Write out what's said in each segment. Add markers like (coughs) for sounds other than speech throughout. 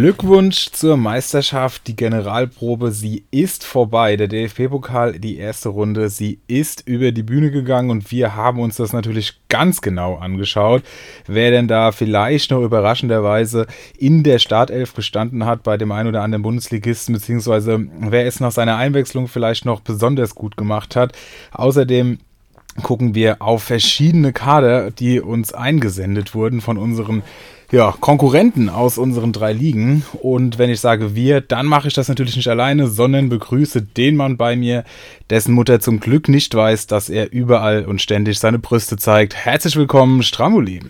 Glückwunsch zur Meisterschaft. Die Generalprobe, sie ist vorbei. Der DFB-Pokal, die erste Runde, sie ist über die Bühne gegangen und wir haben uns das natürlich ganz genau angeschaut. Wer denn da vielleicht noch überraschenderweise in der Startelf gestanden hat bei dem einen oder anderen Bundesligisten, beziehungsweise wer es nach seiner Einwechslung vielleicht noch besonders gut gemacht hat. Außerdem gucken wir auf verschiedene Kader, die uns eingesendet wurden von unseren ja, Konkurrenten aus unseren drei Ligen. Und wenn ich sage wir, dann mache ich das natürlich nicht alleine, sondern begrüße den Mann bei mir, dessen Mutter zum Glück nicht weiß, dass er überall und ständig seine Brüste zeigt. Herzlich willkommen, Stramuli.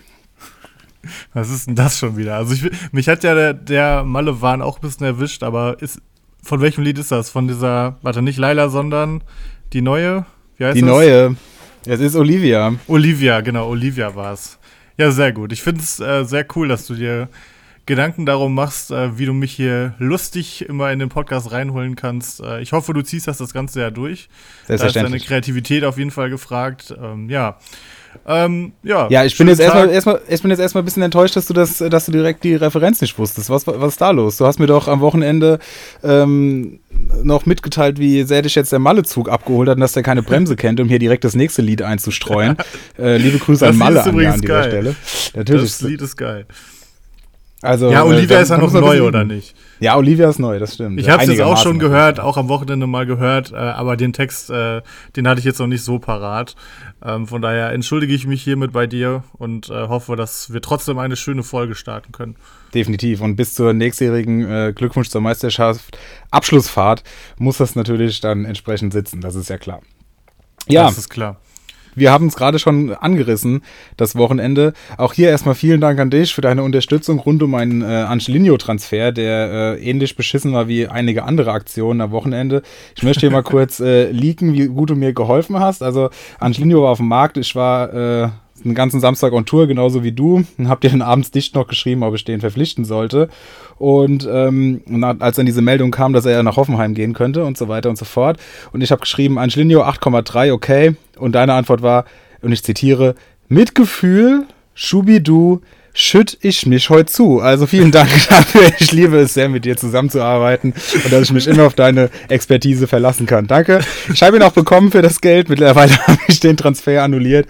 Was ist denn das schon wieder? Also ich, mich hat ja der, der Malle-Wahn auch ein bisschen erwischt, aber ist, von welchem Lied ist das? Von dieser, warte, nicht Laila, sondern die neue? Wie heißt die das? neue. Es ist Olivia. Olivia, genau, Olivia war es. Ja, sehr gut. Ich finde es äh, sehr cool, dass du dir Gedanken darum machst, äh, wie du mich hier lustig immer in den Podcast reinholen kannst. Äh, ich hoffe, du ziehst das das ganze Jahr durch. Da ist deine Kreativität auf jeden Fall gefragt. Ähm, ja. Ähm, ja, ja, ich bin jetzt erstmal, erstmal, ich bin jetzt erstmal ein bisschen enttäuscht, dass du das, dass du direkt die Referenz nicht wusstest. Was, was ist da los? Du hast mir doch am Wochenende ähm, noch mitgeteilt, wie sehr dich jetzt der Malle-Zug abgeholt hat und dass der keine Bremse kennt, um hier direkt das nächste Lied einzustreuen. (laughs) äh, liebe Grüße das an Malle an, an dieser Stelle. Natürlich. Das Lied ist geil. Also, ja, Olivia äh, ist ja noch neu, oder nicht? Ja, Olivia ist neu, das stimmt. Ich habe es jetzt auch schon gehört, auch am Wochenende mal gehört, äh, aber den Text, äh, den hatte ich jetzt noch nicht so parat. Ähm, von daher entschuldige ich mich hiermit bei dir und äh, hoffe, dass wir trotzdem eine schöne Folge starten können. Definitiv. Und bis zur nächstjährigen äh, Glückwunsch zur Meisterschaft Abschlussfahrt muss das natürlich dann entsprechend sitzen, das ist ja klar. Ja, das ist klar wir haben es gerade schon angerissen, das Wochenende. Auch hier erstmal vielen Dank an dich für deine Unterstützung rund um meinen äh, Angelino-Transfer, der äh, ähnlich beschissen war wie einige andere Aktionen am Wochenende. Ich möchte hier mal (laughs) kurz äh, leaken, wie gut du mir geholfen hast. Also Angelino war auf dem Markt, ich war einen ganzen Samstag on Tour, genauso wie du. Und hab dir dann abends dicht noch geschrieben, ob ich den verpflichten sollte. Und ähm, als dann diese Meldung kam, dass er ja nach Hoffenheim gehen könnte und so weiter und so fort. Und ich habe geschrieben, Angelino 8,3, okay. Und deine Antwort war, und ich zitiere, Mitgefühl, Schubidu, schütt ich mich heute zu. Also vielen Dank (laughs) dafür. Ich liebe es sehr, mit dir zusammenzuarbeiten und dass ich mich immer auf deine Expertise verlassen kann. Danke. Ich habe ihn auch bekommen für das Geld. Mittlerweile (laughs) habe ich den Transfer annulliert.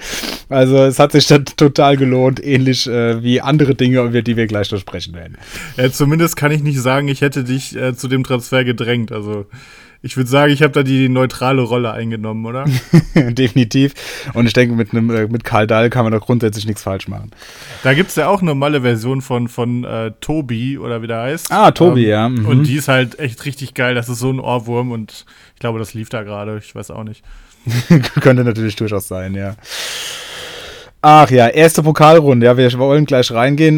Also es hat sich total gelohnt, ähnlich äh, wie andere Dinge, über die wir gleich noch sprechen werden. Ja, zumindest kann ich nicht sagen, ich hätte dich äh, zu dem Transfer gedrängt. Also ich würde sagen, ich habe da die neutrale Rolle eingenommen, oder? (laughs) Definitiv. Und ich denke, mit, einem, äh, mit Karl Dahl kann man doch grundsätzlich nichts falsch machen. Da gibt es ja auch eine normale Version von, von äh, Tobi, oder wie der heißt. Ah, Tobi, ähm, ja. Mhm. Und die ist halt echt richtig geil. Das ist so ein Ohrwurm und ich glaube, das lief da gerade. Ich weiß auch nicht. (laughs) Könnte natürlich durchaus sein, ja. Ach ja, erste Pokalrunde. Ja, wir wollen gleich reingehen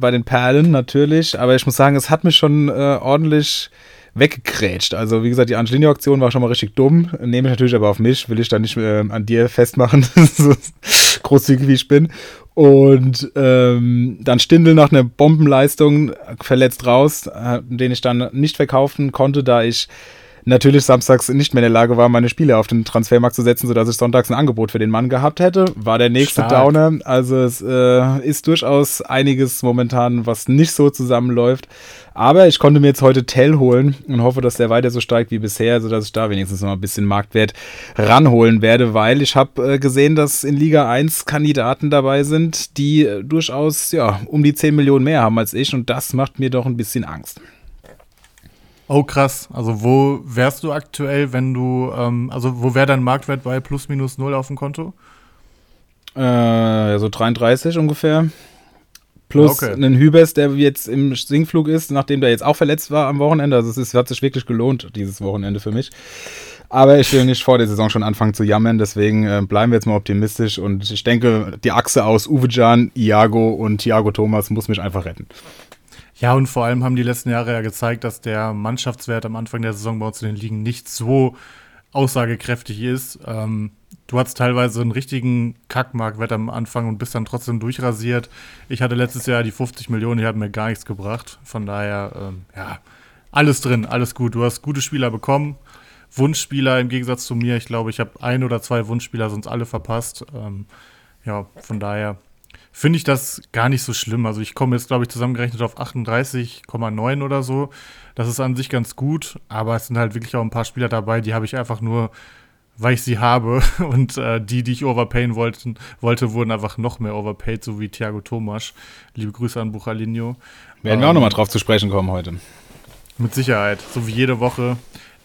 bei den Perlen natürlich. Aber ich muss sagen, es hat mich schon äh, ordentlich weggekrätscht. Also wie gesagt, die Angelino-Aktion war schon mal richtig dumm. Nehme ich natürlich aber auf mich, will ich dann nicht äh, an dir festmachen, (laughs) so großzügig wie ich bin. Und ähm, dann Stindel nach einer Bombenleistung verletzt raus, äh, den ich dann nicht verkaufen konnte, da ich natürlich samstags nicht mehr in der Lage war, meine Spiele auf den Transfermarkt zu setzen, sodass ich sonntags ein Angebot für den Mann gehabt hätte. War der nächste Stark. Downer. Also es äh, ist durchaus einiges momentan, was nicht so zusammenläuft. Aber ich konnte mir jetzt heute Tell holen und hoffe, dass der weiter so steigt wie bisher, sodass ich da wenigstens noch ein bisschen Marktwert ranholen werde, weil ich habe äh, gesehen, dass in Liga 1 Kandidaten dabei sind, die äh, durchaus ja, um die 10 Millionen mehr haben als ich und das macht mir doch ein bisschen Angst. Oh krass. Also wo wärst du aktuell, wenn du, ähm, also wo wäre dein Marktwert bei plus minus null auf dem Konto? Äh, so 33 ungefähr. Plus okay. einen Hübers, der jetzt im Singflug ist, nachdem der jetzt auch verletzt war am Wochenende. Also es ist, hat sich wirklich gelohnt, dieses Wochenende für mich. Aber ich will nicht vor der Saison schon anfangen zu jammern, deswegen äh, bleiben wir jetzt mal optimistisch und ich denke, die Achse aus Uwe Can, Iago und Thiago Thomas muss mich einfach retten. Ja, und vor allem haben die letzten Jahre ja gezeigt, dass der Mannschaftswert am Anfang der Saison bei uns in den Ligen nicht so aussagekräftig ist. Ähm, du hattest teilweise einen richtigen Kackmarktwert am Anfang und bist dann trotzdem durchrasiert. Ich hatte letztes Jahr die 50 Millionen, die haben mir gar nichts gebracht. Von daher, ähm, ja, alles drin, alles gut. Du hast gute Spieler bekommen. Wunschspieler im Gegensatz zu mir. Ich glaube, ich habe ein oder zwei Wunschspieler sonst alle verpasst. Ähm, ja, von daher finde ich das gar nicht so schlimm. Also ich komme jetzt, glaube ich, zusammengerechnet auf 38,9 oder so. Das ist an sich ganz gut, aber es sind halt wirklich auch ein paar Spieler dabei, die habe ich einfach nur, weil ich sie habe. (laughs) Und äh, die, die ich overpayen wollte, wollte, wurden einfach noch mehr overpaid, so wie Thiago Thomas. Liebe Grüße an Buchalinho. Werden ähm, wir auch nochmal ähm, drauf zu sprechen kommen heute. Mit Sicherheit, so wie jede Woche.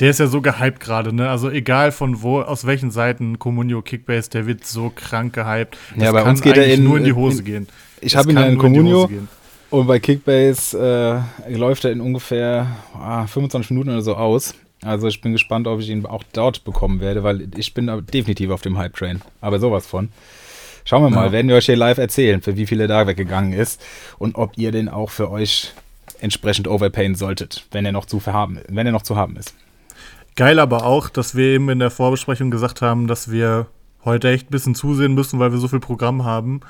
Der ist ja so gehypt gerade, ne? Also egal von wo, aus welchen Seiten Comunio Kickbase, der wird so krank gehypt. Das ja, bei uns geht er in, nur in die Hose in, gehen. Ich habe ihn ja in Comunio und bei Kickbase äh, läuft er in ungefähr ah, 25 Minuten oder so aus. Also ich bin gespannt, ob ich ihn auch dort bekommen werde, weil ich bin definitiv auf dem Hype-Train. Aber sowas von. Schauen wir mal, ja. werden wir euch hier live erzählen, für wie viele da weggegangen ist und ob ihr den auch für euch entsprechend overpayen solltet, wenn er noch zu haben, wenn er noch zu haben ist. Geil aber auch, dass wir eben in der Vorbesprechung gesagt haben, dass wir heute echt ein bisschen zusehen müssen, weil wir so viel Programm haben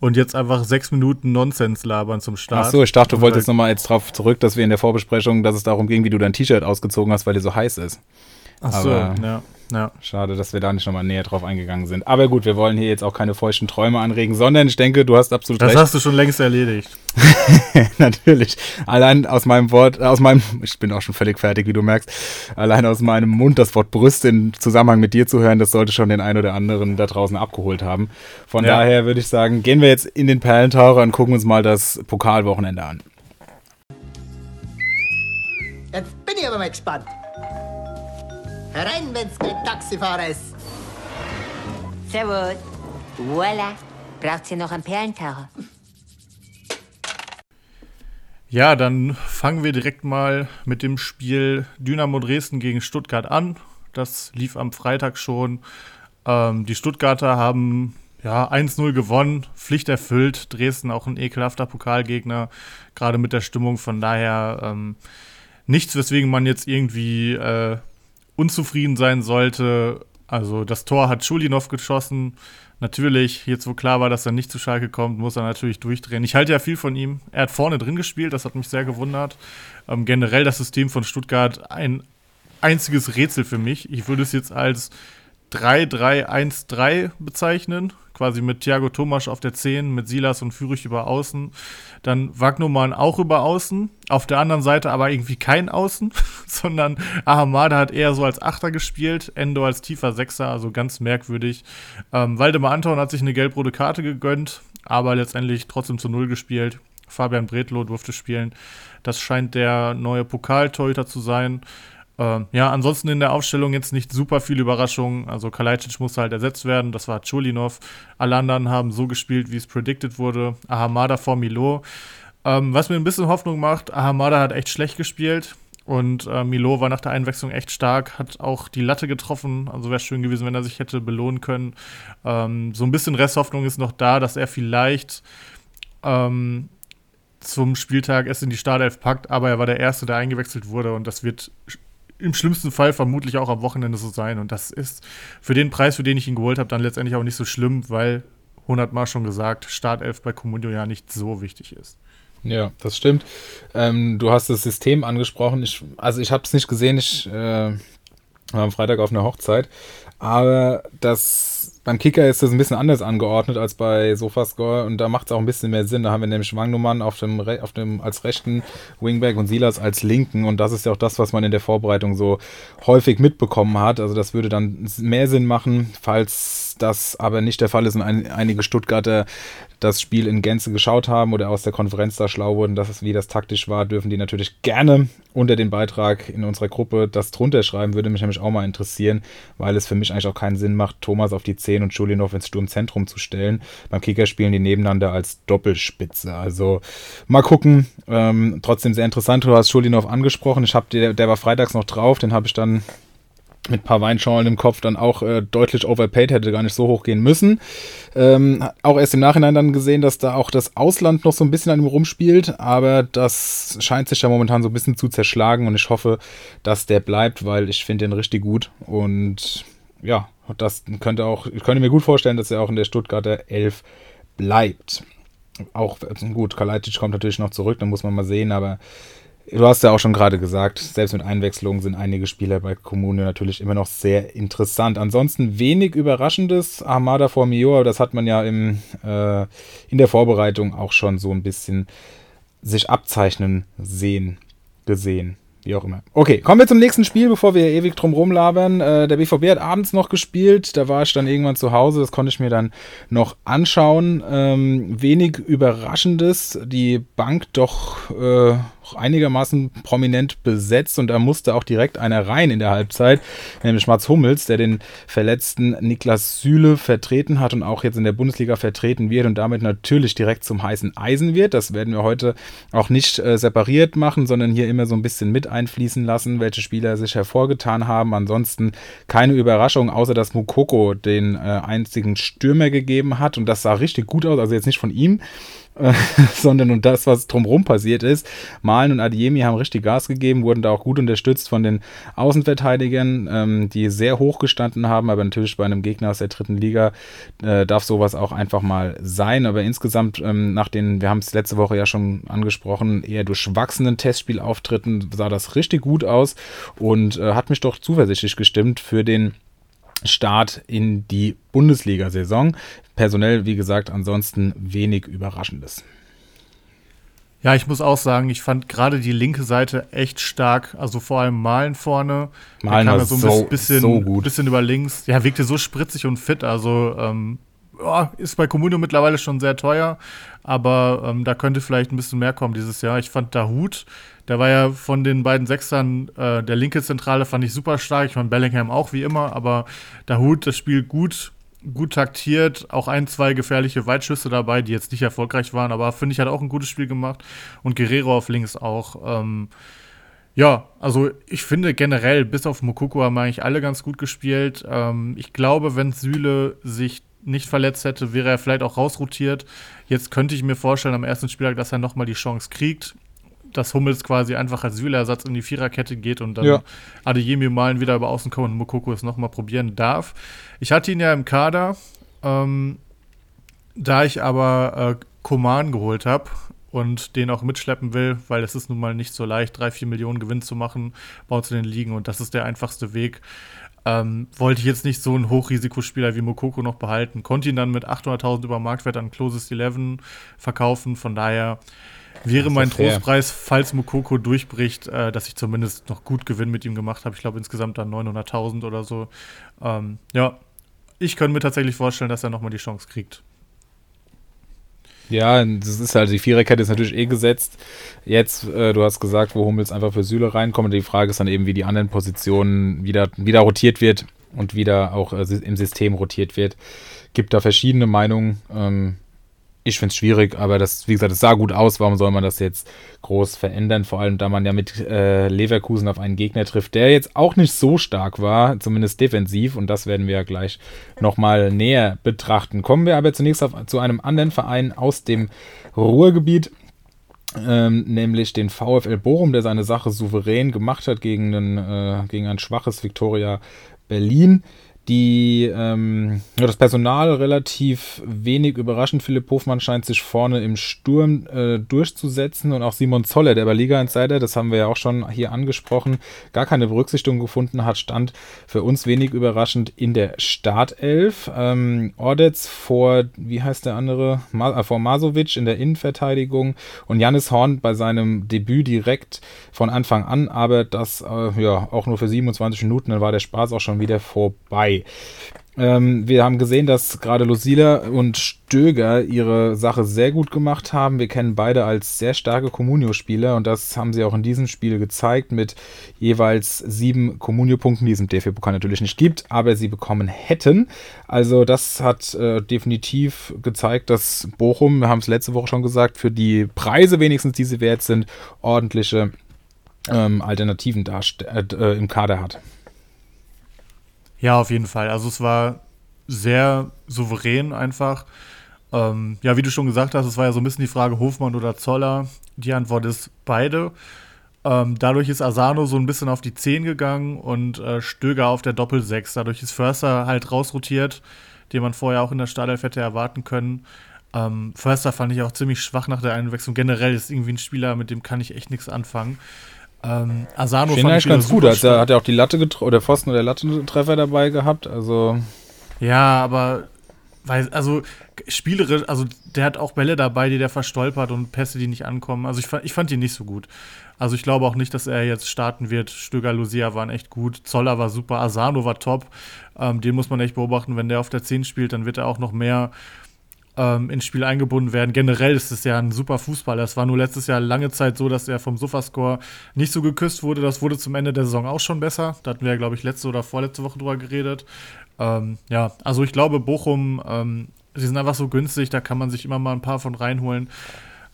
und jetzt einfach sechs Minuten Nonsens labern zum Start. Ach so, ich dachte, du wolltest nochmal jetzt drauf zurück, dass wir in der Vorbesprechung, dass es darum ging, wie du dein T-Shirt ausgezogen hast, weil dir so heiß ist. Ach so, Aber ja. Ja. Schade, dass wir da nicht nochmal näher drauf eingegangen sind. Aber gut, wir wollen hier jetzt auch keine feuchten Träume anregen, sondern ich denke, du hast absolut das recht. Das hast du schon längst erledigt. (laughs) Natürlich. Allein aus meinem Wort, aus meinem, ich bin auch schon völlig fertig, wie du merkst, allein aus meinem Mund das Wort Brüste in Zusammenhang mit dir zu hören, das sollte schon den einen oder anderen da draußen abgeholt haben. Von ja. daher würde ich sagen, gehen wir jetzt in den Perlentaucher und gucken uns mal das Pokalwochenende an. Jetzt bin ich aber mal gespannt. Rein, wenn's kein Taxifahrer ist. Servus. Voila. Braucht ihr noch einen Perlentaucher? Ja, dann fangen wir direkt mal mit dem Spiel Dynamo Dresden gegen Stuttgart an. Das lief am Freitag schon. Ähm, die Stuttgarter haben ja 1-0 gewonnen, Pflicht erfüllt. Dresden auch ein ekelhafter Pokalgegner, gerade mit der Stimmung. Von daher ähm, nichts, weswegen man jetzt irgendwie äh, unzufrieden sein sollte. Also das Tor hat Schulinov geschossen. Natürlich, jetzt wo klar war, dass er nicht zu Schalke kommt, muss er natürlich durchdrehen. Ich halte ja viel von ihm. Er hat vorne drin gespielt, das hat mich sehr gewundert. Ähm, generell das System von Stuttgart ein einziges Rätsel für mich. Ich würde es jetzt als 3-3-1-3 bezeichnen quasi mit Thiago Tomasch auf der 10, mit Silas und Fürich über Außen. Dann Wagnumann auch über Außen. Auf der anderen Seite aber irgendwie kein Außen, (laughs) sondern Ahamada hat eher so als Achter gespielt, Endo als tiefer Sechser, also ganz merkwürdig. Ähm, Waldemar Anton hat sich eine gelb-rote Karte gegönnt, aber letztendlich trotzdem zu Null gespielt. Fabian Bredlow durfte spielen. Das scheint der neue Pokaltorhüter zu sein. Ähm, ja, ansonsten in der Aufstellung jetzt nicht super viel Überraschung. Also Kalajdzic musste halt ersetzt werden, das war Chulinov. Alle anderen haben so gespielt, wie es predicted wurde. Ahamada vor Milo. Ähm, was mir ein bisschen Hoffnung macht, Ahamada hat echt schlecht gespielt. Und äh, Milo war nach der Einwechslung echt stark, hat auch die Latte getroffen. Also wäre schön gewesen, wenn er sich hätte belohnen können. Ähm, so ein bisschen Resthoffnung ist noch da, dass er vielleicht ähm, zum Spieltag es in die Startelf packt, aber er war der Erste, der eingewechselt wurde und das wird im schlimmsten Fall vermutlich auch am Wochenende so sein. Und das ist für den Preis, für den ich ihn geholt habe, dann letztendlich auch nicht so schlimm, weil 100 Mal schon gesagt, Startelf bei Comunio ja nicht so wichtig ist. Ja, das stimmt. Ähm, du hast das System angesprochen. Ich, also ich habe es nicht gesehen. Ich äh, war am Freitag auf einer Hochzeit. Aber das beim Kicker ist das ein bisschen anders angeordnet als bei Sofascore und da macht es auch ein bisschen mehr Sinn. Da haben wir nämlich Wangnummern auf dem, auf dem als rechten Wingback und Silas als linken und das ist ja auch das, was man in der Vorbereitung so häufig mitbekommen hat. Also das würde dann mehr Sinn machen, falls das aber nicht der Fall ist und ein, einige Stuttgarter das Spiel in Gänze geschaut haben oder aus der Konferenz da schlau wurden, dass es, wie das taktisch war, dürfen die natürlich gerne unter den Beitrag in unserer Gruppe das drunter schreiben. Würde mich nämlich auch mal interessieren, weil es für mich eigentlich auch keinen Sinn macht, Thomas auf die 10 und Schulinov ins Sturmzentrum zu stellen. Beim Kicker spielen die nebeneinander als Doppelspitze. Also mal gucken. Ähm, trotzdem sehr interessant. Du hast Schulinov angesprochen. Ich habe der, der war freitags noch drauf. Den habe ich dann mit ein paar Weinschorlen im Kopf dann auch äh, deutlich overpaid, hätte gar nicht so hoch gehen müssen. Ähm, auch erst im Nachhinein dann gesehen, dass da auch das Ausland noch so ein bisschen an ihm rumspielt, aber das scheint sich ja momentan so ein bisschen zu zerschlagen und ich hoffe, dass der bleibt, weil ich finde den richtig gut und ja, das könnte auch, ich könnte mir gut vorstellen, dass er auch in der Stuttgarter 11 bleibt. Auch, gut, Kalajdzic kommt natürlich noch zurück, dann muss man mal sehen, aber Du hast ja auch schon gerade gesagt, selbst mit Einwechslungen sind einige Spieler bei Kommune natürlich immer noch sehr interessant. Ansonsten wenig Überraschendes. Armada Formio, das hat man ja im, äh, in der Vorbereitung auch schon so ein bisschen sich abzeichnen sehen, gesehen. Wie auch immer. Okay, kommen wir zum nächsten Spiel, bevor wir ewig drum rumlabern. Äh, der BVB hat abends noch gespielt. Da war ich dann irgendwann zu Hause. Das konnte ich mir dann noch anschauen. Ähm, wenig Überraschendes. Die Bank doch äh, einigermaßen prominent besetzt und da musste auch direkt einer rein in der Halbzeit, nämlich Mats Hummels, der den verletzten Niklas Süle vertreten hat und auch jetzt in der Bundesliga vertreten wird und damit natürlich direkt zum heißen Eisen wird. Das werden wir heute auch nicht äh, separiert machen, sondern hier immer so ein bisschen mit einfließen lassen, welche Spieler sich hervorgetan haben. Ansonsten keine Überraschung, außer dass Mukoko den äh, einzigen Stürmer gegeben hat und das sah richtig gut aus, also jetzt nicht von ihm, (laughs) sondern und das, was drumherum passiert ist. Malen und Adiemi haben richtig Gas gegeben, wurden da auch gut unterstützt von den Außenverteidigern, ähm, die sehr hoch gestanden haben, aber natürlich bei einem Gegner aus der dritten Liga äh, darf sowas auch einfach mal sein. Aber insgesamt, ähm, nach den, wir haben es letzte Woche ja schon angesprochen, eher durchwachsenen Testspielauftritten sah das richtig gut aus und äh, hat mich doch zuversichtlich gestimmt für den Start in die Bundesliga-Saison. Personell, wie gesagt, ansonsten wenig Überraschendes. Ja, ich muss auch sagen, ich fand gerade die linke Seite echt stark. Also vor allem Malen vorne. Malen war so, so, bisschen, so gut. bisschen über links. Ja, wirkte so spritzig und fit. Also ähm, oh, ist bei Comunio mittlerweile schon sehr teuer. Aber ähm, da könnte vielleicht ein bisschen mehr kommen dieses Jahr. Ich fand Dahut, der war ja von den beiden Sechsern, äh, der linke Zentrale fand ich super stark. Ich meine, Bellingham auch wie immer. Aber Dahut, das Spiel gut gut taktiert, auch ein, zwei gefährliche Weitschüsse dabei, die jetzt nicht erfolgreich waren, aber finde ich, hat auch ein gutes Spiel gemacht. Und Guerrero auf links auch. Ähm, ja, also ich finde generell, bis auf Mokoko haben eigentlich alle ganz gut gespielt. Ähm, ich glaube, wenn Süle sich nicht verletzt hätte, wäre er vielleicht auch rausrotiert. Jetzt könnte ich mir vorstellen, am ersten Spieltag, dass er nochmal die Chance kriegt dass Hummels quasi einfach als Sühlersatz in die Viererkette geht und dann ja. Adeyemi malen wieder über außen kommt und Mokoko es nochmal probieren darf. Ich hatte ihn ja im Kader, ähm, da ich aber äh, Koman geholt habe und den auch mitschleppen will, weil es ist nun mal nicht so leicht, drei, vier Millionen Gewinn zu machen uns in den Ligen und das ist der einfachste Weg. Ähm, wollte ich jetzt nicht so einen Hochrisikospieler wie Mokoko noch behalten. Konnte ihn dann mit 800.000 über Marktwert an Closest 11 verkaufen. Von daher wäre mein Trostpreis, falls Mukoko durchbricht, äh, dass ich zumindest noch gut Gewinn mit ihm gemacht habe. Ich glaube insgesamt dann 900.000 oder so. Ähm, ja, ich könnte mir tatsächlich vorstellen, dass er nochmal die Chance kriegt. Ja, das ist halt, die Viererkette ist natürlich eh gesetzt. Jetzt, äh, du hast gesagt, wo Hummels einfach für Süle reinkommt. Die Frage ist dann eben, wie die anderen Positionen wieder, wieder rotiert wird und wieder auch äh, im System rotiert wird. Gibt da verschiedene Meinungen. Ähm, ich finde es schwierig, aber das, wie gesagt, es sah gut aus. Warum soll man das jetzt groß verändern? Vor allem, da man ja mit äh, Leverkusen auf einen Gegner trifft, der jetzt auch nicht so stark war, zumindest defensiv. Und das werden wir ja gleich nochmal näher betrachten. Kommen wir aber zunächst auf, zu einem anderen Verein aus dem Ruhrgebiet. Ähm, nämlich den VfL Bochum, der seine Sache souverän gemacht hat gegen, einen, äh, gegen ein schwaches Viktoria Berlin die ähm, das Personal relativ wenig überraschend. Philipp Hofmann scheint sich vorne im Sturm äh, durchzusetzen und auch Simon Zoller, der bei Liga Insider, das haben wir ja auch schon hier angesprochen, gar keine Berücksichtigung gefunden hat, stand für uns wenig überraschend in der Startelf. Ähm, Ordetz vor, wie heißt der andere, Ma äh, vor Masovic in der Innenverteidigung und Janis Horn bei seinem Debüt direkt von Anfang an, aber das äh, ja auch nur für 27 Minuten, dann war der Spaß auch schon wieder vorbei. Ähm, wir haben gesehen, dass gerade Lucila und Stöger ihre Sache sehr gut gemacht haben. Wir kennen beide als sehr starke Comunio-Spieler und das haben sie auch in diesem Spiel gezeigt mit jeweils sieben Comunio-Punkten, die es im DFB-Pokal natürlich nicht gibt, aber sie bekommen hätten. Also das hat äh, definitiv gezeigt, dass Bochum, wir haben es letzte Woche schon gesagt, für die Preise wenigstens, die sie wert sind, ordentliche ähm, Alternativen äh, im Kader hat. Ja, auf jeden Fall. Also es war sehr souverän einfach. Ähm, ja, wie du schon gesagt hast, es war ja so ein bisschen die Frage Hofmann oder Zoller. Die Antwort ist beide. Ähm, dadurch ist Asano so ein bisschen auf die 10 gegangen und äh, Stöger auf der Doppel-6. Dadurch ist Förster halt rausrotiert, den man vorher auch in der Startelf hätte erwarten können. Ähm, Förster fand ich auch ziemlich schwach nach der Einwechslung. Generell ist irgendwie ein Spieler, mit dem kann ich echt nichts anfangen. Ähm, Asano Stehen fand eigentlich ich ganz gut. super Also, er hat ja auch die Latte getroffen, oder Pfosten oder Lattentreffer dabei gehabt. Also, Ja, aber weil, also spielerisch, also der hat auch Bälle dabei, die der verstolpert und Pässe, die nicht ankommen. Also ich fand, ich fand ihn nicht so gut. Also ich glaube auch nicht, dass er jetzt starten wird. Stöger, Lucia waren echt gut. Zoller war super. Asano war top. Ähm, den muss man echt beobachten. Wenn der auf der 10 spielt, dann wird er auch noch mehr ähm, ins Spiel eingebunden werden. Generell ist es ja ein super Fußballer. Es war nur letztes Jahr lange Zeit so, dass er vom Sofascore nicht so geküsst wurde. Das wurde zum Ende der Saison auch schon besser. Da hatten wir ja, glaube ich, letzte oder vorletzte Woche drüber geredet. Ähm, ja, also ich glaube, Bochum, ähm, sie sind einfach so günstig, da kann man sich immer mal ein paar von reinholen.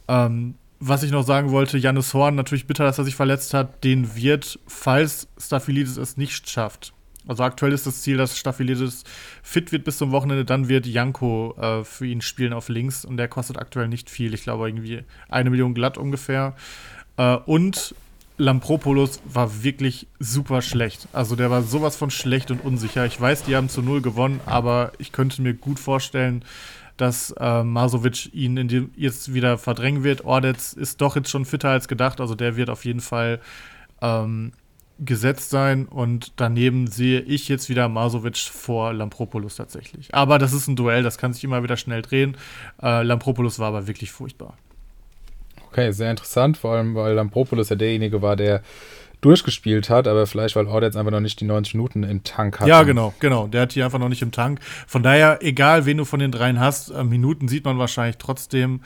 Ähm, was ich noch sagen wollte, Janis Horn, natürlich bitter, dass er sich verletzt hat, den wird, falls Staphylidis es nicht schafft. Also aktuell ist das Ziel, dass Staphylidis fit wird bis zum Wochenende, dann wird Janko äh, für ihn spielen auf links und der kostet aktuell nicht viel. Ich glaube irgendwie eine Million glatt ungefähr. Äh, und Lampropoulos war wirklich super schlecht. Also der war sowas von schlecht und unsicher. Ich weiß, die haben zu null gewonnen, aber ich könnte mir gut vorstellen, dass äh, Masovic ihn in dem jetzt wieder verdrängen wird. Ordetz ist doch jetzt schon fitter als gedacht, also der wird auf jeden Fall ähm, gesetzt sein und daneben sehe ich jetzt wieder Masovic vor Lampropoulos tatsächlich. Aber das ist ein Duell, das kann sich immer wieder schnell drehen. Äh, Lampropoulos war aber wirklich furchtbar. okay, sehr interessant. Vor allem, weil Lampropoulos ja derjenige war, der durchgespielt hat, aber vielleicht, weil Orde jetzt einfach noch nicht die 90 Minuten im Tank hat. Ja, genau, genau. Der hat die einfach noch nicht im Tank. Von daher, egal wen du von den dreien hast, äh, Minuten sieht man wahrscheinlich trotzdem.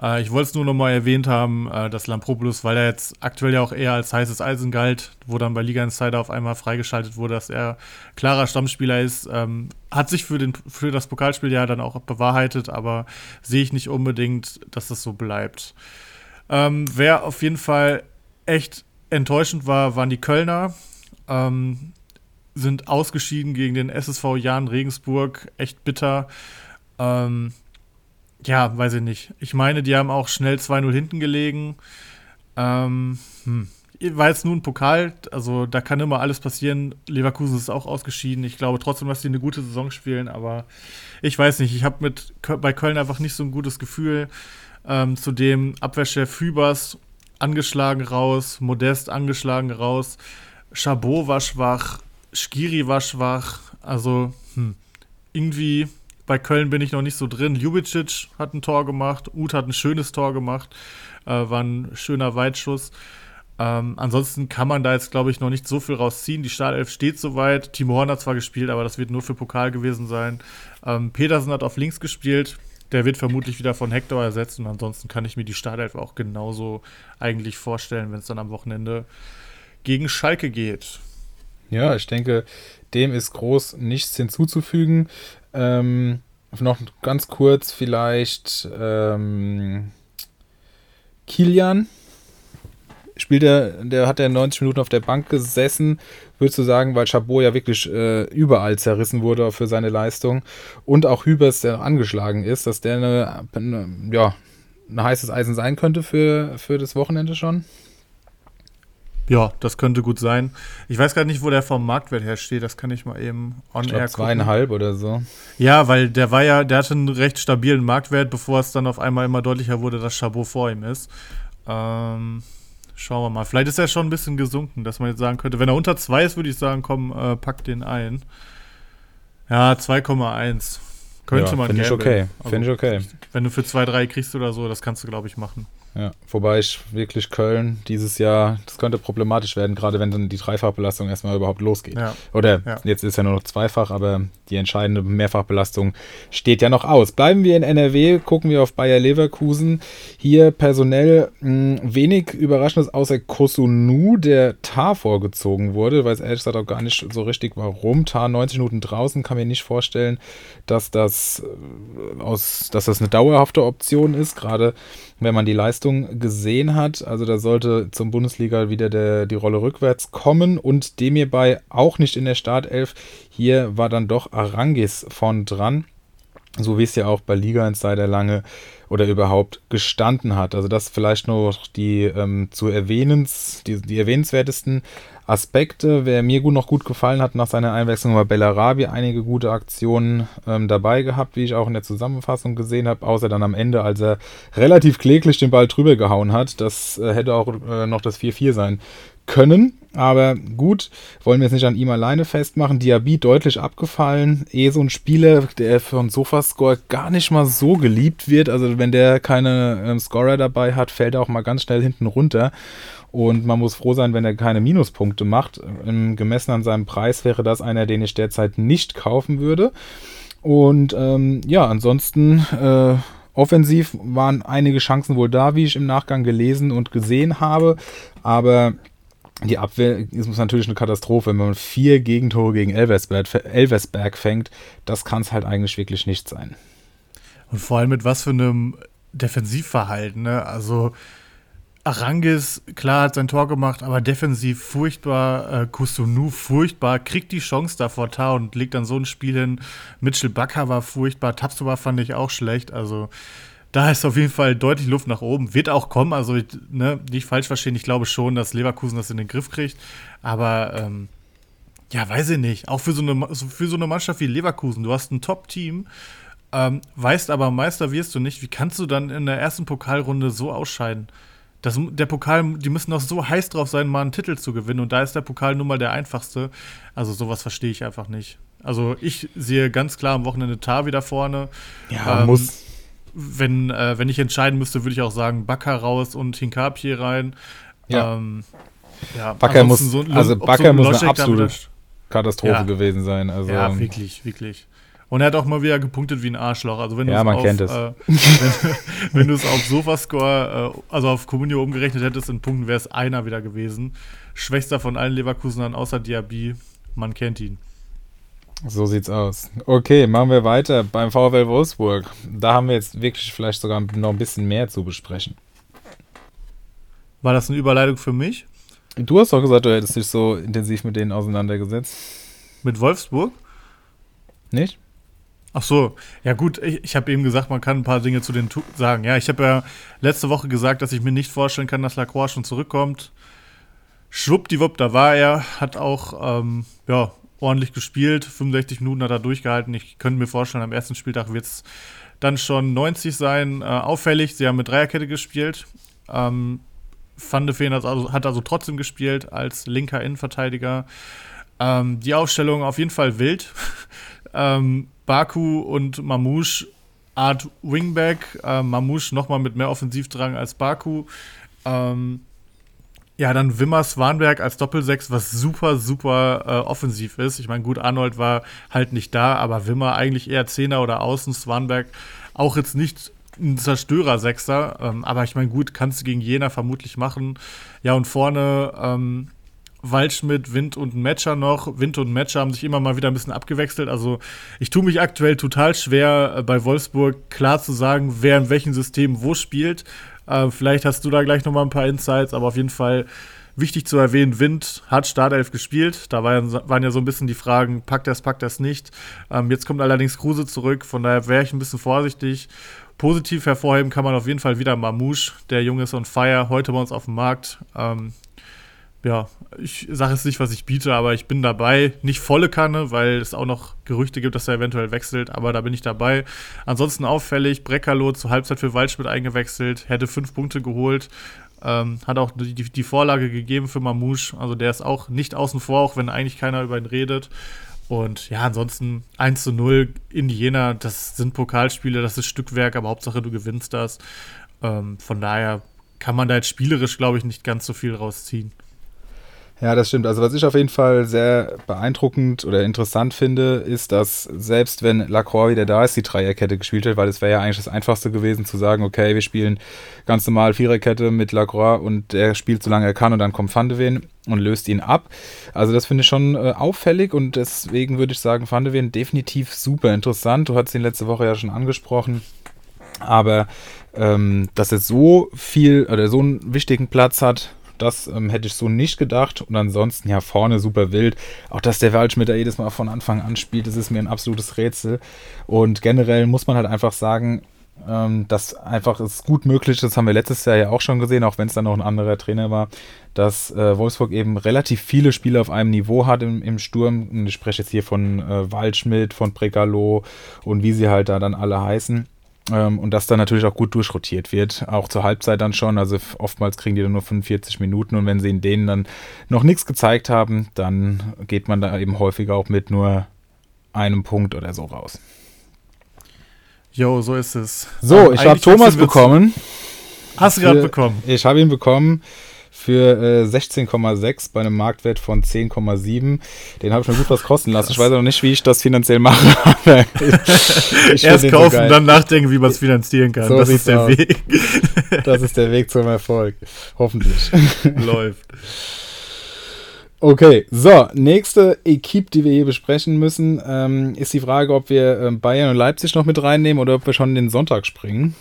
Äh, ich wollte es nur noch mal erwähnt haben, äh, dass Lampropoulos, weil er jetzt aktuell ja auch eher als heißes Eisen galt, wo dann bei Liga Insider auf einmal freigeschaltet wurde, dass er klarer Stammspieler ist, ähm, hat sich für, den, für das Pokalspiel ja dann auch bewahrheitet, aber sehe ich nicht unbedingt, dass das so bleibt. Ähm, wer auf jeden Fall echt enttäuschend war, waren die Kölner. Ähm, sind ausgeschieden gegen den SSV Jahn Regensburg. Echt bitter. Ähm, ja, weiß ich nicht. Ich meine, die haben auch schnell 2-0 hinten gelegen. Ähm, hm. War jetzt nur ein Pokal, also da kann immer alles passieren. Leverkusen ist auch ausgeschieden. Ich glaube trotzdem, dass die eine gute Saison spielen, aber ich weiß nicht. Ich habe mit bei Köln einfach nicht so ein gutes Gefühl. Ähm, zudem Abwehrchef Hübers angeschlagen raus, Modest angeschlagen raus, Chabot war schwach, Skiri war schwach, also hm, irgendwie bei Köln bin ich noch nicht so drin. Ljubicic hat ein Tor gemacht, Uth hat ein schönes Tor gemacht, äh, war ein schöner Weitschuss. Ähm, ansonsten kann man da jetzt, glaube ich, noch nicht so viel rausziehen. Die Startelf steht soweit. Timo Horn hat zwar gespielt, aber das wird nur für Pokal gewesen sein. Ähm, Petersen hat auf links gespielt. Der wird vermutlich wieder von Hector ersetzt und ansonsten kann ich mir die Startelf auch genauso eigentlich vorstellen, wenn es dann am Wochenende gegen Schalke geht. Ja, ich denke, dem ist groß nichts hinzuzufügen. Ähm, noch ganz kurz vielleicht ähm, Kilian. Spielt er, der hat ja 90 Minuten auf der Bank gesessen, würdest du sagen, weil Chabot ja wirklich äh, überall zerrissen wurde für seine Leistung und auch Hübers, der angeschlagen ist, dass der eine, eine, ja, ein heißes Eisen sein könnte für, für das Wochenende schon? Ja, das könnte gut sein. Ich weiß gar nicht, wo der vom Marktwert her steht. Das kann ich mal eben on ich air glaub, zweieinhalb oder so. Ja, weil der war ja, der hatte einen recht stabilen Marktwert, bevor es dann auf einmal immer deutlicher wurde, dass Chabot vor ihm ist. Ähm, schauen wir mal. Vielleicht ist er schon ein bisschen gesunken, dass man jetzt sagen könnte, wenn er unter 2 ist, würde ich sagen, komm, äh, pack den ein. Ja, 2,1. Könnte ja, man Finde ich okay. Also, Finde ich okay. Wenn du für 2, 3 kriegst oder so, das kannst du, glaube ich, machen. Ja, wobei ich wirklich Köln dieses Jahr, das könnte problematisch werden, gerade wenn dann die Dreifachbelastung erstmal überhaupt losgeht. Ja. Oder Ja. jetzt ist ja nur noch zweifach, aber die entscheidende Mehrfachbelastung steht ja noch aus. Bleiben wir in NRW, gucken wir auf Bayer Leverkusen. Hier personell mh, wenig Überraschendes, außer Kosunu, der Tar vorgezogen wurde. Weiß ehrlich gesagt auch gar nicht so richtig warum. Tar 90 Minuten draußen, kann mir nicht vorstellen, dass das, äh, aus, dass das eine dauerhafte Option ist, gerade wenn man die Leistung gesehen hat. Also da sollte zum Bundesliga wieder der, die Rolle rückwärts kommen und dem hierbei auch nicht in der Startelf. Hier war dann doch Arangis von dran, so wie es ja auch bei Liga Insider lange oder überhaupt gestanden hat. Also das vielleicht noch die ähm, zu erwähnens, die, die erwähnenswertesten Aspekte. Wer mir gut noch gut gefallen hat nach seiner Einwechslung, war Bellarabi einige gute Aktionen ähm, dabei gehabt, wie ich auch in der Zusammenfassung gesehen habe, außer dann am Ende, als er relativ kläglich den Ball drüber gehauen hat. Das äh, hätte auch äh, noch das 4-4 sein können. Aber gut, wollen wir es nicht an ihm alleine festmachen. Diaby deutlich abgefallen. Eh so ein Spieler, der von Sofascore gar nicht mal so geliebt wird. Also wenn der keine ähm, Scorer dabei hat, fällt er auch mal ganz schnell hinten runter. Und man muss froh sein, wenn er keine Minuspunkte macht. Gemessen an seinem Preis wäre das einer, den ich derzeit nicht kaufen würde. Und ähm, ja, ansonsten äh, offensiv waren einige Chancen wohl da, wie ich im Nachgang gelesen und gesehen habe. Aber die Abwehr ist natürlich eine Katastrophe. Wenn man vier Gegentore gegen Elversberg, Elversberg fängt, das kann es halt eigentlich wirklich nicht sein. Und vor allem mit was für einem Defensivverhalten. Ne? Also Arangis, klar, hat sein Tor gemacht, aber defensiv furchtbar. Äh, Kusunu furchtbar, kriegt die Chance da vor Tar und legt dann so ein Spiel hin. Mitchell Bakker war furchtbar, Tapsoba fand ich auch schlecht. Also da ist auf jeden Fall deutlich Luft nach oben. Wird auch kommen, also ne, nicht falsch verstehen. Ich glaube schon, dass Leverkusen das in den Griff kriegt. Aber ähm, ja, weiß ich nicht. Auch für so, eine, für so eine Mannschaft wie Leverkusen. Du hast ein Top-Team, ähm, weißt aber, Meister wirst du nicht. Wie kannst du dann in der ersten Pokalrunde so ausscheiden? Das, der Pokal, die müssen doch so heiß drauf sein, mal einen Titel zu gewinnen. Und da ist der Pokal nun mal der einfachste. Also sowas verstehe ich einfach nicht. Also ich sehe ganz klar am Wochenende Tar wieder vorne. Ja, ähm, muss wenn, äh, wenn ich entscheiden müsste, würde ich auch sagen, Bakker raus und Hinkapi rein. Ja. Ähm, ja Bakker muss, so, also Bakker so muss eine absolute Katastrophe ja. gewesen sein. Also, ja, wirklich, wirklich. Und er hat auch mal wieder gepunktet wie ein Arschloch. Also wenn ja, man auf, kennt es. Äh, wenn, (laughs) wenn du es auf Sofascore, äh, also auf Comunio umgerechnet hättest in Punkten, wäre es einer wieder gewesen. Schwächster von allen Leverkusenern außer Diaby. Man kennt ihn. So sieht's aus. Okay, machen wir weiter beim VfL Wolfsburg. Da haben wir jetzt wirklich vielleicht sogar noch ein bisschen mehr zu besprechen. War das eine Überleitung für mich? Du hast doch gesagt, du hättest dich so intensiv mit denen auseinandergesetzt. Mit Wolfsburg? Nicht? Ach so, ja gut, ich, ich habe eben gesagt, man kann ein paar Dinge zu denen sagen. Ja, ich habe ja letzte Woche gesagt, dass ich mir nicht vorstellen kann, dass Lacroix schon zurückkommt. Schwuppdiwupp, da war er, hat auch ähm, ja, ordentlich gespielt. 65 Minuten hat er durchgehalten. Ich könnte mir vorstellen, am ersten Spieltag wird es dann schon 90 sein. Äh, auffällig, sie haben mit Dreierkette gespielt. Ähm, Van de Feen hat also, hat also trotzdem gespielt als linker Innenverteidiger. Ähm, die Aufstellung auf jeden Fall wild. (laughs) ähm, Baku und Mamouche Art Wingback. Äh, Mamouche nochmal mit mehr Offensivdrang als Baku. Ähm, ja, dann Wimmer Swanberg als Doppelsechs, was super, super äh, offensiv ist. Ich meine, gut, Arnold war halt nicht da, aber Wimmer eigentlich eher Zehner oder Außen, Swanberg auch jetzt nicht ein Zerstörer-Sechser. Ähm, aber ich meine, gut, kannst du gegen Jena vermutlich machen. Ja, und vorne ähm, Waldschmidt, Wind und Matcher noch. Wind und Matcher haben sich immer mal wieder ein bisschen abgewechselt. Also ich tue mich aktuell total schwer, äh, bei Wolfsburg klar zu sagen, wer in welchem System wo spielt. Äh, vielleicht hast du da gleich noch mal ein paar Insights, aber auf jeden Fall wichtig zu erwähnen, Wind hat Startelf gespielt. Da war, waren ja so ein bisschen die Fragen, packt es, packt es nicht. Ähm, jetzt kommt allerdings Kruse zurück, von daher wäre ich ein bisschen vorsichtig. Positiv hervorheben kann man auf jeden Fall wieder Mamouche. Der Junge ist on fire, heute bei uns auf dem Markt. Ähm, ja, ich sage jetzt nicht, was ich biete, aber ich bin dabei. Nicht volle Kanne, weil es auch noch Gerüchte gibt, dass er eventuell wechselt, aber da bin ich dabei. Ansonsten auffällig, Breckerloh zur Halbzeit für Waldschmidt eingewechselt, hätte fünf Punkte geholt, ähm, hat auch die, die Vorlage gegeben für Mamouche. Also der ist auch nicht außen vor, auch wenn eigentlich keiner über ihn redet. Und ja, ansonsten 1 zu 0 in Jena, das sind Pokalspiele, das ist Stückwerk, aber Hauptsache du gewinnst das. Ähm, von daher kann man da jetzt spielerisch, glaube ich, nicht ganz so viel rausziehen. Ja, das stimmt. Also was ich auf jeden Fall sehr beeindruckend oder interessant finde, ist, dass selbst wenn Lacroix wieder da ist, die Dreierkette gespielt hat, weil es wäre ja eigentlich das Einfachste gewesen zu sagen, okay, wir spielen ganz normal Viererkette mit Lacroix und der spielt so lange er kann und dann kommt Van de Ven und löst ihn ab. Also das finde ich schon äh, auffällig und deswegen würde ich sagen, Van de Ven definitiv super interessant. Du hattest ihn letzte Woche ja schon angesprochen. Aber ähm, dass er so viel oder so einen wichtigen Platz hat, das ähm, hätte ich so nicht gedacht. Und ansonsten ja vorne super wild. Auch dass der Waldschmidt da jedes Mal von Anfang an spielt, das ist mir ein absolutes Rätsel. Und generell muss man halt einfach sagen, ähm, dass einfach es gut möglich ist, das haben wir letztes Jahr ja auch schon gesehen, auch wenn es dann noch ein anderer Trainer war, dass äh, Wolfsburg eben relativ viele Spiele auf einem Niveau hat im, im Sturm. Ich spreche jetzt hier von äh, Waldschmidt, von Prekalo und wie sie halt da dann alle heißen. Ähm, und dass dann natürlich auch gut durchrotiert wird, auch zur Halbzeit dann schon. Also oftmals kriegen die dann nur 45 Minuten und wenn sie in denen dann noch nichts gezeigt haben, dann geht man da eben häufiger auch mit nur einem Punkt oder so raus. Jo, so ist es. So, ich habe Thomas bekommen. Hast du gerade bekommen? Ich habe ihn bekommen für äh, 16,6 bei einem Marktwert von 10,7. Den habe ich mir gut was kosten lassen. Ich weiß auch nicht, wie ich das finanziell mache. (laughs) (laughs) Erst kaufen, so dann nachdenken, wie man es finanzieren kann. So das ist der aus. Weg. (laughs) das ist der Weg zum Erfolg. Hoffentlich. Läuft. Okay, so, nächste Equipe, die wir hier besprechen müssen, ähm, ist die Frage, ob wir äh, Bayern und Leipzig noch mit reinnehmen oder ob wir schon den Sonntag springen.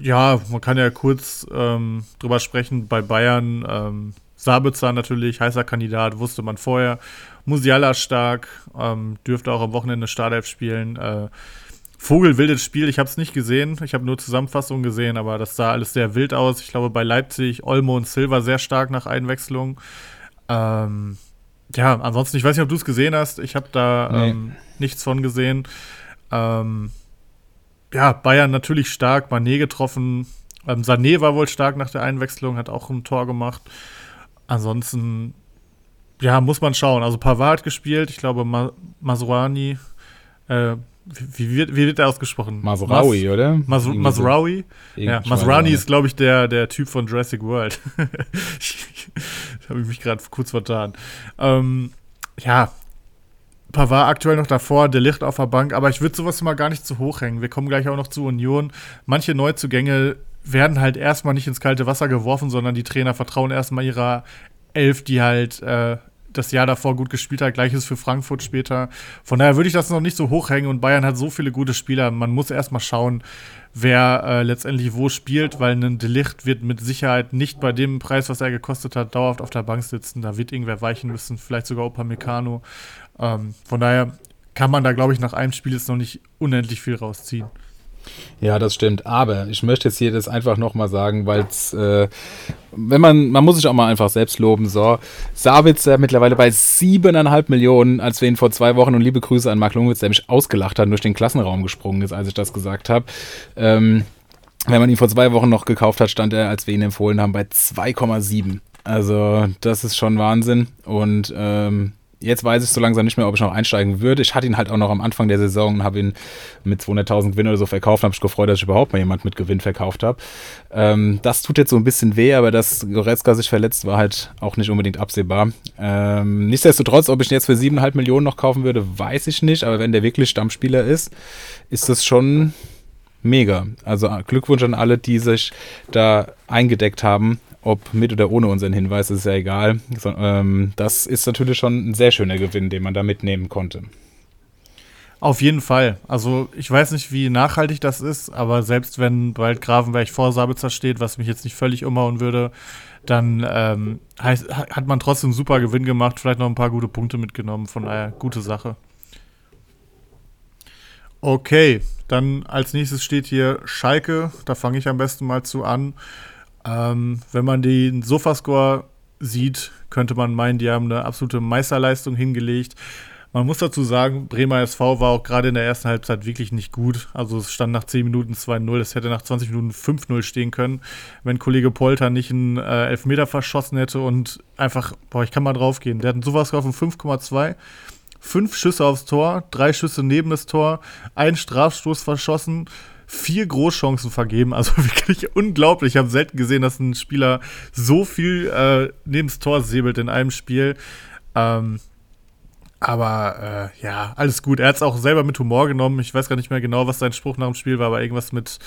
Ja, man kann ja kurz ähm, drüber sprechen. Bei Bayern, ähm, Sabitzer natürlich, heißer Kandidat, wusste man vorher. Musiala stark, ähm, dürfte auch am Wochenende Startelf spielen. Äh, Vogel wildes Spiel, ich habe es nicht gesehen. Ich habe nur Zusammenfassungen gesehen, aber das sah alles sehr wild aus. Ich glaube, bei Leipzig, Olmo und Silva sehr stark nach Einwechslung. Ähm, ja, ansonsten, ich weiß nicht, ob du es gesehen hast. Ich habe da nee. ähm, nichts von gesehen. Ähm, ja, Bayern natürlich stark, Mané getroffen. Ähm, Sané war wohl stark nach der Einwechslung, hat auch ein Tor gemacht. Ansonsten, ja, muss man schauen. Also Pavard gespielt, ich glaube Ma Masrani, äh, wie, wird, wie wird der ausgesprochen? Masraoui, Mas, oder? Mas, Masraoui? Ja, Masrani ist, glaube ich, der, der Typ von Jurassic World. (laughs) da habe ich mich gerade kurz vertan. Ähm, ja, Pavard aktuell noch davor, der Licht auf der Bank, aber ich würde sowas mal gar nicht zu hoch hängen. Wir kommen gleich auch noch zu Union. Manche Neuzugänge werden halt erstmal nicht ins kalte Wasser geworfen, sondern die Trainer vertrauen erstmal ihrer Elf, die halt äh, das Jahr davor gut gespielt hat. Gleiches für Frankfurt später. Von daher würde ich das noch nicht so hochhängen und Bayern hat so viele gute Spieler. Man muss erstmal schauen, wer äh, letztendlich wo spielt, weil ein Delicht wird mit Sicherheit nicht bei dem Preis, was er gekostet hat, dauerhaft auf der Bank sitzen. Da wird irgendwer weichen müssen, vielleicht sogar Opa Meccano. Ähm, von daher kann man da, glaube ich, nach einem Spiel jetzt noch nicht unendlich viel rausziehen. Ja, das stimmt. Aber ich möchte jetzt hier das einfach nochmal sagen, weil es, äh, wenn man, man muss sich auch mal einfach selbst loben, so. Savitzer mittlerweile bei siebeneinhalb Millionen, als wir ihn vor zwei Wochen und liebe Grüße an Mark Lungwitz, der mich ausgelacht hat durch den Klassenraum gesprungen ist, als ich das gesagt habe. Ähm, wenn man ihn vor zwei Wochen noch gekauft hat, stand er, als wir ihn empfohlen haben, bei 2,7. Also, das ist schon Wahnsinn. Und ähm, jetzt weiß ich so langsam nicht mehr, ob ich noch einsteigen würde. Ich hatte ihn halt auch noch am Anfang der Saison und habe ihn mit 200.000 Gewinn oder so verkauft. habe ich gefreut, dass ich überhaupt mal jemand mit Gewinn verkauft habe. Ähm, das tut jetzt so ein bisschen weh, aber dass Goretzka sich verletzt, war halt auch nicht unbedingt absehbar. Ähm, nichtsdestotrotz, ob ich ihn jetzt für 7,5 Millionen noch kaufen würde, weiß ich nicht. Aber wenn der wirklich Stammspieler ist, ist das schon mega. Also Glückwunsch an alle, die sich da eingedeckt haben ob mit oder ohne unseren Hinweis, ist ja egal. So, ähm, das ist natürlich schon ein sehr schöner Gewinn, den man da mitnehmen konnte. Auf jeden Fall. Also ich weiß nicht, wie nachhaltig das ist, aber selbst wenn bald Grafenberg vor Sabitzer steht, was mich jetzt nicht völlig umhauen würde, dann ähm, heißt, hat man trotzdem einen super Gewinn gemacht, vielleicht noch ein paar gute Punkte mitgenommen. Von daher, gute Sache. Okay, dann als nächstes steht hier Schalke. Da fange ich am besten mal zu an. Ähm, wenn man den Sofascore sieht, könnte man meinen, die haben eine absolute Meisterleistung hingelegt. Man muss dazu sagen, Bremer SV war auch gerade in der ersten Halbzeit wirklich nicht gut. Also es stand nach 10 Minuten 2-0, es hätte nach 20 Minuten 5-0 stehen können, wenn Kollege Polter nicht einen äh, Elfmeter verschossen hätte und einfach, boah, ich kann mal drauf gehen. Der hat einen Sofascore von 5,2, fünf Schüsse aufs Tor, drei Schüsse neben das Tor, einen Strafstoß verschossen, vier Großchancen vergeben. Also (laughs) wirklich unglaublich. Ich habe selten gesehen, dass ein Spieler so viel äh, neben das Tor säbelt in einem Spiel. Ähm, aber äh, ja, alles gut. Er hat es auch selber mit Humor genommen. Ich weiß gar nicht mehr genau, was sein Spruch nach dem Spiel war, aber irgendwas mit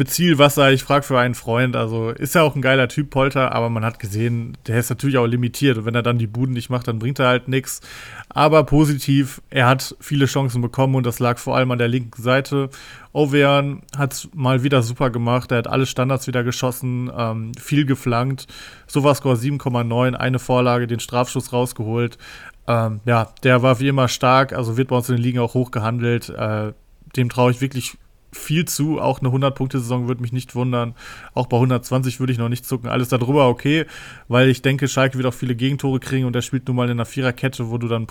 mit Zielwasser, ich frage für einen Freund. Also ist ja auch ein geiler Typ, Polter, aber man hat gesehen, der ist natürlich auch limitiert. Und wenn er dann die Buden nicht macht, dann bringt er halt nichts. Aber positiv, er hat viele Chancen bekommen und das lag vor allem an der linken Seite. Ovean hat es mal wieder super gemacht. Er hat alle Standards wieder geschossen, ähm, viel geflankt. Sofascore 7,9, eine Vorlage, den Strafschuss rausgeholt. Ähm, ja, der war wie immer stark, also wird bei uns in den Ligen auch hoch gehandelt. Äh, dem traue ich wirklich viel zu. Auch eine 100-Punkte-Saison würde mich nicht wundern. Auch bei 120 würde ich noch nicht zucken. Alles darüber okay, weil ich denke, Schalke wird auch viele Gegentore kriegen und er spielt nun mal in einer Viererkette, wo du dann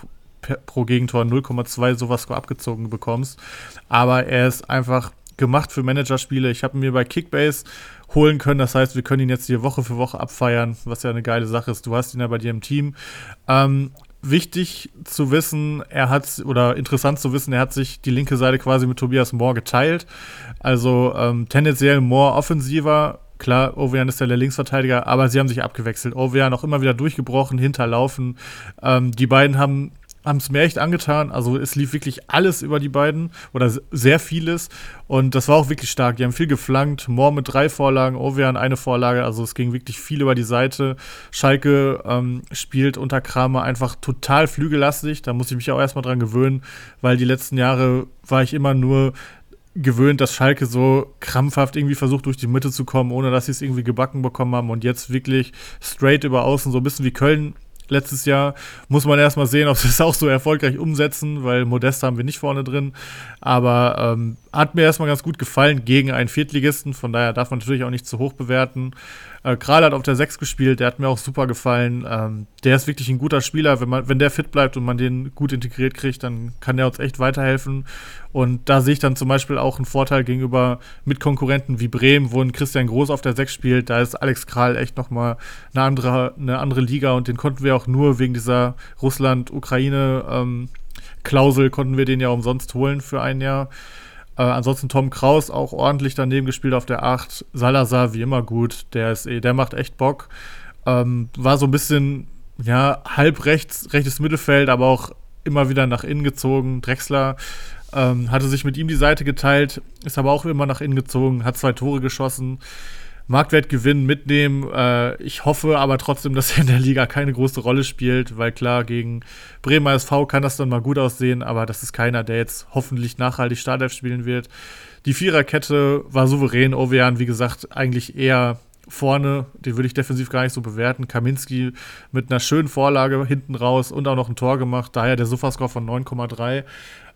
pro Gegentor 0,2 sowas abgezogen bekommst. Aber er ist einfach gemacht für Managerspiele. Ich habe mir bei Kickbase holen können. Das heißt, wir können ihn jetzt hier Woche für Woche abfeiern, was ja eine geile Sache ist. Du hast ihn ja bei dir im Team. Ähm, wichtig zu wissen, er hat, oder interessant zu wissen, er hat sich die linke Seite quasi mit Tobias Moore geteilt. Also ähm, tendenziell Moore offensiver. Klar, Ovean ist ja der Linksverteidiger, aber sie haben sich abgewechselt. Ovean auch immer wieder durchgebrochen, hinterlaufen. Ähm, die beiden haben haben es mir echt angetan. Also es lief wirklich alles über die beiden oder sehr vieles. Und das war auch wirklich stark. Die haben viel geflankt. Moore mit drei Vorlagen, Ovean eine Vorlage. Also es ging wirklich viel über die Seite. Schalke ähm, spielt unter Kramer einfach total flügellastig. Da muss ich mich auch erstmal dran gewöhnen, weil die letzten Jahre war ich immer nur gewöhnt, dass Schalke so krampfhaft irgendwie versucht, durch die Mitte zu kommen, ohne dass sie es irgendwie gebacken bekommen haben. Und jetzt wirklich straight über außen, so ein bisschen wie Köln letztes Jahr. Muss man erstmal sehen, ob sie es auch so erfolgreich umsetzen, weil Modest haben wir nicht vorne drin. Aber ähm, hat mir erstmal ganz gut gefallen gegen einen Viertligisten. Von daher darf man natürlich auch nicht zu hoch bewerten. Äh, Kral hat auf der 6 gespielt, der hat mir auch super gefallen. Ähm, der ist wirklich ein guter Spieler. Wenn, man, wenn der fit bleibt und man den gut integriert kriegt, dann kann der uns echt weiterhelfen. Und da sehe ich dann zum Beispiel auch einen Vorteil gegenüber Mitkonkurrenten wie Bremen, wo ein Christian Groß auf der 6 spielt. Da ist Alex Kral echt nochmal eine andere, eine andere Liga und den konnten wir auch nur wegen dieser Russland-Ukraine- ähm, konnten wir den ja umsonst holen für ein Jahr. Äh, ansonsten Tom Kraus auch ordentlich daneben gespielt auf der 8. Salazar wie immer gut. Der ist eh, der macht echt Bock. Ähm, war so ein bisschen, ja, halb rechts, rechtes Mittelfeld, aber auch immer wieder nach innen gezogen. Drexler ähm, hatte sich mit ihm die Seite geteilt, ist aber auch immer nach innen gezogen, hat zwei Tore geschossen. Marktwertgewinn mitnehmen. Äh, ich hoffe aber trotzdem, dass er in der Liga keine große Rolle spielt, weil klar, gegen Bremer SV kann das dann mal gut aussehen, aber das ist keiner, der jetzt hoffentlich nachhaltig Startelf spielen wird. Die Viererkette war souverän. Ovean, wie gesagt, eigentlich eher vorne, den würde ich defensiv gar nicht so bewerten. Kaminski mit einer schönen Vorlage hinten raus und auch noch ein Tor gemacht, daher der Sofascore von 9,3.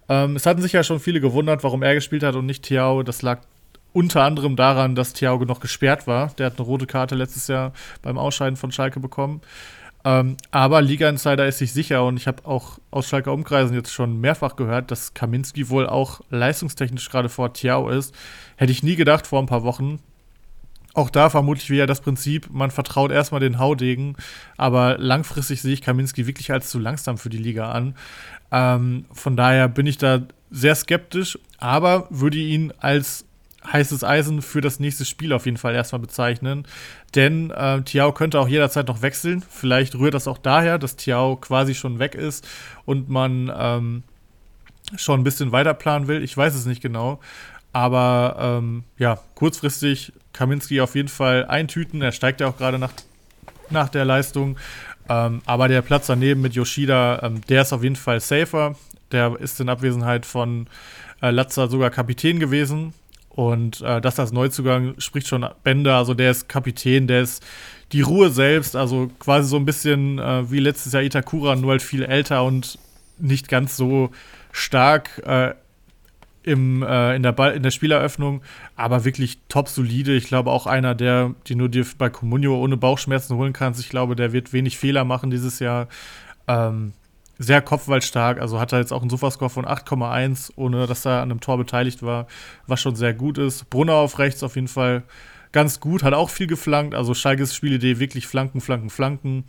Ähm, es hatten sich ja schon viele gewundert, warum er gespielt hat und nicht Thiao. Das lag unter anderem daran, dass Thiago noch gesperrt war. Der hat eine rote Karte letztes Jahr beim Ausscheiden von Schalke bekommen. Ähm, aber Liga Insider ist sich sicher und ich habe auch aus Schalke Umkreisen jetzt schon mehrfach gehört, dass Kaminski wohl auch leistungstechnisch gerade vor Thiago ist. Hätte ich nie gedacht vor ein paar Wochen. Auch da vermutlich wieder das Prinzip, man vertraut erstmal den Haudegen, aber langfristig sehe ich Kaminski wirklich als zu langsam für die Liga an. Ähm, von daher bin ich da sehr skeptisch, aber würde ihn als heißes Eisen für das nächste Spiel auf jeden Fall erstmal bezeichnen. Denn äh, Tiao könnte auch jederzeit noch wechseln. Vielleicht rührt das auch daher, dass Tiao quasi schon weg ist und man ähm, schon ein bisschen weiter planen will. Ich weiß es nicht genau. Aber ähm, ja, kurzfristig Kaminski auf jeden Fall eintüten. Er steigt ja auch gerade nach, nach der Leistung. Ähm, aber der Platz daneben mit Yoshida, ähm, der ist auf jeden Fall safer. Der ist in Abwesenheit von äh, Latza sogar Kapitän gewesen. Und äh, das als Neuzugang spricht schon Bender, also der ist Kapitän, der ist die Ruhe selbst, also quasi so ein bisschen äh, wie letztes Jahr Itakura, nur halt viel älter und nicht ganz so stark äh, im, äh, in, der Ball, in der Spieleröffnung, aber wirklich top solide. Ich glaube auch einer, der, die nur dir bei Comunio ohne Bauchschmerzen holen kannst. Ich glaube, der wird wenig Fehler machen dieses Jahr. Ähm, sehr kopfballstark, also hat er jetzt auch einen Sofascore von 8,1, ohne dass er an einem Tor beteiligt war, was schon sehr gut ist. Brunner auf rechts auf jeden Fall ganz gut, hat auch viel geflankt, also Schalkes Spielidee wirklich Flanken, Flanken, Flanken.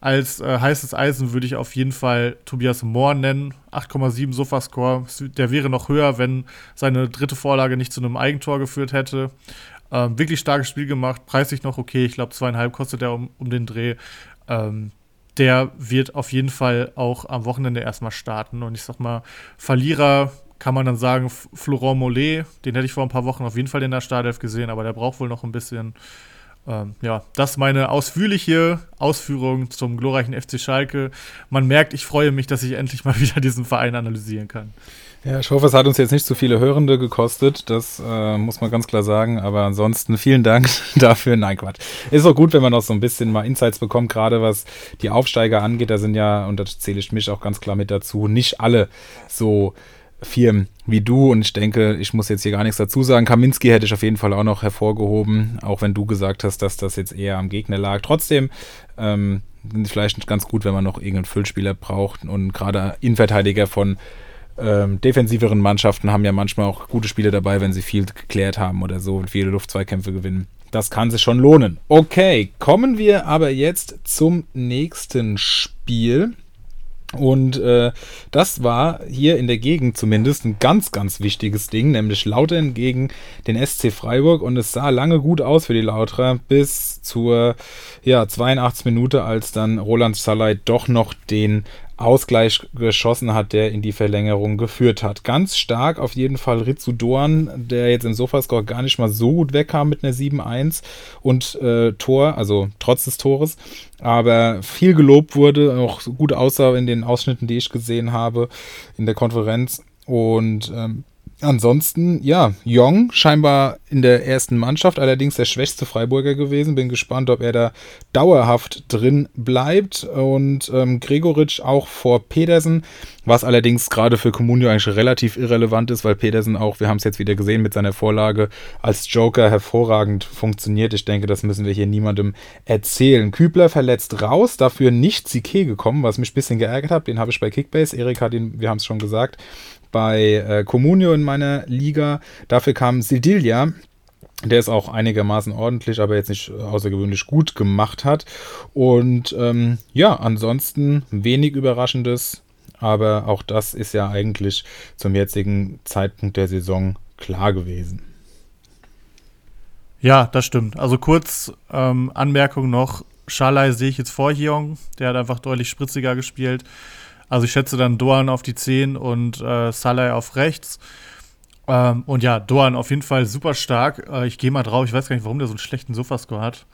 Als äh, heißes Eisen würde ich auf jeden Fall Tobias Mohr nennen, 8,7 Sofascore. Der wäre noch höher, wenn seine dritte Vorlage nicht zu einem Eigentor geführt hätte. Ähm, wirklich starkes Spiel gemacht, preislich noch okay, ich glaube zweieinhalb kostet er um, um den Dreh. Ähm, der wird auf jeden Fall auch am Wochenende erstmal starten. Und ich sag mal, Verlierer kann man dann sagen, Florent Mollet, den hätte ich vor ein paar Wochen auf jeden Fall in der Startelf gesehen, aber der braucht wohl noch ein bisschen. Ähm, ja, das meine ausführliche Ausführung zum glorreichen FC Schalke. Man merkt, ich freue mich, dass ich endlich mal (laughs) wieder diesen Verein analysieren kann. Ja, ich hoffe, es hat uns jetzt nicht zu viele Hörende gekostet. Das äh, muss man ganz klar sagen. Aber ansonsten vielen Dank (laughs) dafür. Nein, Quatsch. Ist auch gut, wenn man noch so ein bisschen mal Insights bekommt, gerade was die Aufsteiger angeht. Da sind ja, und da zähle ich mich auch ganz klar mit dazu, nicht alle so Firmen wie du und ich denke, ich muss jetzt hier gar nichts dazu sagen. Kaminski hätte ich auf jeden Fall auch noch hervorgehoben, auch wenn du gesagt hast, dass das jetzt eher am Gegner lag. Trotzdem ähm, vielleicht ganz gut, wenn man noch irgendeinen Füllspieler braucht und gerade Innenverteidiger von ähm, defensiveren Mannschaften haben ja manchmal auch gute Spiele dabei, wenn sie viel geklärt haben oder so und viele Luftzweikämpfe gewinnen. Das kann sich schon lohnen. Okay, kommen wir aber jetzt zum nächsten Spiel. Und äh, das war hier in der Gegend zumindest ein ganz, ganz wichtiges Ding, nämlich Lautern gegen den SC Freiburg. Und es sah lange gut aus für die Lauterer bis zur ja, 82 Minute, als dann Roland Salai doch noch den Ausgleich geschossen hat, der in die Verlängerung geführt hat. Ganz stark auf jeden Fall Ritsu Dorn, der jetzt im Sofascore gar nicht mal so gut wegkam mit einer 7-1 und äh, Tor, also trotz des Tores, aber viel gelobt wurde, auch gut aussah in den Ausschnitten, die ich gesehen habe in der Konferenz und ähm, Ansonsten, ja, Jong scheinbar in der ersten Mannschaft, allerdings der schwächste Freiburger gewesen. Bin gespannt, ob er da dauerhaft drin bleibt. Und ähm, Gregoritsch auch vor Pedersen, was allerdings gerade für Comunio eigentlich relativ irrelevant ist, weil Pedersen auch, wir haben es jetzt wieder gesehen, mit seiner Vorlage als Joker hervorragend funktioniert. Ich denke, das müssen wir hier niemandem erzählen. Kübler verletzt raus, dafür nicht Sique gekommen, was mich ein bisschen geärgert hat. Den habe ich bei Kickbase. Erik hat wir haben es schon gesagt bei äh, Comunio in meiner Liga. Dafür kam Sildilia, der es auch einigermaßen ordentlich, aber jetzt nicht außergewöhnlich gut gemacht hat. Und ähm, ja, ansonsten wenig Überraschendes, aber auch das ist ja eigentlich zum jetzigen Zeitpunkt der Saison klar gewesen. Ja, das stimmt. Also kurz ähm, Anmerkung noch: Schalai sehe ich jetzt vor Hyong, der hat einfach deutlich spritziger gespielt. Also ich schätze dann Doan auf die 10 und äh, Saleh auf rechts. Ähm, und ja, Doan auf jeden Fall super stark. Äh, ich gehe mal drauf, ich weiß gar nicht, warum der so einen schlechten Sofascore hat.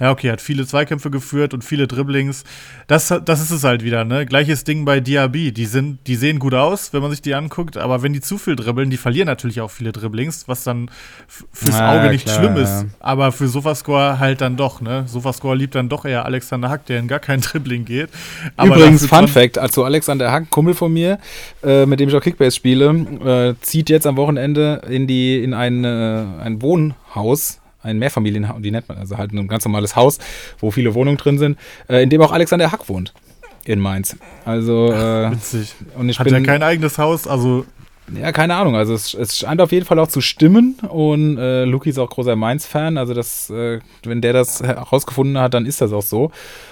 Ja, okay, hat viele Zweikämpfe geführt und viele Dribblings. Das, das ist es halt wieder, ne? Gleiches Ding bei Diaby. Die, sind, die sehen gut aus, wenn man sich die anguckt, aber wenn die zu viel dribbeln, die verlieren natürlich auch viele Dribblings, was dann fürs ja, Auge nicht klar, schlimm ist. Ja. Aber für Sofascore halt dann doch, ne? Sofascore liebt dann doch eher Alexander Hack, der in gar kein Dribbling geht. Aber Übrigens, Fun Fact: Also, Alexander Hack, Kumpel von mir, äh, mit dem ich auch Kickbase spiele, äh, zieht jetzt am Wochenende in, die, in ein, äh, ein Wohnhaus ein Mehrfamilienhaus, wie nennt man, also halt ein ganz normales Haus, wo viele Wohnungen drin sind, äh, in dem auch Alexander Hack wohnt. In Mainz. Also, äh, Witzig. Und ich Hat bin, er kein eigenes Haus? Also, ja, keine Ahnung. Also es, es, scheint auf jeden Fall auch zu stimmen und äh, Luki ist auch großer Mainz-Fan. Also das, äh, wenn der das herausgefunden hat, dann ist das auch so.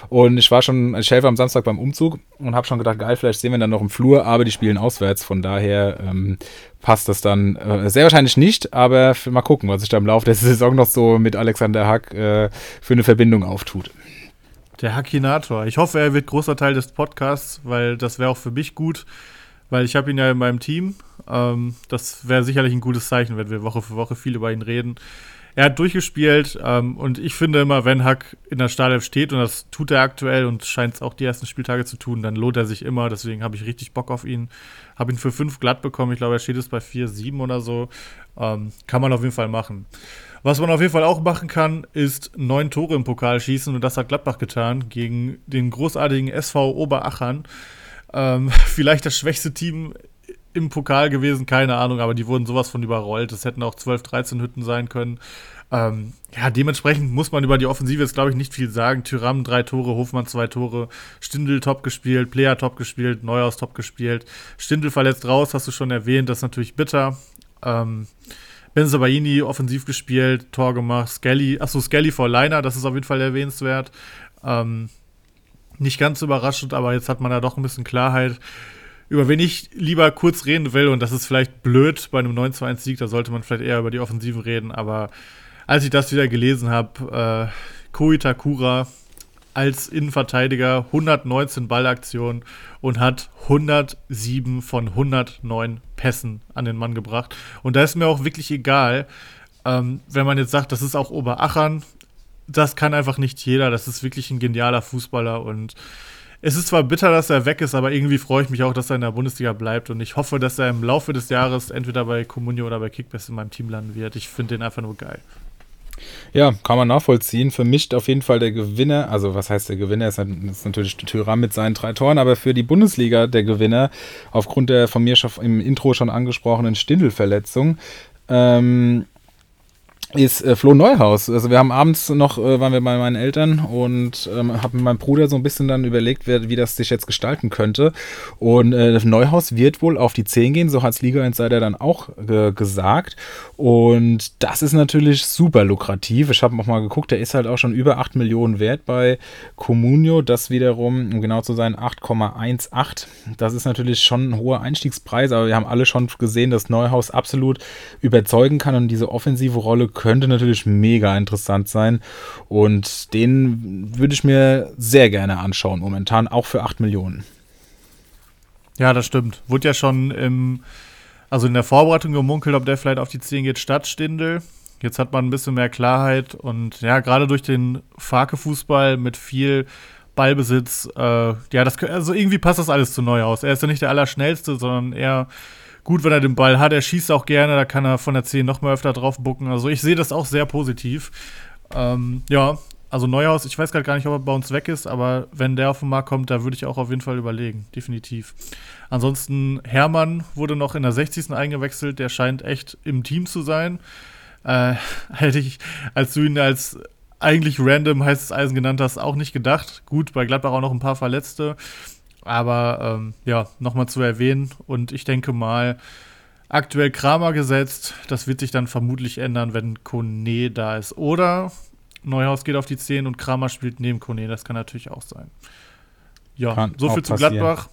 Und ich war schon, ich helfe am Samstag beim Umzug und habe schon gedacht, geil, vielleicht sehen wir dann noch im Flur, aber die spielen auswärts. Von daher ähm, passt das dann äh, sehr wahrscheinlich nicht, aber mal gucken, was sich da im Laufe der (laughs) Saison noch so mit Alexander Hack äh, für eine Verbindung auftut. Der Hackinator. Ich hoffe, er wird großer Teil des Podcasts, weil das wäre auch für mich gut weil ich habe ihn ja in meinem Team. Ähm, das wäre sicherlich ein gutes Zeichen, wenn wir Woche für Woche viel über ihn reden. Er hat durchgespielt ähm, und ich finde immer, wenn Hack in der Startelf steht, und das tut er aktuell und scheint es auch die ersten Spieltage zu tun, dann lohnt er sich immer. Deswegen habe ich richtig Bock auf ihn. Habe ihn für fünf glatt bekommen. Ich glaube, er steht jetzt bei vier, sieben oder so. Ähm, kann man auf jeden Fall machen. Was man auf jeden Fall auch machen kann, ist neun Tore im Pokal schießen und das hat Gladbach getan gegen den großartigen SV Oberachern. Ähm, (laughs) vielleicht das schwächste Team im Pokal gewesen, keine Ahnung, aber die wurden sowas von überrollt. Es hätten auch 12, 13 Hütten sein können. Ähm, ja, dementsprechend muss man über die Offensive jetzt, glaube ich, nicht viel sagen. Tyram drei Tore, Hofmann zwei Tore, Stindel top gespielt, Player top gespielt, Neuhaus top gespielt. Stindel verletzt raus, hast du schon erwähnt, das ist natürlich bitter. Ähm, Benzabaini offensiv gespielt, Tor gemacht, Skelly, achso, Skelly vor Liner, das ist auf jeden Fall erwähnenswert. Ähm, nicht ganz überraschend, aber jetzt hat man da doch ein bisschen Klarheit, über wen ich lieber kurz reden will. Und das ist vielleicht blöd bei einem 9 1 Sieg, da sollte man vielleicht eher über die Offensiven reden. Aber als ich das wieder gelesen habe, äh, Ko Itakura als Innenverteidiger 119 Ballaktionen und hat 107 von 109 Pässen an den Mann gebracht. Und da ist mir auch wirklich egal, ähm, wenn man jetzt sagt, das ist auch Oberachern, das kann einfach nicht jeder. Das ist wirklich ein genialer Fußballer und es ist zwar bitter, dass er weg ist, aber irgendwie freue ich mich auch, dass er in der Bundesliga bleibt und ich hoffe, dass er im Laufe des Jahres entweder bei Comunio oder bei Kickbase in meinem Team landen wird. Ich finde den einfach nur geil. Ja, kann man nachvollziehen. Für mich auf jeden Fall der Gewinner, also was heißt der Gewinner, ist, ist natürlich Thüram mit seinen drei Toren, aber für die Bundesliga der Gewinner, aufgrund der von mir schon im Intro schon angesprochenen Stindelverletzung, ähm, ist äh, Flo Neuhaus. Also wir haben abends noch, äh, waren wir bei meinen Eltern und ähm, habe mit meinem Bruder so ein bisschen dann überlegt, wer, wie das sich jetzt gestalten könnte. Und äh, Neuhaus wird wohl auf die 10 gehen, so hat es Liga Insider dann auch äh, gesagt. Und das ist natürlich super lukrativ. Ich habe auch mal geguckt, der ist halt auch schon über 8 Millionen wert bei Comunio. Das wiederum, um genau zu sein, 8,18. Das ist natürlich schon ein hoher Einstiegspreis, aber wir haben alle schon gesehen, dass Neuhaus absolut überzeugen kann und diese offensive Rolle könnte natürlich mega interessant sein. Und den würde ich mir sehr gerne anschauen, momentan auch für 8 Millionen. Ja, das stimmt. Wurde ja schon im, also in der Vorbereitung gemunkelt, ob der vielleicht auf die 10 geht statt Stindel. Jetzt hat man ein bisschen mehr Klarheit und ja, gerade durch den Farke-Fußball mit viel Ballbesitz, äh, ja, das also irgendwie passt das alles zu neu aus. Er ist ja nicht der Allerschnellste, sondern eher gut, wenn er den Ball hat. Er schießt auch gerne, da kann er von der 10 noch mal öfter drauf bucken. Also ich sehe das auch sehr positiv. Ähm, ja, also Neuhaus, ich weiß gerade gar nicht, ob er bei uns weg ist, aber wenn der auf den Markt kommt, da würde ich auch auf jeden Fall überlegen, definitiv. Ansonsten, Hermann wurde noch in der 60. eingewechselt, der scheint echt im Team zu sein. Äh, (laughs) hätte ich, als du ihn als eigentlich random heißes Eisen genannt hast, auch nicht gedacht. Gut, bei Gladbach auch noch ein paar Verletzte. Aber ähm, ja, nochmal zu erwähnen. Und ich denke mal, aktuell Kramer gesetzt. Das wird sich dann vermutlich ändern, wenn Kone da ist. Oder Neuhaus geht auf die 10 und Kramer spielt neben Kone. Das kann natürlich auch sein. Ja, kann so viel zu Gladbach.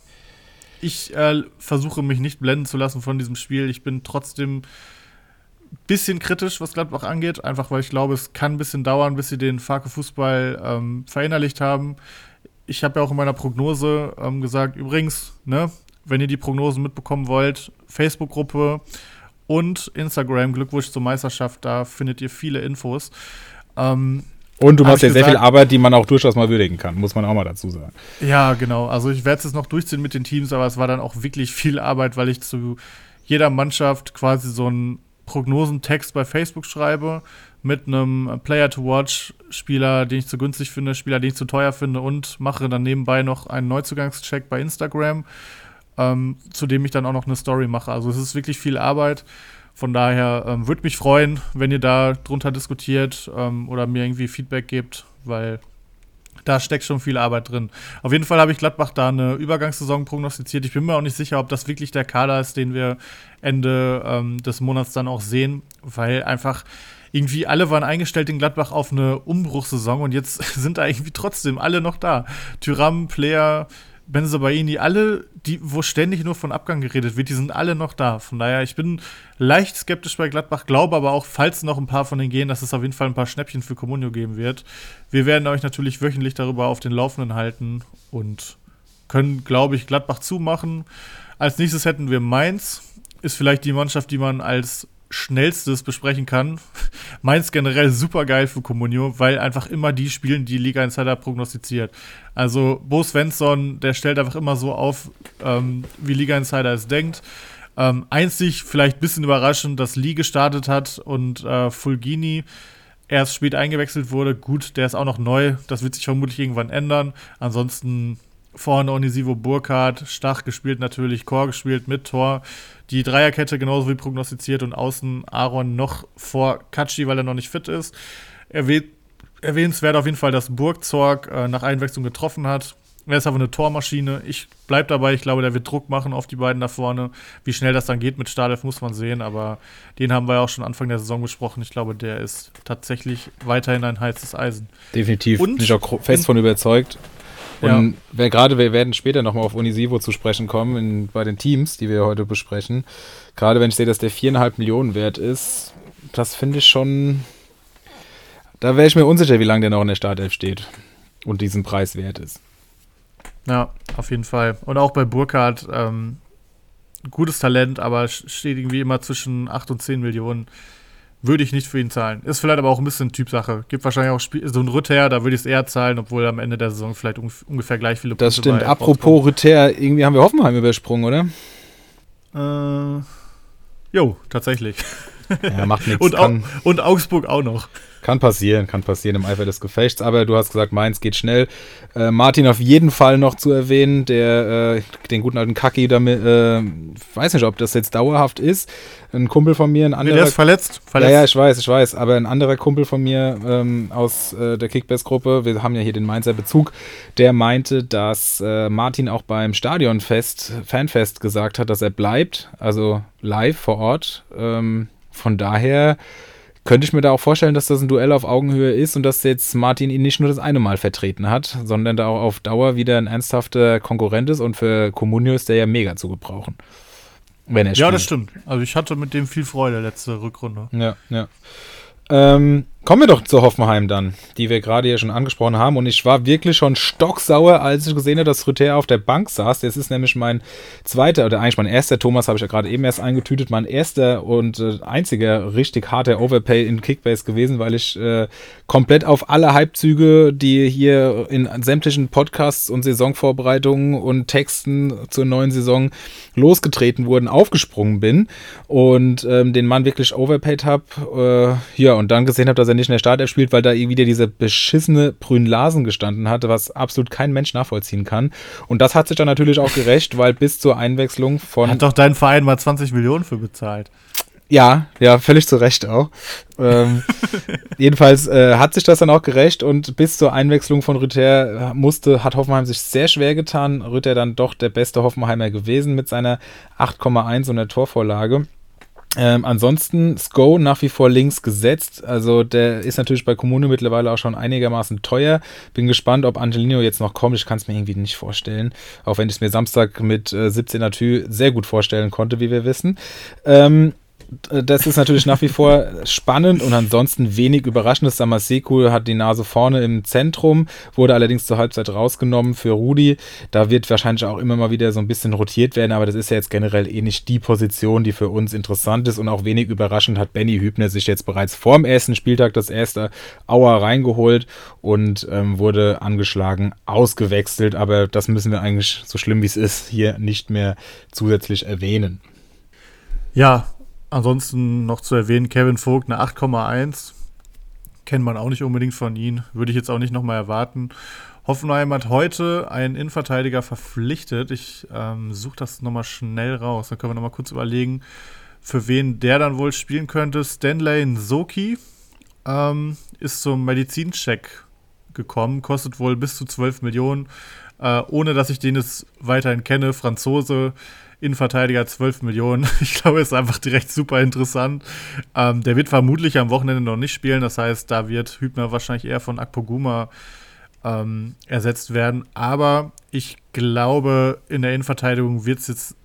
Ich äh, versuche mich nicht blenden zu lassen von diesem Spiel. Ich bin trotzdem ein bisschen kritisch, was Gladbach angeht. Einfach weil ich glaube, es kann ein bisschen dauern, bis sie den Farke Fußball ähm, verinnerlicht haben ich habe ja auch in meiner Prognose ähm, gesagt, übrigens, ne, wenn ihr die Prognosen mitbekommen wollt, Facebook-Gruppe und Instagram, Glückwunsch zur Meisterschaft, da findet ihr viele Infos. Ähm, und du machst ja sehr viel Arbeit, die man auch durchaus mal würdigen kann, muss man auch mal dazu sagen. Ja, genau. Also ich werde es jetzt noch durchziehen mit den Teams, aber es war dann auch wirklich viel Arbeit, weil ich zu jeder Mannschaft quasi so einen Prognosentext bei Facebook schreibe mit einem Player-to-Watch-Spieler, den ich zu günstig finde, Spieler, den ich zu teuer finde und mache dann nebenbei noch einen Neuzugangscheck bei Instagram, ähm, zu dem ich dann auch noch eine Story mache. Also es ist wirklich viel Arbeit. Von daher ähm, würde mich freuen, wenn ihr da drunter diskutiert ähm, oder mir irgendwie Feedback gebt, weil da steckt schon viel Arbeit drin. Auf jeden Fall habe ich Gladbach da eine Übergangssaison prognostiziert. Ich bin mir auch nicht sicher, ob das wirklich der Kader ist, den wir Ende ähm, des Monats dann auch sehen, weil einfach irgendwie alle waren eingestellt in Gladbach auf eine Umbruchssaison und jetzt (laughs) sind da irgendwie trotzdem alle noch da. Tyram, Player, Benzabaini, alle, die, wo ständig nur von Abgang geredet wird, die sind alle noch da. Von daher, ich bin leicht skeptisch bei Gladbach, glaube aber auch, falls noch ein paar von denen gehen, dass es auf jeden Fall ein paar Schnäppchen für Comunio geben wird. Wir werden euch natürlich wöchentlich darüber auf den Laufenden halten und können, glaube ich, Gladbach zumachen. Als nächstes hätten wir Mainz. Ist vielleicht die Mannschaft, die man als schnellstes besprechen kann. (laughs) Meins generell super geil für Comunio, weil einfach immer die spielen, die Liga Insider prognostiziert. Also Bo Svensson, der stellt einfach immer so auf, ähm, wie Liga Insider es denkt. Ähm, einzig vielleicht ein bisschen überraschend, dass Lee gestartet hat und äh, Fulgini erst spät eingewechselt wurde. Gut, der ist auch noch neu. Das wird sich vermutlich irgendwann ändern. Ansonsten Vorne Onisivo Burkhardt, Stach gespielt natürlich, Chor gespielt mit Tor. Die Dreierkette genauso wie prognostiziert und außen Aaron noch vor Katschi, weil er noch nicht fit ist. Erwäh erwähnenswert auf jeden Fall, dass Burgzorg äh, nach Einwechslung getroffen hat. Er ist aber eine Tormaschine. Ich bleibe dabei. Ich glaube, der wird Druck machen auf die beiden da vorne. Wie schnell das dann geht mit Stadef, muss man sehen. Aber den haben wir ja auch schon Anfang der Saison besprochen. Ich glaube, der ist tatsächlich weiterhin ein heißes Eisen. Definitiv. Und bin ich auch fest von überzeugt. Und ja. gerade, wir werden später nochmal auf Unisivo zu sprechen kommen, in, bei den Teams, die wir heute besprechen. Gerade wenn ich sehe, dass der viereinhalb Millionen wert ist, das finde ich schon. Da wäre ich mir unsicher, wie lange der noch in der Startelf steht und diesen Preis wert ist. Ja, auf jeden Fall. Und auch bei Burkhardt, ähm, gutes Talent, aber steht irgendwie immer zwischen 8 und 10 Millionen. Würde ich nicht für ihn zahlen. Ist vielleicht aber auch ein bisschen Typsache. Gibt wahrscheinlich auch Spiel so ein Rütter, da würde ich es eher zahlen, obwohl am Ende der Saison vielleicht ungefähr gleich viele Punkte Das stimmt. Apropos Rütter, irgendwie haben wir Hoffenheim übersprungen, oder? Äh, jo, tatsächlich. Ja, macht (laughs) nichts. Und, Au und Augsburg auch noch. Kann passieren, kann passieren im Eifer des Gefechts, aber du hast gesagt, Mainz geht schnell. Äh, Martin auf jeden Fall noch zu erwähnen, der äh, den guten alten Kaki damit, äh, weiß nicht, ob das jetzt dauerhaft ist. Ein Kumpel von mir, ein anderer. Nee, der ist verletzt. verletzt. Ja, ja, ich weiß, ich weiß, aber ein anderer Kumpel von mir ähm, aus äh, der Kickbase-Gruppe, wir haben ja hier den Mainzer Bezug, der meinte, dass äh, Martin auch beim Stadionfest, Fanfest gesagt hat, dass er bleibt, also live vor Ort. Ähm, von daher könnte ich mir da auch vorstellen, dass das ein Duell auf Augenhöhe ist und dass jetzt Martin ihn nicht nur das eine Mal vertreten hat, sondern da auch auf Dauer wieder ein ernsthafter Konkurrent ist und für Comunio ist der ja mega zu gebrauchen. Wenn er spielt. Ja, das stimmt. Also ich hatte mit dem viel Freude letzte Rückrunde. Ja, ja. Ähm, kommen wir doch zu Hoffenheim dann, die wir gerade hier schon angesprochen haben. Und ich war wirklich schon stocksauer, als ich gesehen habe, dass Rüther auf der Bank saß. Das ist nämlich mein zweiter, oder eigentlich mein erster, Thomas habe ich ja gerade eben erst eingetütet, mein erster und äh, einziger richtig harter Overpay in Kickbase gewesen, weil ich äh, komplett auf alle Halbzüge, die hier in sämtlichen Podcasts und Saisonvorbereitungen und Texten zur neuen Saison losgetreten wurden, aufgesprungen bin und ähm, den Mann wirklich overpaid habe. Äh, ja, und dann gesehen habe, dass er nicht in der Startelf spielt, weil da wieder dieser beschissene Brünn-Lasen gestanden hatte, was absolut kein Mensch nachvollziehen kann. Und das hat sich dann natürlich auch gerecht, weil bis zur Einwechslung von. Hat doch dein Verein mal 20 Millionen für bezahlt. Ja, ja, völlig zu Recht auch. ähm, (laughs) jedenfalls äh, hat sich das dann auch gerecht und bis zur Einwechslung von Rüther musste, hat Hoffenheim sich sehr schwer getan. Rüther dann doch der beste Hoffenheimer gewesen mit seiner 8,1 und der Torvorlage. Ähm, ansonsten Sko nach wie vor links gesetzt. Also der ist natürlich bei Kommune mittlerweile auch schon einigermaßen teuer. Bin gespannt, ob Angelino jetzt noch kommt. Ich kann es mir irgendwie nicht vorstellen. Auch wenn ich es mir Samstag mit äh, 17er Tü sehr gut vorstellen konnte, wie wir wissen. Ähm, das ist natürlich nach wie vor spannend und ansonsten wenig überraschendes. Samaseku hat die Nase vorne im Zentrum, wurde allerdings zur Halbzeit rausgenommen für Rudi. Da wird wahrscheinlich auch immer mal wieder so ein bisschen rotiert werden, aber das ist ja jetzt generell eh nicht die Position, die für uns interessant ist und auch wenig überraschend hat Benny Hübner sich jetzt bereits vor dem ersten Spieltag das erste Auer reingeholt und ähm, wurde angeschlagen, ausgewechselt, aber das müssen wir eigentlich, so schlimm wie es ist, hier nicht mehr zusätzlich erwähnen. Ja, Ansonsten noch zu erwähnen, Kevin Vogt eine 8,1. Kennt man auch nicht unbedingt von ihm. Würde ich jetzt auch nicht nochmal erwarten. Hoffenheim hat heute einen Innenverteidiger verpflichtet. Ich ähm, suche das nochmal schnell raus. Dann können wir nochmal kurz überlegen, für wen der dann wohl spielen könnte. Stanley Nsoki ähm, ist zum Medizincheck gekommen. Kostet wohl bis zu 12 Millionen. Äh, ohne dass ich den jetzt weiterhin kenne. Franzose Innenverteidiger 12 Millionen. (laughs) Ich glaube, ist einfach direkt super interessant. Ähm, der wird vermutlich am Wochenende noch nicht spielen. Das heißt, da wird Hübner wahrscheinlich eher von Akpoguma ähm, ersetzt werden. Aber ich glaube, in der Innenverteidigung wird es jetzt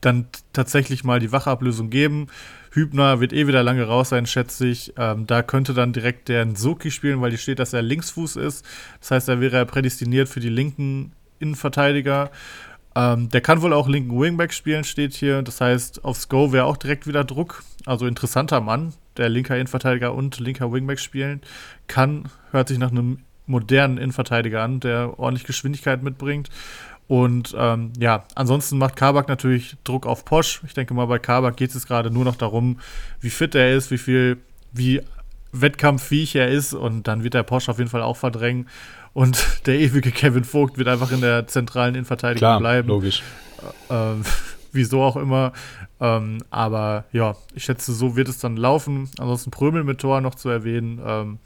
dann tatsächlich mal die Wachablösung geben. Hübner wird eh wieder lange raus sein, schätze ich. Ähm, da könnte dann direkt der Nsoki spielen, weil hier steht, dass er Linksfuß ist. Das heißt, er wäre prädestiniert für die linken Innenverteidiger. Ähm, der kann wohl auch linken Wingback spielen, steht hier. Das heißt, aufs Go wäre auch direkt wieder Druck. Also interessanter Mann, der linker Innenverteidiger und linker Wingback spielen kann. Hört sich nach einem modernen Innenverteidiger an, der ordentlich Geschwindigkeit mitbringt. Und ähm, ja, ansonsten macht Kabak natürlich Druck auf Posch. Ich denke mal, bei Kabak geht es gerade nur noch darum, wie fit er ist, wie viel, wie wettkampffähig er ist. Und dann wird der Posch auf jeden Fall auch verdrängen. Und der ewige Kevin Vogt wird einfach in der zentralen Innenverteidigung Klar, bleiben. Logisch. Ähm, (laughs) wieso auch immer. Ähm, aber ja, ich schätze, so wird es dann laufen. Ansonsten Prömel mit Tor noch zu erwähnen. Ähm,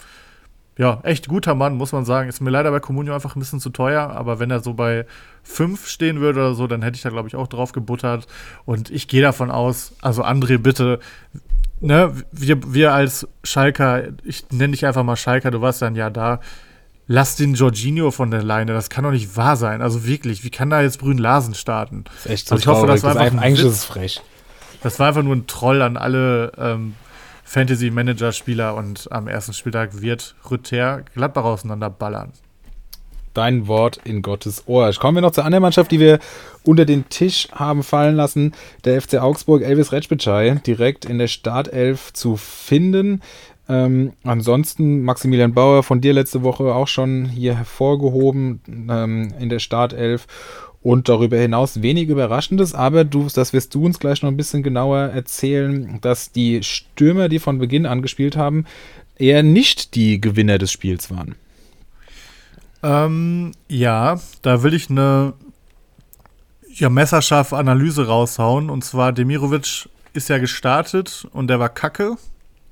ja, echt guter Mann, muss man sagen. Ist mir leider bei Comunio einfach ein bisschen zu teuer, aber wenn er so bei 5 stehen würde oder so, dann hätte ich da, glaube ich, auch drauf gebuttert. Und ich gehe davon aus, also André, bitte, ne, wir, wir als Schalker, ich nenne dich einfach mal Schalker, du warst dann ja da, lass den Jorginho von der Leine, das kann doch nicht wahr sein. Also wirklich, wie kann da jetzt Brün Larsen starten? Das ist echt so also ich hoffe, das war einfach ein eigentlich ist es frech. Das war einfach nur ein Troll an alle ähm, Fantasy-Manager-Spieler und am ersten Spieltag wird Rüther Gladbach auseinanderballern. Dein Wort in Gottes Ohr. Kommen wir noch zur anderen Mannschaft, die wir unter den Tisch haben fallen lassen. Der FC Augsburg, Elvis Retschbitschei, direkt in der Startelf zu finden. Ähm, ansonsten Maximilian Bauer von dir letzte Woche auch schon hier hervorgehoben ähm, in der Startelf. Und darüber hinaus wenig Überraschendes, aber du, das wirst du uns gleich noch ein bisschen genauer erzählen, dass die Stürmer, die von Beginn an gespielt haben, eher nicht die Gewinner des Spiels waren. Ähm, ja, da will ich eine ja, messerscharfe Analyse raushauen. Und zwar, Demirovic ist ja gestartet und der war kacke.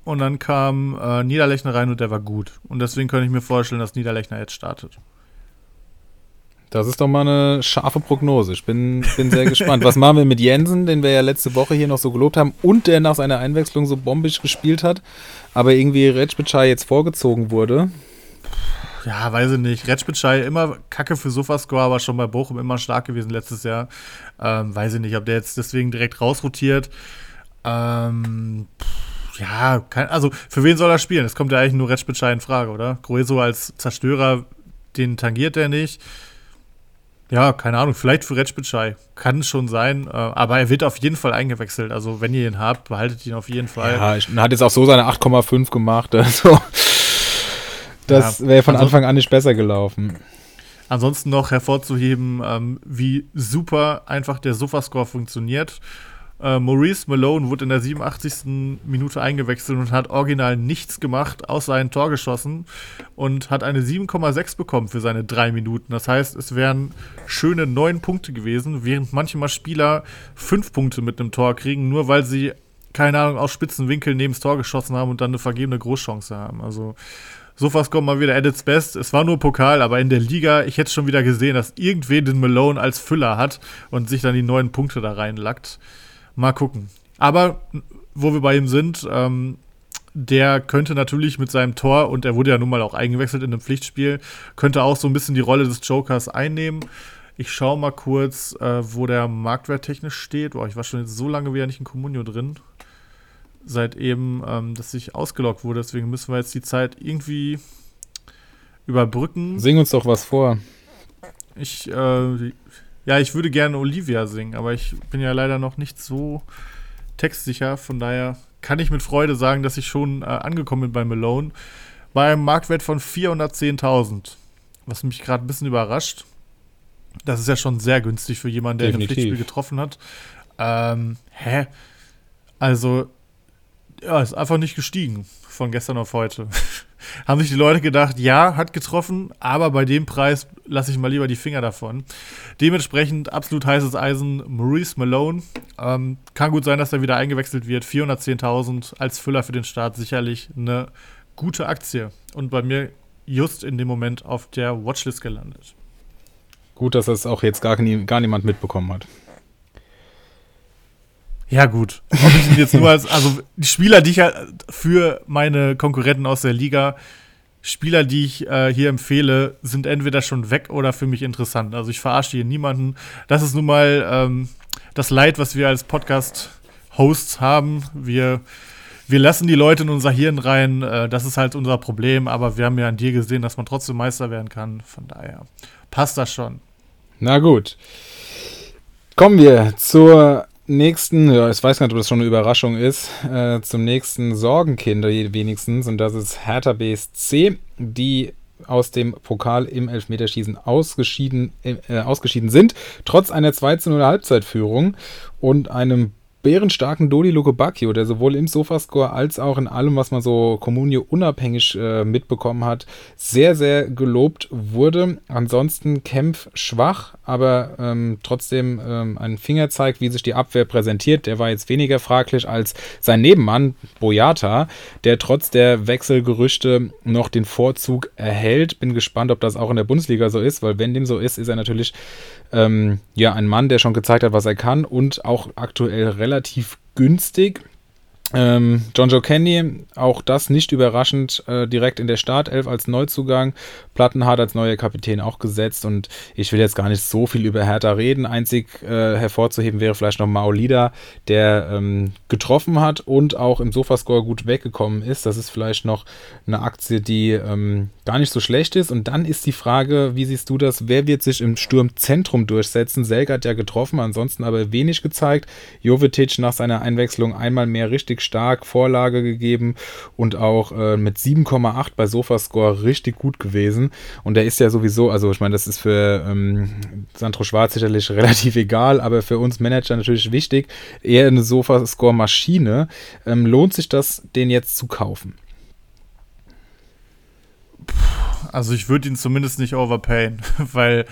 Und dann kam äh, Niederlechner rein und der war gut. Und deswegen könnte ich mir vorstellen, dass Niederlechner jetzt startet. Das ist doch mal eine scharfe Prognose. Ich bin, bin sehr gespannt. Was machen wir mit Jensen, den wir ja letzte Woche hier noch so gelobt haben und der nach seiner Einwechslung so bombisch gespielt hat, aber irgendwie Retschbitschei jetzt vorgezogen wurde? Ja, weiß ich nicht. Retschbitschei immer kacke für Sofascore, aber schon bei Bochum immer stark gewesen letztes Jahr. Ähm, weiß ich nicht, ob der jetzt deswegen direkt rausrotiert. Ähm, ja, kein, also für wen soll er spielen? Es kommt ja eigentlich nur Retschbitschei in Frage, oder? Grueso als Zerstörer, den tangiert er nicht. Ja, keine Ahnung, vielleicht für Retschbitschei. Kann schon sein, äh, aber er wird auf jeden Fall eingewechselt. Also, wenn ihr ihn habt, behaltet ihn auf jeden Fall. Ja, er hat jetzt auch so seine 8,5 gemacht. Also, (laughs) das ja, wäre von also, Anfang an nicht besser gelaufen. Ansonsten noch hervorzuheben, ähm, wie super einfach der Sofascore funktioniert. Äh, Maurice Malone wurde in der 87. Minute eingewechselt und hat original nichts gemacht, außer ein Tor geschossen und hat eine 7,6 bekommen für seine drei Minuten. Das heißt, es wären schöne neun Punkte gewesen, während manchmal Spieler fünf Punkte mit einem Tor kriegen, nur weil sie, keine Ahnung, aus spitzen Winkeln neben das Tor geschossen haben und dann eine vergebene Großchance haben. Also Sofas kommt mal wieder at its best. Es war nur Pokal, aber in der Liga, ich hätte schon wieder gesehen, dass irgendwen den Malone als Füller hat und sich dann die neun Punkte da reinlackt. Mal gucken. Aber wo wir bei ihm sind, ähm, der könnte natürlich mit seinem Tor, und er wurde ja nun mal auch eingewechselt in einem Pflichtspiel, könnte auch so ein bisschen die Rolle des Jokers einnehmen. Ich schaue mal kurz, äh, wo der Marktwert technisch steht. Boah, ich war schon jetzt so lange wieder nicht in Communio drin. Seit eben, ähm, dass ich ausgelockt wurde. Deswegen müssen wir jetzt die Zeit irgendwie überbrücken. Sing uns doch was vor. Ich, äh, ja, ich würde gerne Olivia singen, aber ich bin ja leider noch nicht so textsicher. Von daher kann ich mit Freude sagen, dass ich schon äh, angekommen bin bei Malone. Bei einem Marktwert von 410.000. Was mich gerade ein bisschen überrascht. Das ist ja schon sehr günstig für jemanden, der Definitiv. ein Pflichtspiel getroffen hat. Ähm, hä? Also, ja, ist einfach nicht gestiegen von gestern auf heute. (laughs) Haben sich die Leute gedacht, ja, hat getroffen, aber bei dem Preis lasse ich mal lieber die Finger davon. Dementsprechend absolut heißes Eisen, Maurice Malone. Ähm, kann gut sein, dass er wieder eingewechselt wird. 410.000 als Füller für den Start sicherlich eine gute Aktie. Und bei mir just in dem Moment auf der Watchlist gelandet. Gut, dass das auch jetzt gar, nie, gar niemand mitbekommen hat. Ja, gut. Ob ich ihn jetzt nur als, also die Spieler, die ich ja für meine Konkurrenten aus der Liga, Spieler, die ich äh, hier empfehle, sind entweder schon weg oder für mich interessant. Also ich verarsche hier niemanden. Das ist nun mal ähm, das Leid, was wir als Podcast-Hosts haben. Wir, wir lassen die Leute in unser Hirn rein. Äh, das ist halt unser Problem. Aber wir haben ja an dir gesehen, dass man trotzdem Meister werden kann. Von daher passt das schon. Na gut. Kommen wir zur nächsten, ja, ich weiß gar nicht, ob das schon eine Überraschung ist, äh, zum nächsten Sorgenkind wenigstens. Und das ist Hertha BSC, die aus dem Pokal im Elfmeterschießen ausgeschieden, äh, ausgeschieden sind, trotz einer 2 0 Halbzeitführung und einem bärenstarken Dodi Luke Bacchio, der sowohl im Sofascore als auch in allem, was man so Communio unabhängig äh, mitbekommen hat, sehr, sehr gelobt wurde. Ansonsten Kempf schwach, aber ähm, trotzdem ähm, ein Fingerzeig, wie sich die Abwehr präsentiert. Der war jetzt weniger fraglich als sein Nebenmann Boyata, der trotz der Wechselgerüchte noch den Vorzug erhält. Bin gespannt, ob das auch in der Bundesliga so ist, weil wenn dem so ist, ist er natürlich ähm, ja ein Mann, der schon gezeigt hat, was er kann und auch aktuell relativ günstig. Ähm, John Joe Candy, auch das nicht überraschend, äh, direkt in der Startelf als Neuzugang. Plattenhardt als neuer Kapitän auch gesetzt und ich will jetzt gar nicht so viel über Hertha reden. Einzig äh, hervorzuheben wäre vielleicht noch Maolida, der ähm, getroffen hat und auch im Sofascore gut weggekommen ist. Das ist vielleicht noch eine Aktie, die ähm, gar nicht so schlecht ist. Und dann ist die Frage, wie siehst du das? Wer wird sich im Sturmzentrum durchsetzen? Selk hat ja getroffen, ansonsten aber wenig gezeigt. Jovetic nach seiner Einwechslung einmal mehr richtig richtig stark, Vorlage gegeben und auch äh, mit 7,8 bei Sofascore richtig gut gewesen. Und der ist ja sowieso, also ich meine, das ist für ähm, Sandro Schwarz sicherlich (laughs) relativ egal, aber für uns Manager natürlich wichtig. Eher eine Sofascore-Maschine. Ähm, lohnt sich das, den jetzt zu kaufen? Also ich würde ihn zumindest nicht overpayen, (laughs) weil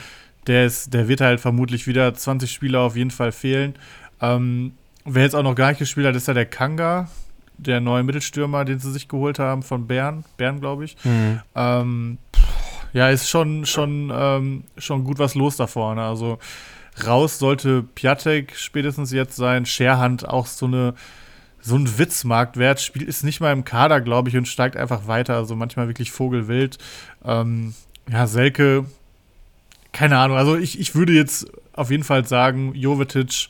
der ist, der wird halt vermutlich wieder 20 Spieler auf jeden Fall fehlen. Ähm, wer jetzt auch noch gar nicht gespielt hat, ist ja der Kanga, der neue Mittelstürmer, den sie sich geholt haben von Bern, Bern glaube ich. Mhm. Ähm, ja, ist schon, schon, ähm, schon gut was los da vorne. Also raus sollte Piatek spätestens jetzt sein. Scherhand auch so eine so ein Witzmarktwert. Spielt ist nicht mal im Kader, glaube ich, und steigt einfach weiter. Also manchmal wirklich Vogelwild. Ähm, ja, Selke keine Ahnung, also ich, ich würde jetzt auf jeden Fall sagen, Jovetic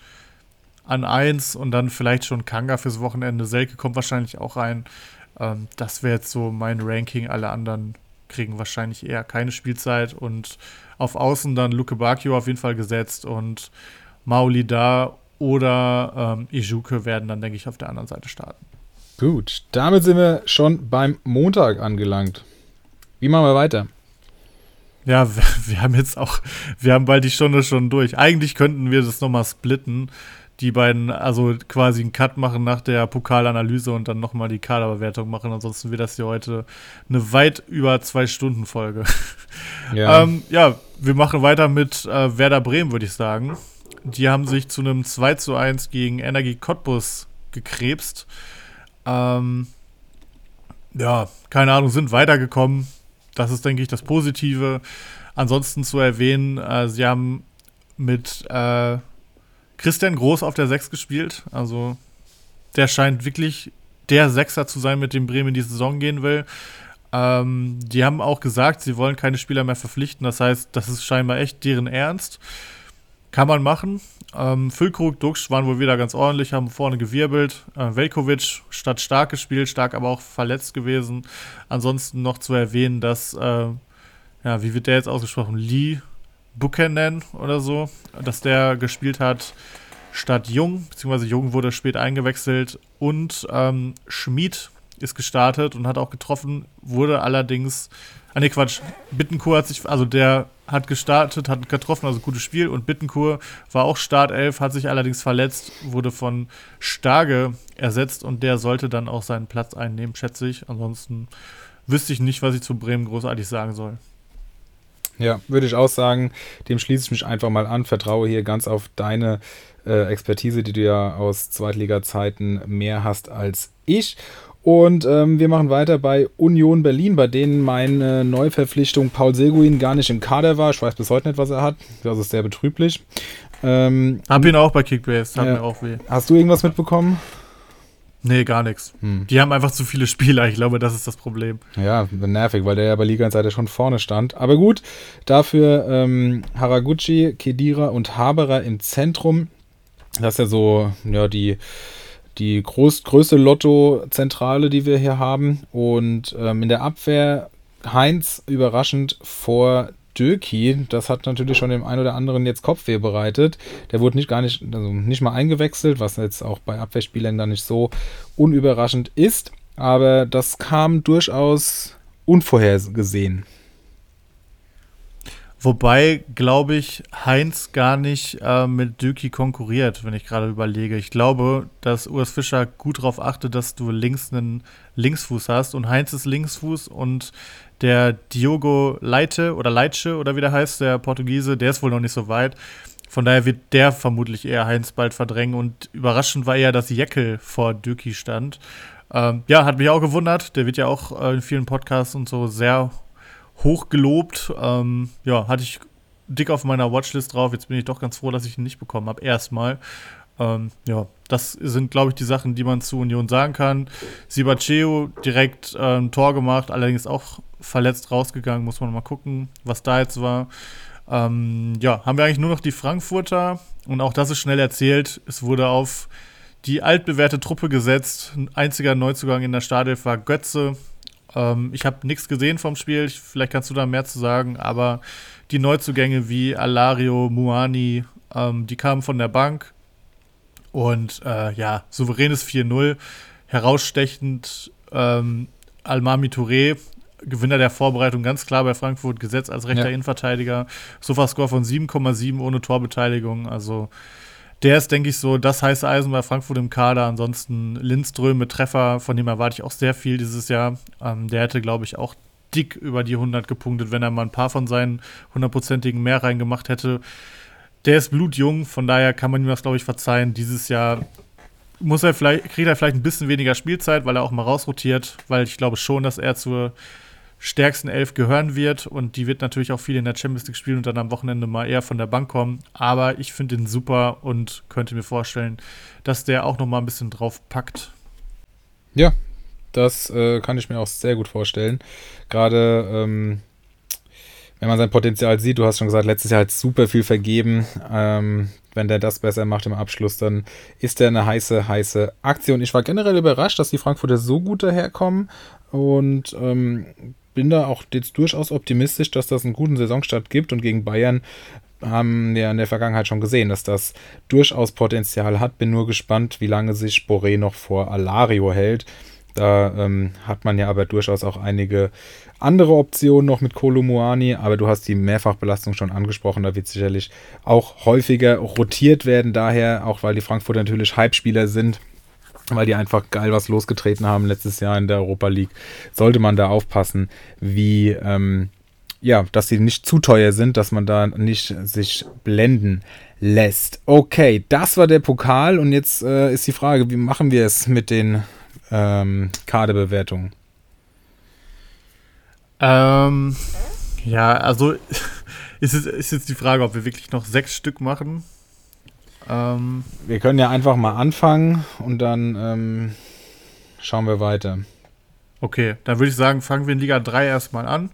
an 1 und dann vielleicht schon Kanga fürs Wochenende. Selke kommt wahrscheinlich auch rein. Ähm, das wäre jetzt so mein Ranking. Alle anderen kriegen wahrscheinlich eher keine Spielzeit und auf Außen dann Luke Bakio auf jeden Fall gesetzt und Mauli da oder ähm, Ijuke werden dann, denke ich, auf der anderen Seite starten. Gut, damit sind wir schon beim Montag angelangt. Wie machen wir weiter? Ja, wir, (laughs) wir, haben jetzt auch, wir haben bald die Stunde schon durch. Eigentlich könnten wir das nochmal splitten, die beiden, also quasi einen Cut machen nach der Pokalanalyse und dann nochmal die Kaderbewertung machen. Ansonsten wird das hier heute eine weit über zwei Stunden Folge. (laughs) Ja, ähm, ja wir machen weiter mit äh, Werder Bremen, würde ich sagen. Die haben sich zu einem 2 zu 1 gegen Energie Cottbus gekrebst. Ähm, ja, keine Ahnung, sind weitergekommen das ist, denke ich, das Positive. Ansonsten zu erwähnen, äh, sie haben mit äh, Christian Groß auf der 6 gespielt. Also der scheint wirklich der Sechser zu sein, mit dem Bremen in die Saison gehen will. Ähm, die haben auch gesagt, sie wollen keine Spieler mehr verpflichten. Das heißt, das ist scheinbar echt deren Ernst. Kann man machen. Ähm, Füllkrug, Duxch waren wohl wieder ganz ordentlich, haben vorne gewirbelt. Äh, Velkovic statt stark gespielt, stark aber auch verletzt gewesen. Ansonsten noch zu erwähnen, dass, äh, ja, wie wird der jetzt ausgesprochen? Lee Buchanan oder so, dass der gespielt hat statt Jung, beziehungsweise Jung wurde spät eingewechselt und ähm, Schmid ist gestartet und hat auch getroffen, wurde allerdings Ah, ne, Quatsch. Bittenkur hat sich, also der hat gestartet, hat getroffen, also gutes Spiel. Und Bittenkur war auch Startelf, hat sich allerdings verletzt, wurde von Starge ersetzt und der sollte dann auch seinen Platz einnehmen, schätze ich. Ansonsten wüsste ich nicht, was ich zu Bremen großartig sagen soll. Ja, würde ich auch sagen, dem schließe ich mich einfach mal an, vertraue hier ganz auf deine äh, Expertise, die du ja aus Zweitliga-Zeiten mehr hast als ich. Und ähm, wir machen weiter bei Union Berlin, bei denen meine Neuverpflichtung Paul Seguin gar nicht im Kader war. Ich weiß bis heute nicht, was er hat. Das ist sehr betrüblich. Ähm, Hab ihn auch bei Kickbase, hat ja. mir auch weh. Hast du irgendwas mitbekommen? Nee, gar nichts. Hm. Die haben einfach zu viele Spieler. Ich glaube, das ist das Problem. Ja, nervig, weil der ja bei Liga-Seite schon vorne stand. Aber gut, dafür ähm, Haraguchi, Kedira und Haberer im Zentrum. Das ist ja so, ja, die die groß, größte Lotto-Zentrale, die wir hier haben. Und ähm, in der Abwehr Heinz überraschend vor Döki. Das hat natürlich schon dem einen oder anderen jetzt Kopfweh bereitet. Der wurde nicht gar nicht, also nicht mal eingewechselt, was jetzt auch bei Abwehrspielern dann nicht so unüberraschend ist. Aber das kam durchaus unvorhergesehen. Wobei, glaube ich, Heinz gar nicht äh, mit Döki konkurriert, wenn ich gerade überlege. Ich glaube, dass Urs Fischer gut darauf achtet, dass du links einen Linksfuß hast und Heinz ist Linksfuß und der Diogo Leite oder Leitsche oder wie der heißt, der Portugiese, der ist wohl noch nicht so weit. Von daher wird der vermutlich eher Heinz bald verdrängen und überraschend war eher, dass Jeckel vor Döki stand. Ähm, ja, hat mich auch gewundert. Der wird ja auch äh, in vielen Podcasts und so sehr hoch gelobt. Ähm, ja, hatte ich dick auf meiner Watchlist drauf. Jetzt bin ich doch ganz froh, dass ich ihn nicht bekommen habe. Erstmal. Ähm, ja, das sind, glaube ich, die Sachen, die man zu Union sagen kann. Sibaceo direkt äh, ein Tor gemacht, allerdings auch verletzt rausgegangen. Muss man mal gucken, was da jetzt war. Ähm, ja, haben wir eigentlich nur noch die Frankfurter und auch das ist schnell erzählt. Es wurde auf die altbewährte Truppe gesetzt. Ein einziger Neuzugang in der Startelf war Götze. Ähm, ich habe nichts gesehen vom Spiel, vielleicht kannst du da mehr zu sagen, aber die Neuzugänge wie Alario, Muani, ähm, die kamen von der Bank und äh, ja, souveränes 4-0. herausstechend ähm, Almami Touré, Gewinner der Vorbereitung, ganz klar bei Frankfurt, gesetzt als rechter ja. Innenverteidiger. Sofa-Score von 7,7 ohne Torbeteiligung. Also der ist, denke ich, so das heiße Eisen bei Frankfurt im Kader. Ansonsten Lindström mit Treffer, von dem erwarte ich auch sehr viel dieses Jahr. Ähm, der hätte, glaube ich, auch dick über die 100 gepunktet, wenn er mal ein paar von seinen hundertprozentigen mehr reingemacht hätte. Der ist blutjung, von daher kann man ihm das, glaube ich, verzeihen. Dieses Jahr muss er vielleicht, kriegt er vielleicht ein bisschen weniger Spielzeit, weil er auch mal rausrotiert, weil ich glaube schon, dass er zur stärksten Elf gehören wird und die wird natürlich auch viel in der Champions League spielen und dann am Wochenende mal eher von der Bank kommen. Aber ich finde ihn super und könnte mir vorstellen, dass der auch noch mal ein bisschen drauf packt. Ja, das äh, kann ich mir auch sehr gut vorstellen. Gerade ähm, wenn man sein Potenzial sieht, du hast schon gesagt, letztes Jahr hat super viel vergeben. Ähm, wenn der das besser macht im Abschluss, dann ist der eine heiße, heiße Aktion. Ich war generell überrascht, dass die Frankfurter so gut daherkommen und ähm, bin da auch jetzt durchaus optimistisch, dass das einen guten Saisonstart gibt und gegen Bayern haben wir in der Vergangenheit schon gesehen, dass das durchaus Potenzial hat. Bin nur gespannt, wie lange sich Boré noch vor Alario hält. Da ähm, hat man ja aber durchaus auch einige andere Optionen noch mit Kolumuani, aber du hast die Mehrfachbelastung schon angesprochen, da wird sicherlich auch häufiger rotiert werden, daher auch weil die Frankfurter natürlich Hype-Spieler sind, weil die einfach geil was losgetreten haben letztes Jahr in der Europa League, sollte man da aufpassen, wie, ähm, ja, dass sie nicht zu teuer sind, dass man da nicht sich blenden lässt. Okay, das war der Pokal und jetzt äh, ist die Frage, wie machen wir es mit den ähm, Kaderbewertungen? Ähm, ja, also (laughs) ist, ist jetzt die Frage, ob wir wirklich noch sechs Stück machen ähm, wir können ja einfach mal anfangen und dann ähm, schauen wir weiter. Okay, dann würde ich sagen, fangen wir in Liga 3 erstmal an.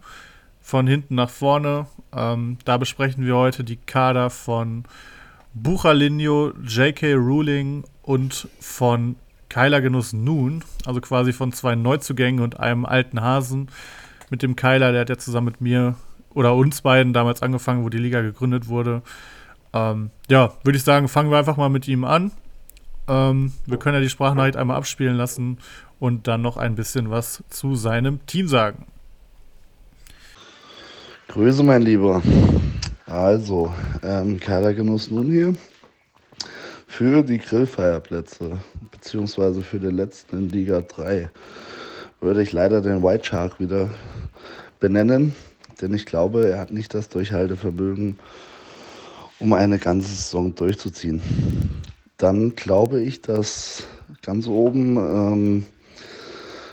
Von hinten nach vorne. Ähm, da besprechen wir heute die Kader von Buchalinho, J.K. Ruling und von Keiler Genuss Nun. Also quasi von zwei Neuzugängen und einem alten Hasen. Mit dem Keiler, der hat ja zusammen mit mir oder uns beiden damals angefangen, wo die Liga gegründet wurde. Ähm, ja, würde ich sagen, fangen wir einfach mal mit ihm an. Ähm, wir können ja die Sprachnachricht einmal abspielen lassen und dann noch ein bisschen was zu seinem Team sagen. Grüße, mein Lieber. Also, ähm, Keiler Genuss nun hier für die Grillfeierplätze, beziehungsweise für den letzten in Liga 3, würde ich leider den White Shark wieder benennen, denn ich glaube, er hat nicht das Durchhaltevermögen, um eine ganze Saison durchzuziehen. Dann glaube ich, dass ganz oben ähm,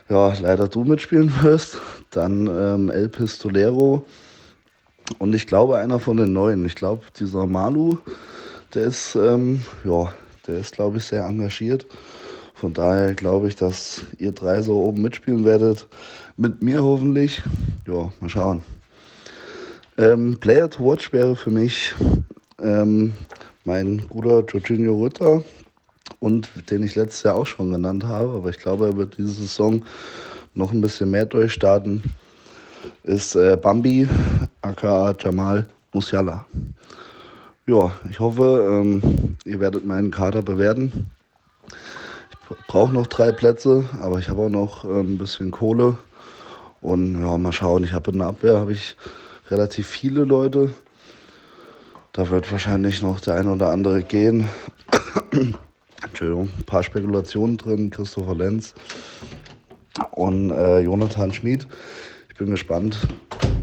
ja, leider du mitspielen wirst. Dann ähm, El Pistolero. Und ich glaube, einer von den Neuen. Ich glaube, dieser Malu, der ist, ähm, ja, der ist, glaube ich, sehr engagiert. Von daher glaube ich, dass ihr drei so oben mitspielen werdet. Mit mir hoffentlich. Ja, mal schauen. Ähm, Player to Watch wäre für mich ähm, mein Bruder Jorginho Rütter und den ich letztes Jahr auch schon genannt habe, aber ich glaube, er wird diese Saison noch ein bisschen mehr durchstarten, ist äh, Bambi, aka Jamal Musiala. Ja, ich hoffe, ähm, ihr werdet meinen Kader bewerten. Ich brauche noch drei Plätze, aber ich habe auch noch äh, ein bisschen Kohle. Und ja, mal schauen. Ich habe in der Abwehr ich relativ viele Leute. Da wird wahrscheinlich noch der eine oder andere gehen. (coughs) Entschuldigung, ein paar Spekulationen drin. Christopher Lenz und äh, Jonathan Schmid. Ich bin gespannt,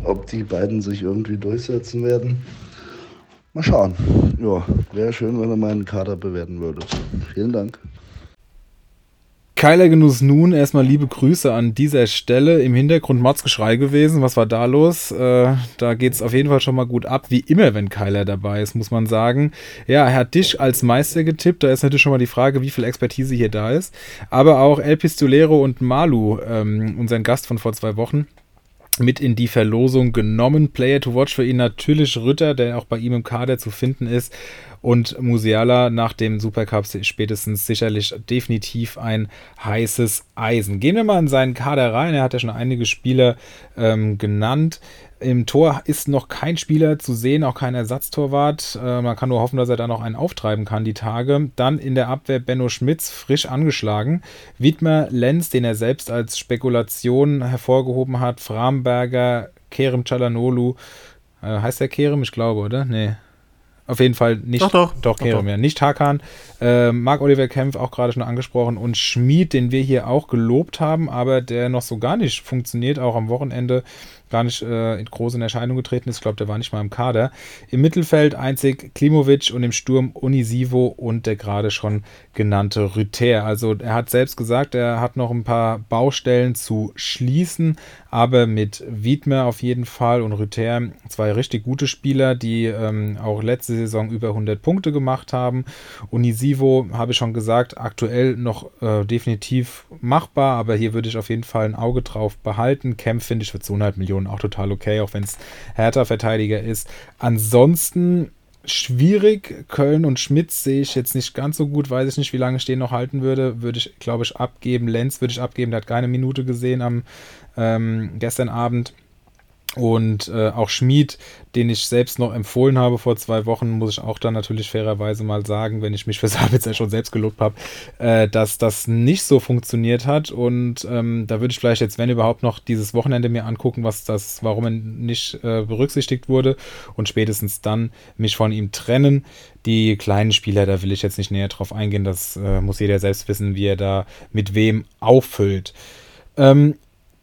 ob die beiden sich irgendwie durchsetzen werden. Mal schauen. Ja, wäre schön, wenn ihr meinen Kader bewerten würdet. Vielen Dank. Keiler Genuss nun, erstmal liebe Grüße an dieser Stelle. Im Hintergrund Mordsgeschrei gewesen. Was war da los? Äh, da geht es auf jeden Fall schon mal gut ab, wie immer, wenn Keiler dabei ist, muss man sagen. Ja, er hat dich als Meister getippt. Da ist natürlich schon mal die Frage, wie viel Expertise hier da ist. Aber auch El Pistolero und Malu, ähm, unseren Gast von vor zwei Wochen, mit in die Verlosung genommen. Player to watch für ihn natürlich Rütter, der auch bei ihm im Kader zu finden ist. Und Musiala nach dem Supercup spätestens sicherlich definitiv ein heißes Eisen. Gehen wir mal in seinen Kader rein. Er hat ja schon einige Spieler ähm, genannt. Im Tor ist noch kein Spieler zu sehen, auch kein Ersatztorwart. Äh, man kann nur hoffen, dass er da noch einen auftreiben kann, die Tage. Dann in der Abwehr Benno Schmitz, frisch angeschlagen. Wiedmer Lenz, den er selbst als Spekulation hervorgehoben hat. Framberger, Kerem Chalanolu. Äh, heißt der Kerem? Ich glaube, oder? Nee. Auf jeden Fall nicht. Doch, doch. Doch, Kerem, ja. Nicht Hakan. Äh, Marc-Oliver Kempf auch gerade schon angesprochen. Und Schmid, den wir hier auch gelobt haben, aber der noch so gar nicht funktioniert, auch am Wochenende gar nicht äh, in groß in Erscheinung getreten ist. Ich glaube, der war nicht mal im Kader. Im Mittelfeld einzig Klimovic und im Sturm Unisivo und der gerade schon genannte Rüther. Also er hat selbst gesagt, er hat noch ein paar Baustellen zu schließen, aber mit Wiedmer auf jeden Fall und Rüther zwei richtig gute Spieler, die ähm, auch letzte Saison über 100 Punkte gemacht haben. Unisivo habe ich schon gesagt, aktuell noch äh, definitiv machbar, aber hier würde ich auf jeden Fall ein Auge drauf behalten. Camp finde ich für 200 Millionen Position auch total okay, auch wenn es härter Verteidiger ist. Ansonsten schwierig. Köln und Schmitz sehe ich jetzt nicht ganz so gut. Weiß ich nicht, wie lange ich den noch halten würde. Würde ich, glaube ich, abgeben. Lenz würde ich abgeben. Der hat keine Minute gesehen am ähm, gestern Abend. Und äh, auch Schmied, den ich selbst noch empfohlen habe vor zwei Wochen, muss ich auch dann natürlich fairerweise mal sagen, wenn ich mich für (laughs) Sabitzer schon selbst gelobt habe, äh, dass das nicht so funktioniert hat. Und ähm, da würde ich vielleicht jetzt, wenn überhaupt, noch dieses Wochenende mir angucken, was das, warum er nicht äh, berücksichtigt wurde und spätestens dann mich von ihm trennen. Die kleinen Spieler, da will ich jetzt nicht näher drauf eingehen, das äh, muss jeder selbst wissen, wie er da mit wem auffüllt. Ähm,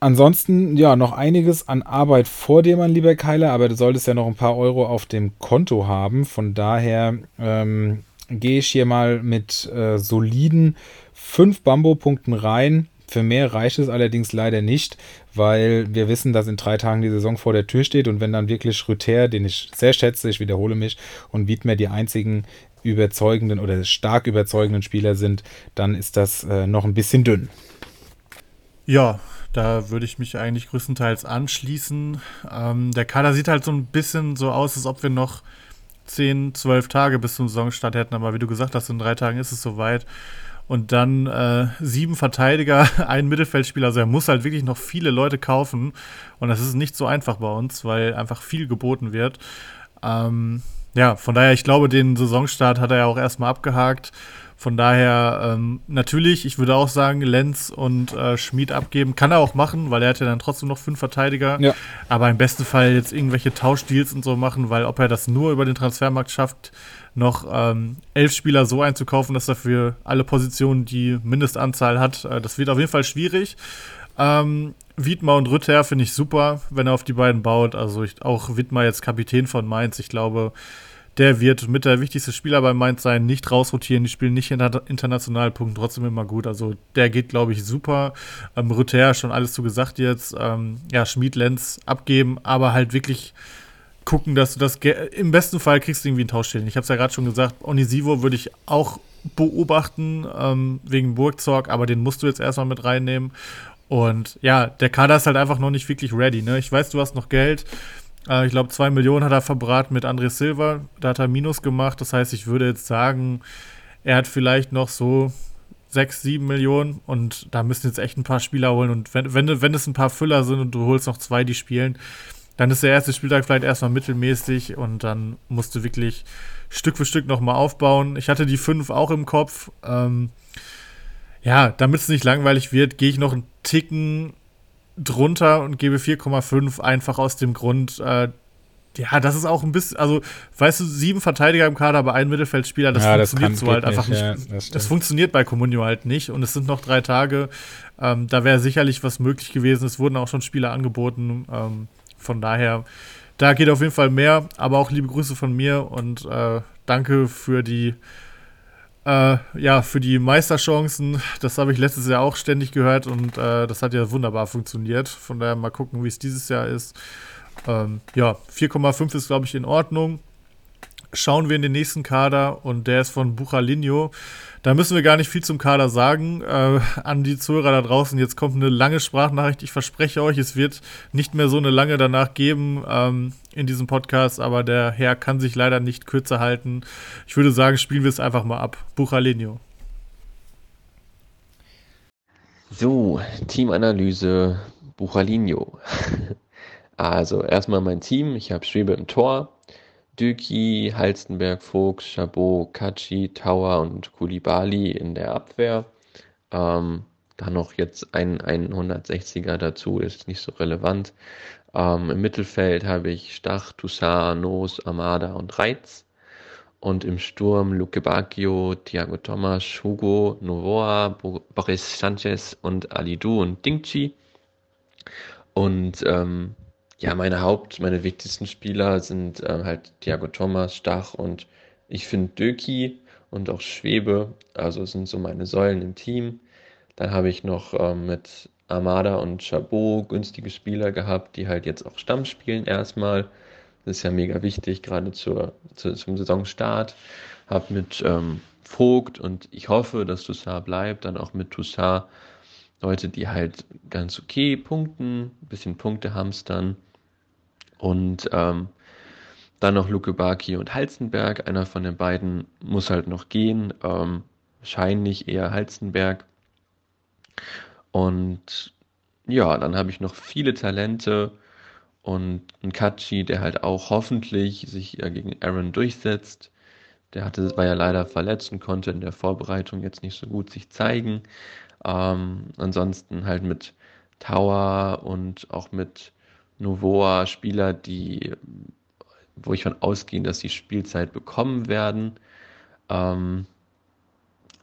Ansonsten, ja, noch einiges an Arbeit vor dir, mein lieber Keiler, aber du solltest ja noch ein paar Euro auf dem Konto haben. Von daher ähm, gehe ich hier mal mit äh, soliden 5 Bambo-Punkten rein. Für mehr reicht es allerdings leider nicht, weil wir wissen, dass in drei Tagen die Saison vor der Tür steht und wenn dann wirklich Rüther, den ich sehr schätze, ich wiederhole mich, und Wiedmer die einzigen überzeugenden oder stark überzeugenden Spieler sind, dann ist das äh, noch ein bisschen dünn. Ja, da würde ich mich eigentlich größtenteils anschließen. Ähm, der Kader sieht halt so ein bisschen so aus, als ob wir noch 10, 12 Tage bis zum Saisonstart hätten. Aber wie du gesagt hast, in drei Tagen ist es soweit. Und dann äh, sieben Verteidiger, (laughs) ein Mittelfeldspieler. Also er muss halt wirklich noch viele Leute kaufen. Und das ist nicht so einfach bei uns, weil einfach viel geboten wird. Ähm, ja, von daher, ich glaube, den Saisonstart hat er ja auch erstmal abgehakt. Von daher, ähm, natürlich, ich würde auch sagen, Lenz und äh, Schmid abgeben. Kann er auch machen, weil er hat ja dann trotzdem noch fünf Verteidiger. Ja. Aber im besten Fall jetzt irgendwelche Tauschdeals und so machen, weil ob er das nur über den Transfermarkt schafft, noch ähm, elf Spieler so einzukaufen, dass er für alle Positionen die Mindestanzahl hat, äh, das wird auf jeden Fall schwierig. Ähm, Wiedmer und Rütter finde ich super, wenn er auf die beiden baut. Also ich, auch Wiedmer jetzt Kapitän von Mainz. Ich glaube, der wird mit der wichtigste Spieler bei Mainz sein, nicht rausrotieren, die spielen nicht international, punkten trotzdem immer gut. Also der geht, glaube ich, super. Ähm, Rüther, schon alles zu gesagt jetzt. Ähm, ja, Schmied, Lenz abgeben, aber halt wirklich gucken, dass du das im besten Fall kriegst du irgendwie einen Tauschstellen. Ich habe es ja gerade schon gesagt, Onisivo würde ich auch beobachten ähm, wegen Burgzorg, aber den musst du jetzt erstmal mit reinnehmen. Und ja, der Kader ist halt einfach noch nicht wirklich ready. Ne? Ich weiß, du hast noch Geld. Äh, ich glaube, zwei Millionen hat er verbraten mit André Silva. Da hat er Minus gemacht. Das heißt, ich würde jetzt sagen, er hat vielleicht noch so sechs, sieben Millionen und da müssen jetzt echt ein paar Spieler holen. Und wenn, wenn, wenn es ein paar Füller sind und du holst noch zwei, die spielen, dann ist der erste Spieltag vielleicht erstmal mittelmäßig und dann musst du wirklich Stück für Stück nochmal aufbauen. Ich hatte die fünf auch im Kopf. Ähm, ja, damit es nicht langweilig wird, gehe ich noch einen Ticken drunter und gebe 4,5 einfach aus dem Grund, äh, ja, das ist auch ein bisschen, also, weißt du, sieben Verteidiger im Kader, aber ein Mittelfeldspieler, das ja, funktioniert das so halt einfach nicht. Ja, das, das, funktioniert bei Comunio halt nicht und es sind noch drei Tage. Ähm, da wäre sicherlich was möglich gewesen. Es wurden auch schon Spieler angeboten. Ähm, von daher, da geht auf jeden Fall mehr, aber auch liebe Grüße von mir und äh, danke für die äh, ja, für die Meisterchancen, das habe ich letztes Jahr auch ständig gehört und äh, das hat ja wunderbar funktioniert. Von daher mal gucken, wie es dieses Jahr ist. Ähm, ja, 4,5 ist, glaube ich, in Ordnung. schauen wir in den nächsten Kader und der ist von Buchalinho. Da müssen wir gar nicht viel zum Kader sagen. Äh, an die Zuhörer da draußen, jetzt kommt eine lange Sprachnachricht. Ich verspreche euch, es wird nicht mehr so eine lange danach geben ähm, in diesem Podcast, aber der Herr kann sich leider nicht kürzer halten. Ich würde sagen, spielen wir es einfach mal ab. Buchalinho. So, Teamanalyse Buchalinho. (laughs) Also erstmal mein Team. Ich habe Schwebe im Tor, Düki, Halstenberg, Fuchs, Chabot, Kachi, Tower und Kulibali in der Abwehr. Ähm, dann noch jetzt ein, ein 160er dazu, ist nicht so relevant. Ähm, Im Mittelfeld habe ich Stach, Toussaint, Nos, Amada und Reiz. Und im Sturm Luke Bacchio, Thiago Thomas, Hugo, Novoa, Boris Sanchez und Alidu und Dingchi. Und ähm, ja, meine Haupt-, meine wichtigsten Spieler sind äh, halt Thiago Thomas, Stach und ich finde Döki und auch Schwebe, also sind so meine Säulen im Team. Dann habe ich noch ähm, mit Armada und Chabot günstige Spieler gehabt, die halt jetzt auch Stamm spielen erstmal. Das ist ja mega wichtig, gerade zur, zur, zum Saisonstart. Habe mit ähm, Vogt und ich hoffe, dass Toussaint bleibt, dann auch mit Toussaint Leute, die halt ganz okay punkten, ein bisschen Punkte hamstern. Und ähm, dann noch Luke Baki und Halzenberg. Einer von den beiden muss halt noch gehen. Ähm, wahrscheinlich eher Halzenberg. Und ja, dann habe ich noch viele Talente und ein Kachi, der halt auch hoffentlich sich gegen Aaron durchsetzt. Der hatte, war ja leider verletzt und konnte in der Vorbereitung jetzt nicht so gut sich zeigen. Ähm, ansonsten halt mit Tower und auch mit Novoa Spieler, die, wo ich von ausgehe, dass sie Spielzeit bekommen werden. Ähm,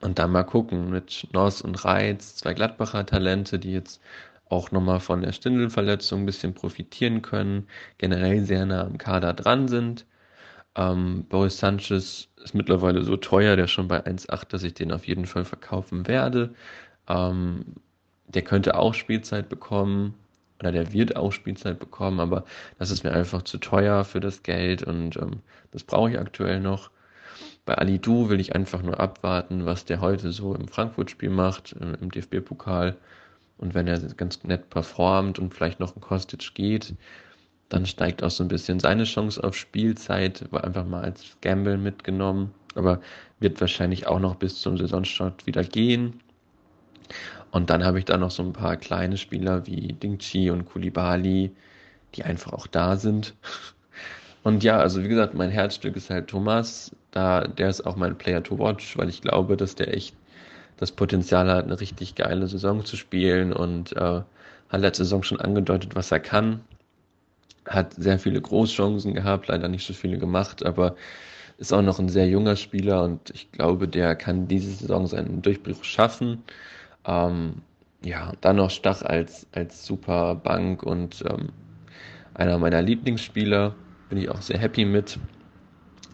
und dann mal gucken mit Noss und Reiz, zwei Gladbacher Talente, die jetzt auch nochmal von der Stindelverletzung ein bisschen profitieren können, generell sehr nah am Kader dran sind. Ähm, Boris Sanchez ist mittlerweile so teuer, der schon bei 1,8, dass ich den auf jeden Fall verkaufen werde. Ähm, der könnte auch Spielzeit bekommen oder der wird auch Spielzeit bekommen, aber das ist mir einfach zu teuer für das Geld und ähm, das brauche ich aktuell noch. Bei Ali Du will ich einfach nur abwarten, was der heute so im Frankfurt-Spiel macht, im, im DFB-Pokal. Und wenn er ganz nett performt und vielleicht noch ein Kostic geht, dann steigt auch so ein bisschen seine Chance auf Spielzeit, war einfach mal als Gamble mitgenommen, aber wird wahrscheinlich auch noch bis zum Saisonstart wieder gehen. Und dann habe ich da noch so ein paar kleine Spieler wie Dingchi und Kulibali, die einfach auch da sind. (laughs) Und ja, also wie gesagt, mein Herzstück ist halt Thomas. Da, der ist auch mein Player to watch, weil ich glaube, dass der echt das Potenzial hat, eine richtig geile Saison zu spielen und äh, hat letzte Saison schon angedeutet, was er kann. Hat sehr viele Großchancen gehabt, leider nicht so viele gemacht, aber ist auch noch ein sehr junger Spieler und ich glaube, der kann diese Saison seinen Durchbruch schaffen. Ähm, ja, dann noch Stach als, als super Bank und ähm, einer meiner Lieblingsspieler. Bin ich auch sehr happy mit.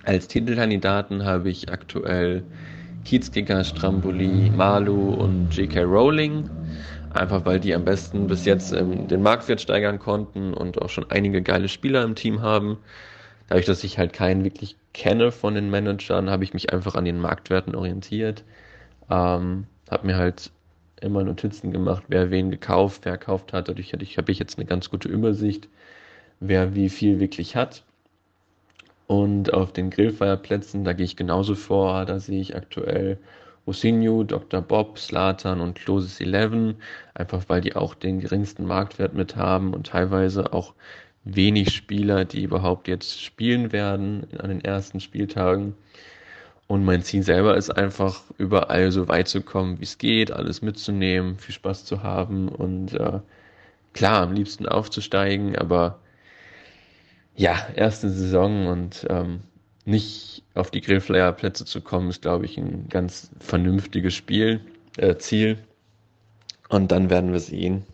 Als Titelkandidaten habe ich aktuell Kiezkicker, Stramboli, Malu und J.K. Rowling. Einfach weil die am besten bis jetzt ähm, den Marktwert steigern konnten und auch schon einige geile Spieler im Team haben. Dadurch, dass ich halt keinen wirklich kenne von den Managern, habe ich mich einfach an den Marktwerten orientiert. Ähm, habe mir halt immer Notizen gemacht, wer wen gekauft, verkauft hat. Dadurch habe ich jetzt eine ganz gute Übersicht, wer wie viel wirklich hat. Und auf den Grillfeierplätzen, da gehe ich genauso vor. Da sehe ich aktuell Osinho, Dr. Bob, Slatan und Closes 11, einfach weil die auch den geringsten Marktwert mit haben und teilweise auch wenig Spieler, die überhaupt jetzt spielen werden an den ersten Spieltagen. Und mein Ziel selber ist einfach, überall so weit zu kommen, wie es geht, alles mitzunehmen, viel Spaß zu haben und äh, klar, am liebsten aufzusteigen, aber ja, erste Saison und ähm, nicht auf die Grillflyer-Plätze zu kommen, ist, glaube ich, ein ganz vernünftiges Spiel, äh, Ziel. Und dann werden wir sehen.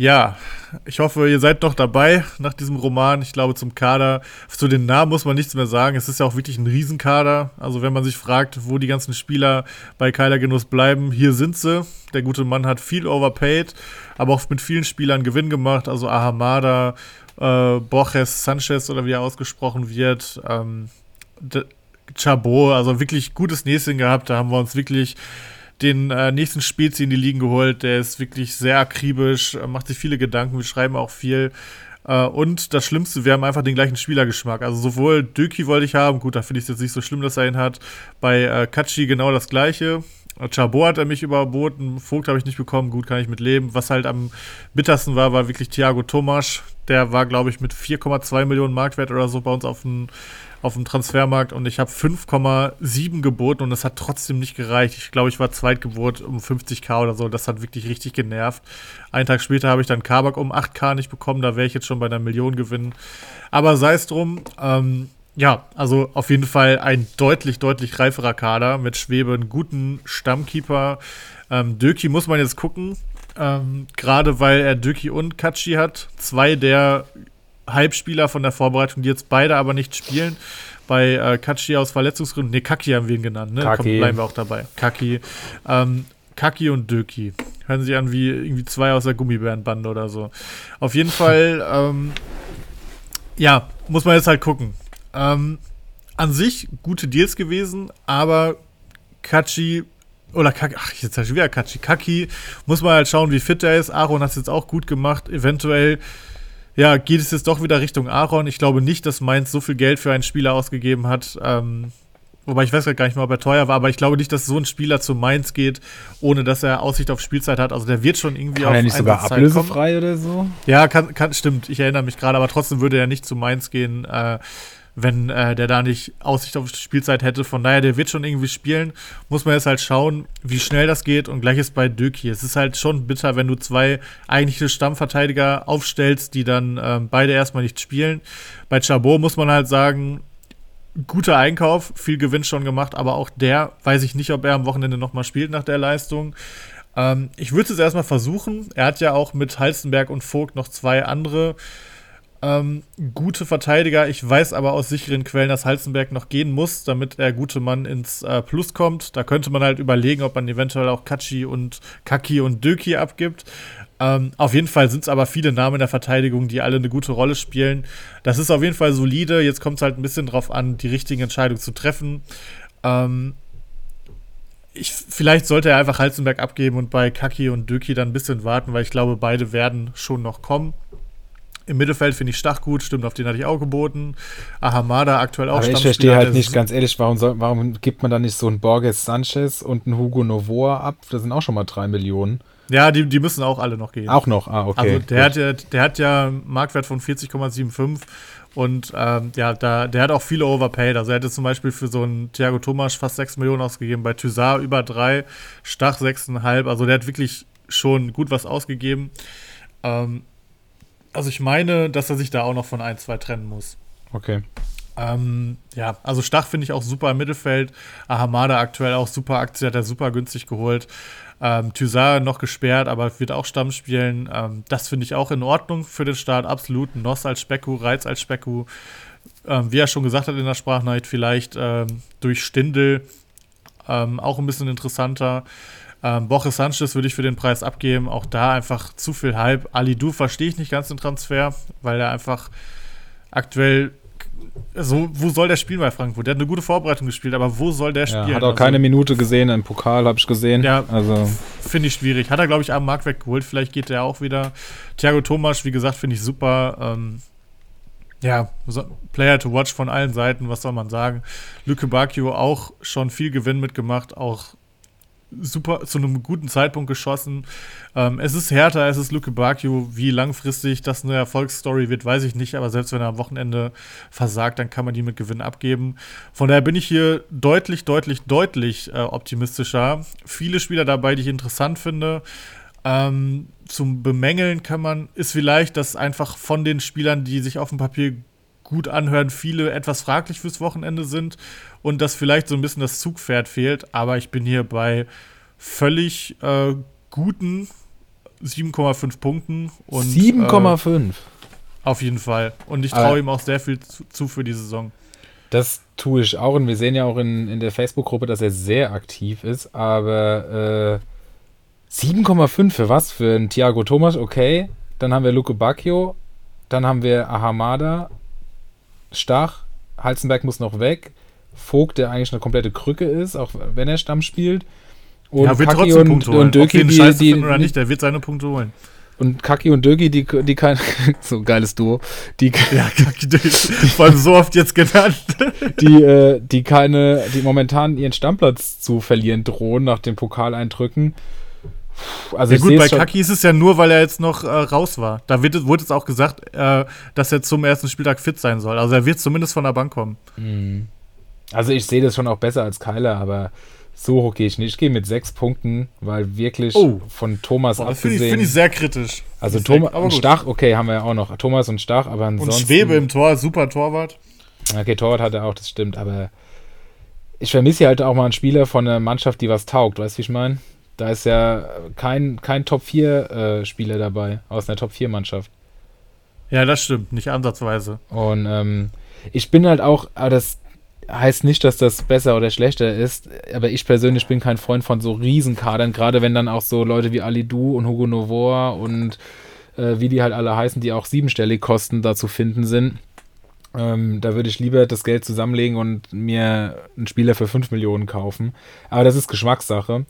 Ja, Ich hoffe, ihr seid noch dabei nach diesem Roman. Ich glaube, zum Kader, zu den Namen muss man nichts mehr sagen. Es ist ja auch wirklich ein Riesenkader. Also, wenn man sich fragt, wo die ganzen Spieler bei Keiler Genuss bleiben, hier sind sie. Der gute Mann hat viel overpaid, aber auch mit vielen Spielern Gewinn gemacht. Also, Ahamada, äh, Borges Sanchez oder wie er ausgesprochen wird. Ähm, Chabot, also wirklich gutes Näschen gehabt. Da haben wir uns wirklich den äh, nächsten Spezi in die Ligen geholt. Der ist wirklich sehr akribisch, äh, macht sich viele Gedanken, wir schreiben auch viel. Äh, und das Schlimmste, wir haben einfach den gleichen Spielergeschmack. Also sowohl Döki wollte ich haben, gut, da finde ich es jetzt nicht so schlimm, dass er ihn hat. Bei äh, Kachi genau das gleiche. Chabot hat er mich überboten, Vogt habe ich nicht bekommen, gut, kann ich mit leben. Was halt am bittersten war, war wirklich Thiago Tomasch. Der war, glaube ich, mit 4,2 Millionen Marktwert oder so bei uns auf dem auf dem Transfermarkt und ich habe 5,7 geboten und es hat trotzdem nicht gereicht. Ich glaube, ich war Zweitgeburt um 50k oder so. Das hat wirklich richtig genervt. Einen Tag später habe ich dann Kabak um 8k nicht bekommen. Da wäre ich jetzt schon bei einer Million gewinnen. Aber sei es drum. Ähm, ja, also auf jeden Fall ein deutlich, deutlich reiferer Kader mit Schwebe, einen guten Stammkeeper. Ähm, Döki muss man jetzt gucken. Ähm, Gerade weil er Döki und Katschi hat. Zwei der Halbspieler von der Vorbereitung, die jetzt beide aber nicht spielen. Bei äh, Kachi aus Verletzungsgründen, ne, Kaki haben wir ihn genannt, ne? Komm, bleiben wir auch dabei. Kaki. Ähm, Kaki und Döki. Hören sich an wie irgendwie zwei aus der Gummibärenbande oder so. Auf jeden Fall, (laughs) ähm, ja, muss man jetzt halt gucken. Ähm, an sich gute Deals gewesen, aber Kachi oder Kaki, ach, jetzt habe ich wieder Kachi. Kaki muss man halt schauen, wie fit er ist. Aaron hat es jetzt auch gut gemacht. Eventuell ja, geht es jetzt doch wieder Richtung Aaron. Ich glaube nicht, dass Mainz so viel Geld für einen Spieler ausgegeben hat. Ähm, wobei ich weiß gar nicht mal, ob er teuer war, aber ich glaube nicht, dass so ein Spieler zu Mainz geht, ohne dass er Aussicht auf Spielzeit hat. Also der wird schon irgendwie kann auf er nicht sogar ablösefrei kommen. oder so? Ja, kann, kann, stimmt. Ich erinnere mich gerade, aber trotzdem würde er nicht zu Mainz gehen. Äh, wenn äh, der da nicht Aussicht auf Spielzeit hätte. Von daher, der wird schon irgendwie spielen. Muss man jetzt halt schauen, wie schnell das geht. Und gleiches bei Döki. Es ist halt schon bitter, wenn du zwei eigentliche Stammverteidiger aufstellst, die dann ähm, beide erstmal nicht spielen. Bei Chabot muss man halt sagen, guter Einkauf, viel Gewinn schon gemacht, aber auch der weiß ich nicht, ob er am Wochenende nochmal spielt nach der Leistung. Ähm, ich würde es erstmal versuchen. Er hat ja auch mit Halstenberg und Vogt noch zwei andere ähm, gute Verteidiger. Ich weiß aber aus sicheren Quellen, dass Halzenberg noch gehen muss, damit der gute Mann ins äh, Plus kommt. Da könnte man halt überlegen, ob man eventuell auch Kachi und Kaki und Döki abgibt. Ähm, auf jeden Fall sind es aber viele Namen in der Verteidigung, die alle eine gute Rolle spielen. Das ist auf jeden Fall solide. Jetzt kommt es halt ein bisschen drauf an, die richtige Entscheidung zu treffen. Ähm, ich, vielleicht sollte er einfach Halzenberg abgeben und bei Kaki und Döki dann ein bisschen warten, weil ich glaube, beide werden schon noch kommen. Im Mittelfeld finde ich Stach gut, stimmt, auf den hatte ich auch geboten. Ahamada aktuell auch Aber ich verstehe halt nicht, ganz ehrlich, warum, soll, warum gibt man da nicht so einen Borges Sanchez und einen Hugo Novoa ab? Das sind auch schon mal drei Millionen. Ja, die, die müssen auch alle noch gehen. Auch noch, ah, okay. Also der, hat, ja, der hat ja einen Marktwert von 40,75 und ähm, ja, da, der hat auch viele overpaid. Also er hätte zum Beispiel für so einen Thiago Thomas fast 6 Millionen ausgegeben, bei Thysar über 3, Stach 6,5. Also der hat wirklich schon gut was ausgegeben. Ähm, also ich meine, dass er sich da auch noch von ein, zwei trennen muss. Okay. Ähm, ja, also Stach finde ich auch super im Mittelfeld. Ahamada aktuell auch super Aktie, hat er super günstig geholt. Ähm, Thysar noch gesperrt, aber wird auch Stamm spielen. Ähm, das finde ich auch in Ordnung für den Start. Absolut. Noss als Specku, Reiz als Specku. Ähm, wie er schon gesagt hat in der Sprachnachricht, vielleicht ähm, durch Stindel ähm, auch ein bisschen interessanter. Ähm, Borges Sanchez würde ich für den Preis abgeben. Auch da einfach zu viel Hype. Ali Du verstehe ich nicht ganz den Transfer, weil er einfach aktuell so, wo soll der spielen bei Frankfurt? Der hat eine gute Vorbereitung gespielt, aber wo soll der spielen? Ja, hat auch also, keine Minute gesehen im Pokal, habe ich gesehen. Ja, also finde ich schwierig. Hat er, glaube ich, am Markt weggeholt. Vielleicht geht der auch wieder. Thiago Thomas, wie gesagt, finde ich super. Ähm, ja, so, Player to watch von allen Seiten, was soll man sagen. Lücke Bakio auch schon viel Gewinn mitgemacht, auch super zu einem guten Zeitpunkt geschossen. Ähm, es ist härter, es ist Luke Bakio. Wie langfristig das eine Erfolgsstory wird, weiß ich nicht. Aber selbst wenn er am Wochenende versagt, dann kann man die mit Gewinn abgeben. Von daher bin ich hier deutlich, deutlich, deutlich äh, optimistischer. Viele Spieler dabei, die ich interessant finde. Ähm, zum Bemängeln kann man, ist vielleicht, dass einfach von den Spielern, die sich auf dem Papier gut anhören, viele etwas fraglich fürs Wochenende sind und dass vielleicht so ein bisschen das Zugpferd fehlt. Aber ich bin hier bei völlig äh, guten 7,5 Punkten. 7,5? Äh, auf jeden Fall. Und ich traue ihm auch sehr viel zu, zu, für die Saison. Das tue ich auch. Und wir sehen ja auch in, in der Facebook-Gruppe, dass er sehr aktiv ist. Aber äh, 7,5 für was? Für einen Thiago Thomas, okay. Dann haben wir Luke Bacchio. Dann haben wir Ahamada. Stach. Halzenberg muss noch weg. Vogt, der eigentlich eine komplette Krücke ist, auch wenn er Stamm spielt. Und ja, wird Kaki trotzdem und, Punkte holen. Und Döki, die, die, oder nicht, der wird seine Punkte holen. Und Kaki und Dögi, die, die kein, (laughs) so geiles Duo, die, ja, Kaki, Dögi, vor allem so oft jetzt genannt. (laughs) die, äh, die keine, die momentan ihren Stammplatz zu verlieren drohen nach den Pokaleindrücken. Also ja gut, bei Kaki ist es ja nur, weil er jetzt noch äh, raus war. Da wird, wurde jetzt auch gesagt, äh, dass er zum ersten Spieltag fit sein soll. Also er wird zumindest von der Bank kommen. Mhm. Also ich sehe das schon auch besser als Keiler, aber so hoch gehe ich nicht. Ich gehe mit sechs Punkten, weil wirklich oh. von Thomas Boah, abgesehen. Finde ich, find ich, sehr kritisch. Also Thomas und Stach, okay, haben wir ja auch noch. Thomas und Stach, aber ansonsten. Und Schwebe im Tor, super Torwart. Okay, Torwart hat er auch, das stimmt, aber ich vermisse hier halt auch mal einen Spieler von einer Mannschaft, die was taugt, weißt du, wie ich meine? Da ist ja kein, kein Top-4-Spieler äh, dabei aus einer Top-4-Mannschaft. Ja, das stimmt, nicht ansatzweise. Und ähm, ich bin halt auch, aber das, heißt nicht, dass das besser oder schlechter ist, aber ich persönlich bin kein Freund von so Riesenkadern, gerade wenn dann auch so Leute wie Ali Du und Hugo Novoa und äh, wie die halt alle heißen, die auch siebenstellig kosten, da zu finden sind. Ähm, da würde ich lieber das Geld zusammenlegen und mir einen Spieler für 5 Millionen kaufen. Aber das ist Geschmackssache.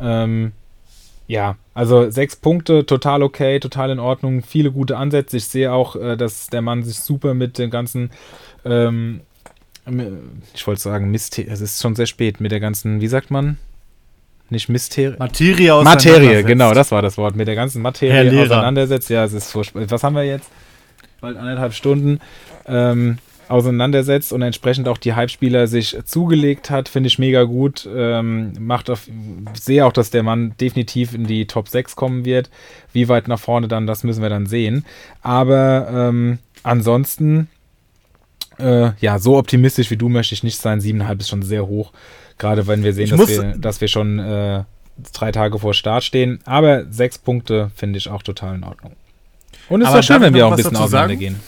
Ähm, ja, also sechs Punkte, total okay, total in Ordnung, viele gute Ansätze. Ich sehe auch, äh, dass der Mann sich super mit den ganzen ähm, ich wollte sagen, Myster es ist schon sehr spät mit der ganzen, wie sagt man? Nicht Mysterie. Materie Materie, genau, das war das Wort. Mit der ganzen Materie auseinandersetzt. Ja, es ist furchtbar. Was haben wir jetzt? Bald anderthalb Stunden ähm, auseinandersetzt und entsprechend auch die Hype-Spieler sich zugelegt hat, finde ich mega gut. Ähm, macht auf, sehe auch, dass der Mann definitiv in die Top 6 kommen wird. Wie weit nach vorne dann, das müssen wir dann sehen. Aber ähm, ansonsten äh, ja, so optimistisch wie du möchte ich nicht sein. Siebeneinhalb ist schon sehr hoch. Gerade wenn wir sehen, dass wir, dass wir schon äh, drei Tage vor Start stehen. Aber sechs Punkte finde ich auch total in Ordnung. Und es ist auch schön, wenn wir auch ein bisschen auseinander gehen.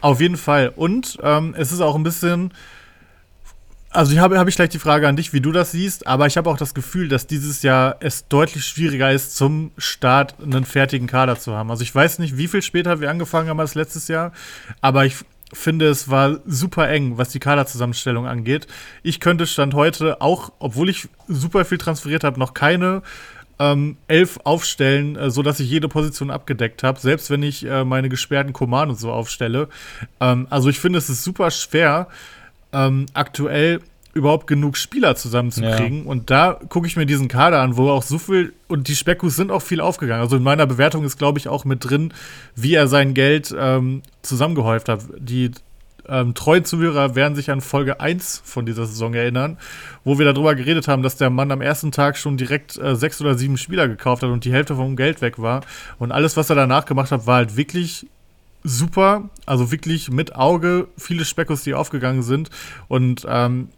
Auf jeden Fall. Und ähm, es ist auch ein bisschen. Also ich habe hab ich gleich die Frage an dich, wie du das siehst, aber ich habe auch das Gefühl, dass dieses Jahr es deutlich schwieriger ist, zum Start einen fertigen Kader zu haben. Also ich weiß nicht, wie viel später wir angefangen haben als letztes Jahr, aber ich finde, es war super eng, was die Kaderzusammenstellung angeht. Ich könnte Stand heute auch, obwohl ich super viel transferiert habe, noch keine ähm, elf aufstellen, äh, sodass ich jede Position abgedeckt habe, selbst wenn ich äh, meine gesperrten Command so aufstelle. Ähm, also ich finde, es ist super schwer, ähm, aktuell überhaupt genug Spieler zusammenzukriegen. Ja. Und da gucke ich mir diesen Kader an, wo auch so viel, und die Speckus sind auch viel aufgegangen. Also in meiner Bewertung ist, glaube ich, auch mit drin, wie er sein Geld ähm, zusammengehäuft hat. Die ähm, treuen Zuhörer werden sich an Folge 1 von dieser Saison erinnern, wo wir darüber geredet haben, dass der Mann am ersten Tag schon direkt äh, sechs oder sieben Spieler gekauft hat und die Hälfte vom Geld weg war. Und alles, was er danach gemacht hat, war halt wirklich super. Also wirklich mit Auge viele Speckus, die aufgegangen sind. Und ähm,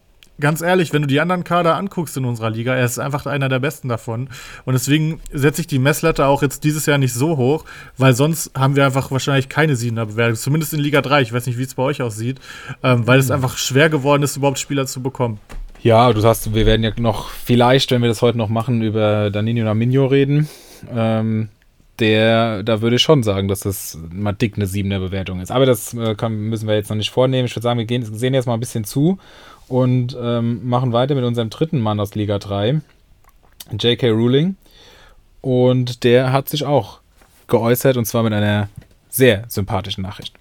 ganz ehrlich, wenn du die anderen Kader anguckst in unserer Liga, er ist einfach einer der besten davon. Und deswegen setze ich die Messlatte auch jetzt dieses Jahr nicht so hoch, weil sonst haben wir einfach wahrscheinlich keine Siebener Bewertung. Zumindest in Liga 3. Ich weiß nicht, wie es bei euch aussieht, ähm, weil es einfach schwer geworden ist, überhaupt Spieler zu bekommen. Ja, du sagst, wir werden ja noch vielleicht, wenn wir das heute noch machen, über Danilo Naminho reden. Ähm, der, da würde ich schon sagen, dass das mal dick eine siebener Bewertung ist. Aber das äh, kann, müssen wir jetzt noch nicht vornehmen. Ich würde sagen, wir gehen, sehen jetzt mal ein bisschen zu und ähm, machen weiter mit unserem dritten Mann aus Liga 3, J.K. Ruling. Und der hat sich auch geäußert und zwar mit einer sehr sympathischen Nachricht.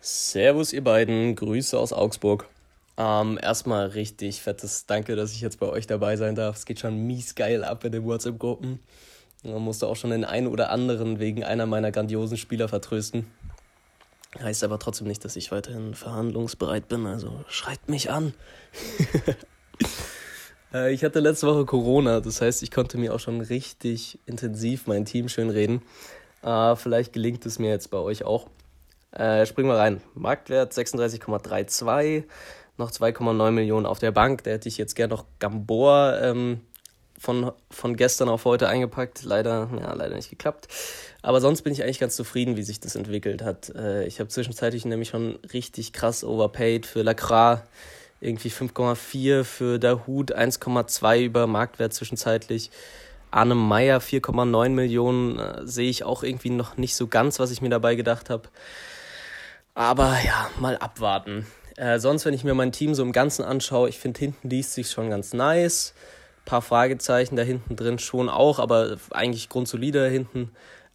Servus, ihr beiden. Grüße aus Augsburg. Ähm, erstmal richtig fettes Danke, dass ich jetzt bei euch dabei sein darf. Es geht schon mies geil ab in den WhatsApp-Gruppen. Man musste auch schon den einen oder anderen wegen einer meiner grandiosen Spieler vertrösten. Heißt aber trotzdem nicht, dass ich weiterhin verhandlungsbereit bin, also schreibt mich an. (laughs) Äh, ich hatte letzte Woche Corona, das heißt, ich konnte mir auch schon richtig intensiv mein Team schönreden. Äh, vielleicht gelingt es mir jetzt bei euch auch. Äh, springen wir rein. Marktwert 36,32, noch 2,9 Millionen auf der Bank. Da hätte ich jetzt gerne noch Gambor ähm, von, von gestern auf heute eingepackt. Leider, ja, leider nicht geklappt. Aber sonst bin ich eigentlich ganz zufrieden, wie sich das entwickelt hat. Äh, ich habe zwischenzeitlich nämlich schon richtig krass overpaid für Lacroix. Irgendwie 5,4 für Dahut, 1,2 über Marktwert zwischenzeitlich. Arne Meyer 4,9 Millionen äh, sehe ich auch irgendwie noch nicht so ganz, was ich mir dabei gedacht habe. Aber ja, mal abwarten. Äh, sonst, wenn ich mir mein Team so im Ganzen anschaue, ich finde, hinten liest sich schon ganz nice. Paar Fragezeichen da hinten drin schon auch, aber eigentlich grundsolide hinten.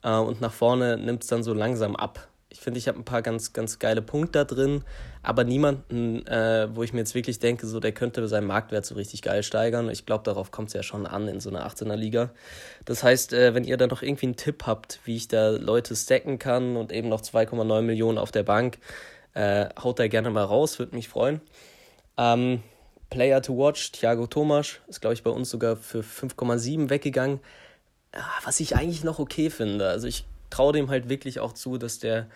Äh, und nach vorne nimmt es dann so langsam ab. Ich finde, ich habe ein paar ganz, ganz geile Punkte da drin, aber niemanden, äh, wo ich mir jetzt wirklich denke, so der könnte seinen Marktwert so richtig geil steigern. Ich glaube, darauf kommt es ja schon an in so einer 18er Liga. Das heißt, äh, wenn ihr da noch irgendwie einen Tipp habt, wie ich da Leute stacken kann und eben noch 2,9 Millionen auf der Bank, äh, haut da gerne mal raus, würde mich freuen. Ähm, Player to watch, Thiago Thomas, ist glaube ich bei uns sogar für 5,7 weggegangen. Was ich eigentlich noch okay finde. Also ich traue dem halt wirklich auch zu, dass der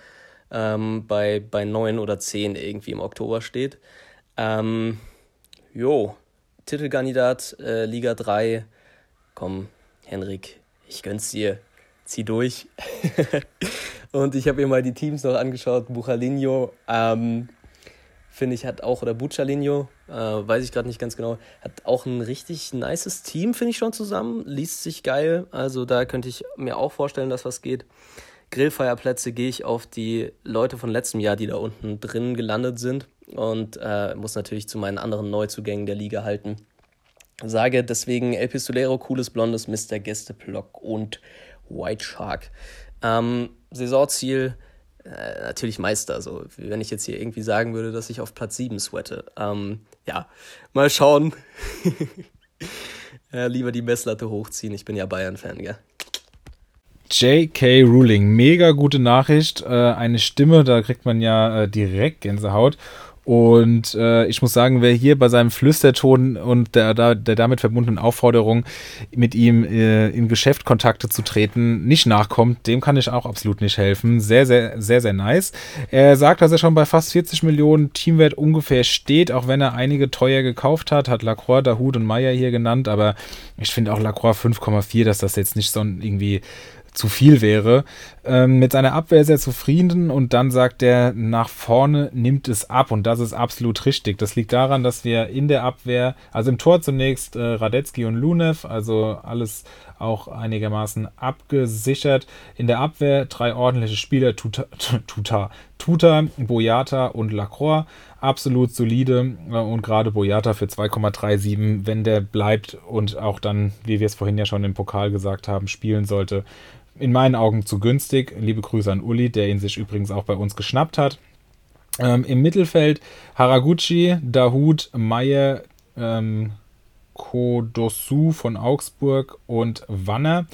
ähm, bei, bei 9 oder 10 irgendwie im Oktober steht. Ähm, jo, Titelkandidat äh, Liga 3. Komm, Henrik, ich gönn's dir. Zieh durch. (laughs) Und ich habe mir mal die Teams noch angeschaut. Buchalinho, ähm, finde ich, hat auch, oder Buchalinho, äh, weiß ich gerade nicht ganz genau, hat auch ein richtig nices Team, finde ich schon zusammen. Liest sich geil. Also da könnte ich mir auch vorstellen, dass was geht. Grillfeierplätze gehe ich auf die Leute von letztem Jahr, die da unten drin gelandet sind. Und äh, muss natürlich zu meinen anderen Neuzugängen der Liga halten. Sage deswegen El Pistolero, cooles Blondes, Mr. Gästeblock und White Shark. Ähm, Saisonziel äh, natürlich Meister. Also, wenn ich jetzt hier irgendwie sagen würde, dass ich auf Platz 7 sweate. Ähm, ja, mal schauen. (laughs) ja, lieber die Messlatte hochziehen. Ich bin ja Bayern-Fan, gell? J.K. Ruling, mega gute Nachricht. Äh, eine Stimme, da kriegt man ja äh, direkt Gänsehaut. Und äh, ich muss sagen, wer hier bei seinem Flüsterton und der, der, der damit verbundenen Aufforderung, mit ihm äh, in Geschäftkontakte zu treten, nicht nachkommt, dem kann ich auch absolut nicht helfen. Sehr, sehr, sehr, sehr nice. Er sagt, dass er schon bei fast 40 Millionen Teamwert ungefähr steht, auch wenn er einige teuer gekauft hat, hat Lacroix, Dahut und Meyer hier genannt, aber ich finde auch Lacroix 5,4, dass das jetzt nicht so irgendwie zu viel wäre. Ähm, mit seiner Abwehr sehr zufrieden und dann sagt er, nach vorne nimmt es ab und das ist absolut richtig. Das liegt daran, dass wir in der Abwehr, also im Tor zunächst äh, Radetzky und Lunev, also alles auch einigermaßen abgesichert. In der Abwehr drei ordentliche Spieler, Tuta, (laughs) Tuta, Tuta Boyata und Lacroix. Absolut solide äh, und gerade Boyata für 2,37, wenn der bleibt und auch dann, wie wir es vorhin ja schon im Pokal gesagt haben, spielen sollte, in meinen Augen zu günstig. Liebe Grüße an Uli, der ihn sich übrigens auch bei uns geschnappt hat. Ähm, Im Mittelfeld Haraguchi, Dahut, Meyer, ähm, Kodosu von Augsburg und Wanner.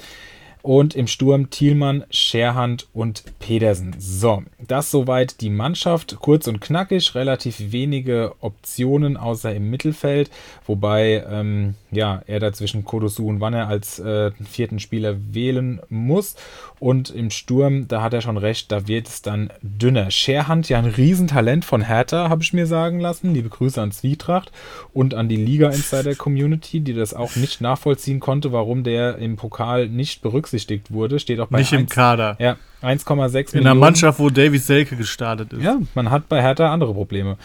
Und im Sturm Thielmann, Scherhand und Pedersen. So, das soweit die Mannschaft. Kurz und knackig, relativ wenige Optionen außer im Mittelfeld. Wobei ähm, ja, er da zwischen Kodosu und Wanner als äh, vierten Spieler wählen muss. Und im Sturm, da hat er schon recht, da wird es dann dünner. Scherhand, ja ein Riesentalent von Hertha, habe ich mir sagen lassen. Liebe Grüße an Zwietracht und an die Liga Insider Community, die das auch nicht nachvollziehen konnte, warum der im Pokal nicht berücksichtigt berücksichtigt wurde. Steht auch bei Nicht 1, im Kader. Ja, 1,6 Millionen. In einer Mannschaft, wo Davies Selke gestartet ist. Ja, man hat bei Hertha andere Probleme.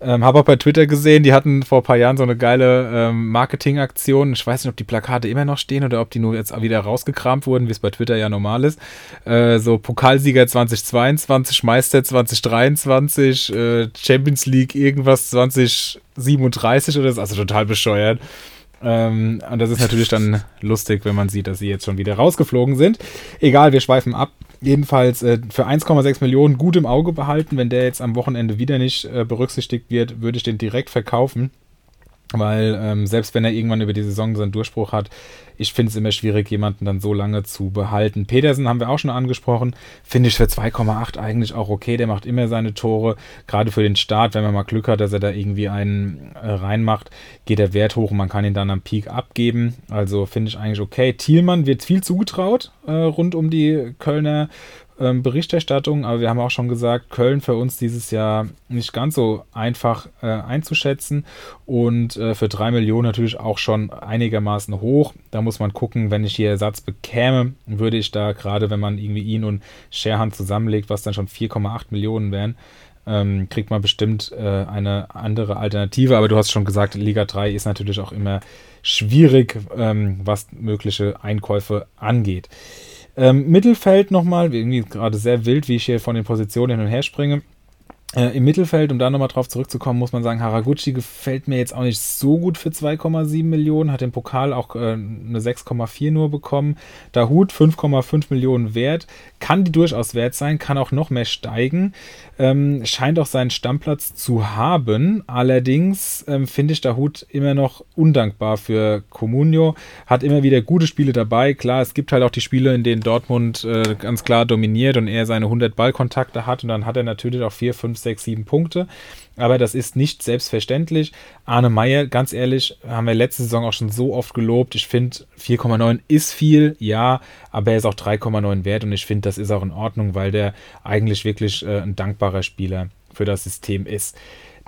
Ähm, Habe auch bei Twitter gesehen, die hatten vor ein paar Jahren so eine geile ähm, Marketingaktion. Ich weiß nicht, ob die Plakate immer noch stehen oder ob die nur jetzt wieder rausgekramt wurden, wie es bei Twitter ja normal ist. Äh, so Pokalsieger 2022, Meister 2023, äh, Champions League irgendwas 2037 oder so. Also total bescheuert. Ähm, und das ist natürlich dann lustig, wenn man sieht, dass sie jetzt schon wieder rausgeflogen sind. Egal, wir schweifen ab. Jedenfalls äh, für 1,6 Millionen gut im Auge behalten. Wenn der jetzt am Wochenende wieder nicht äh, berücksichtigt wird, würde ich den direkt verkaufen. Weil ähm, selbst wenn er irgendwann über die Saison seinen Durchbruch hat, ich finde es immer schwierig, jemanden dann so lange zu behalten. Petersen haben wir auch schon angesprochen. Finde ich für 2,8 eigentlich auch okay. Der macht immer seine Tore. Gerade für den Start, wenn man mal Glück hat, dass er da irgendwie einen äh, reinmacht, geht der Wert hoch und man kann ihn dann am Peak abgeben. Also finde ich eigentlich okay. Thielmann wird viel zugetraut äh, rund um die Kölner ähm, Berichterstattung, aber wir haben auch schon gesagt, Köln für uns dieses Jahr nicht ganz so einfach äh, einzuschätzen und äh, für drei Millionen natürlich auch schon einigermaßen hoch. Da muss man gucken, wenn ich hier Ersatz bekäme, würde ich da gerade, wenn man irgendwie ihn und Sherhan zusammenlegt, was dann schon 4,8 Millionen wären, ähm, kriegt man bestimmt äh, eine andere Alternative. Aber du hast schon gesagt, Liga 3 ist natürlich auch immer schwierig, ähm, was mögliche Einkäufe angeht. Ähm, Mittelfeld nochmal, irgendwie gerade sehr wild, wie ich hier von den Positionen hin und her springe. Äh, Im Mittelfeld, um da nochmal drauf zurückzukommen, muss man sagen, Haraguchi gefällt mir jetzt auch nicht so gut für 2,7 Millionen, hat im Pokal auch äh, eine 6,4 nur bekommen. Dahut 5,5 Millionen wert, kann die durchaus wert sein, kann auch noch mehr steigen, ähm, scheint auch seinen Stammplatz zu haben. Allerdings ähm, finde ich Dahut immer noch undankbar für Comunio, hat immer wieder gute Spiele dabei. Klar, es gibt halt auch die Spiele, in denen Dortmund äh, ganz klar dominiert und er seine 100 Ballkontakte hat und dann hat er natürlich auch 4, 5, 6, 7 Punkte. Aber das ist nicht selbstverständlich. Arne Meyer, ganz ehrlich, haben wir letzte Saison auch schon so oft gelobt. Ich finde, 4,9 ist viel, ja, aber er ist auch 3,9 wert und ich finde, das ist auch in Ordnung, weil der eigentlich wirklich äh, ein dankbarer Spieler für das System ist.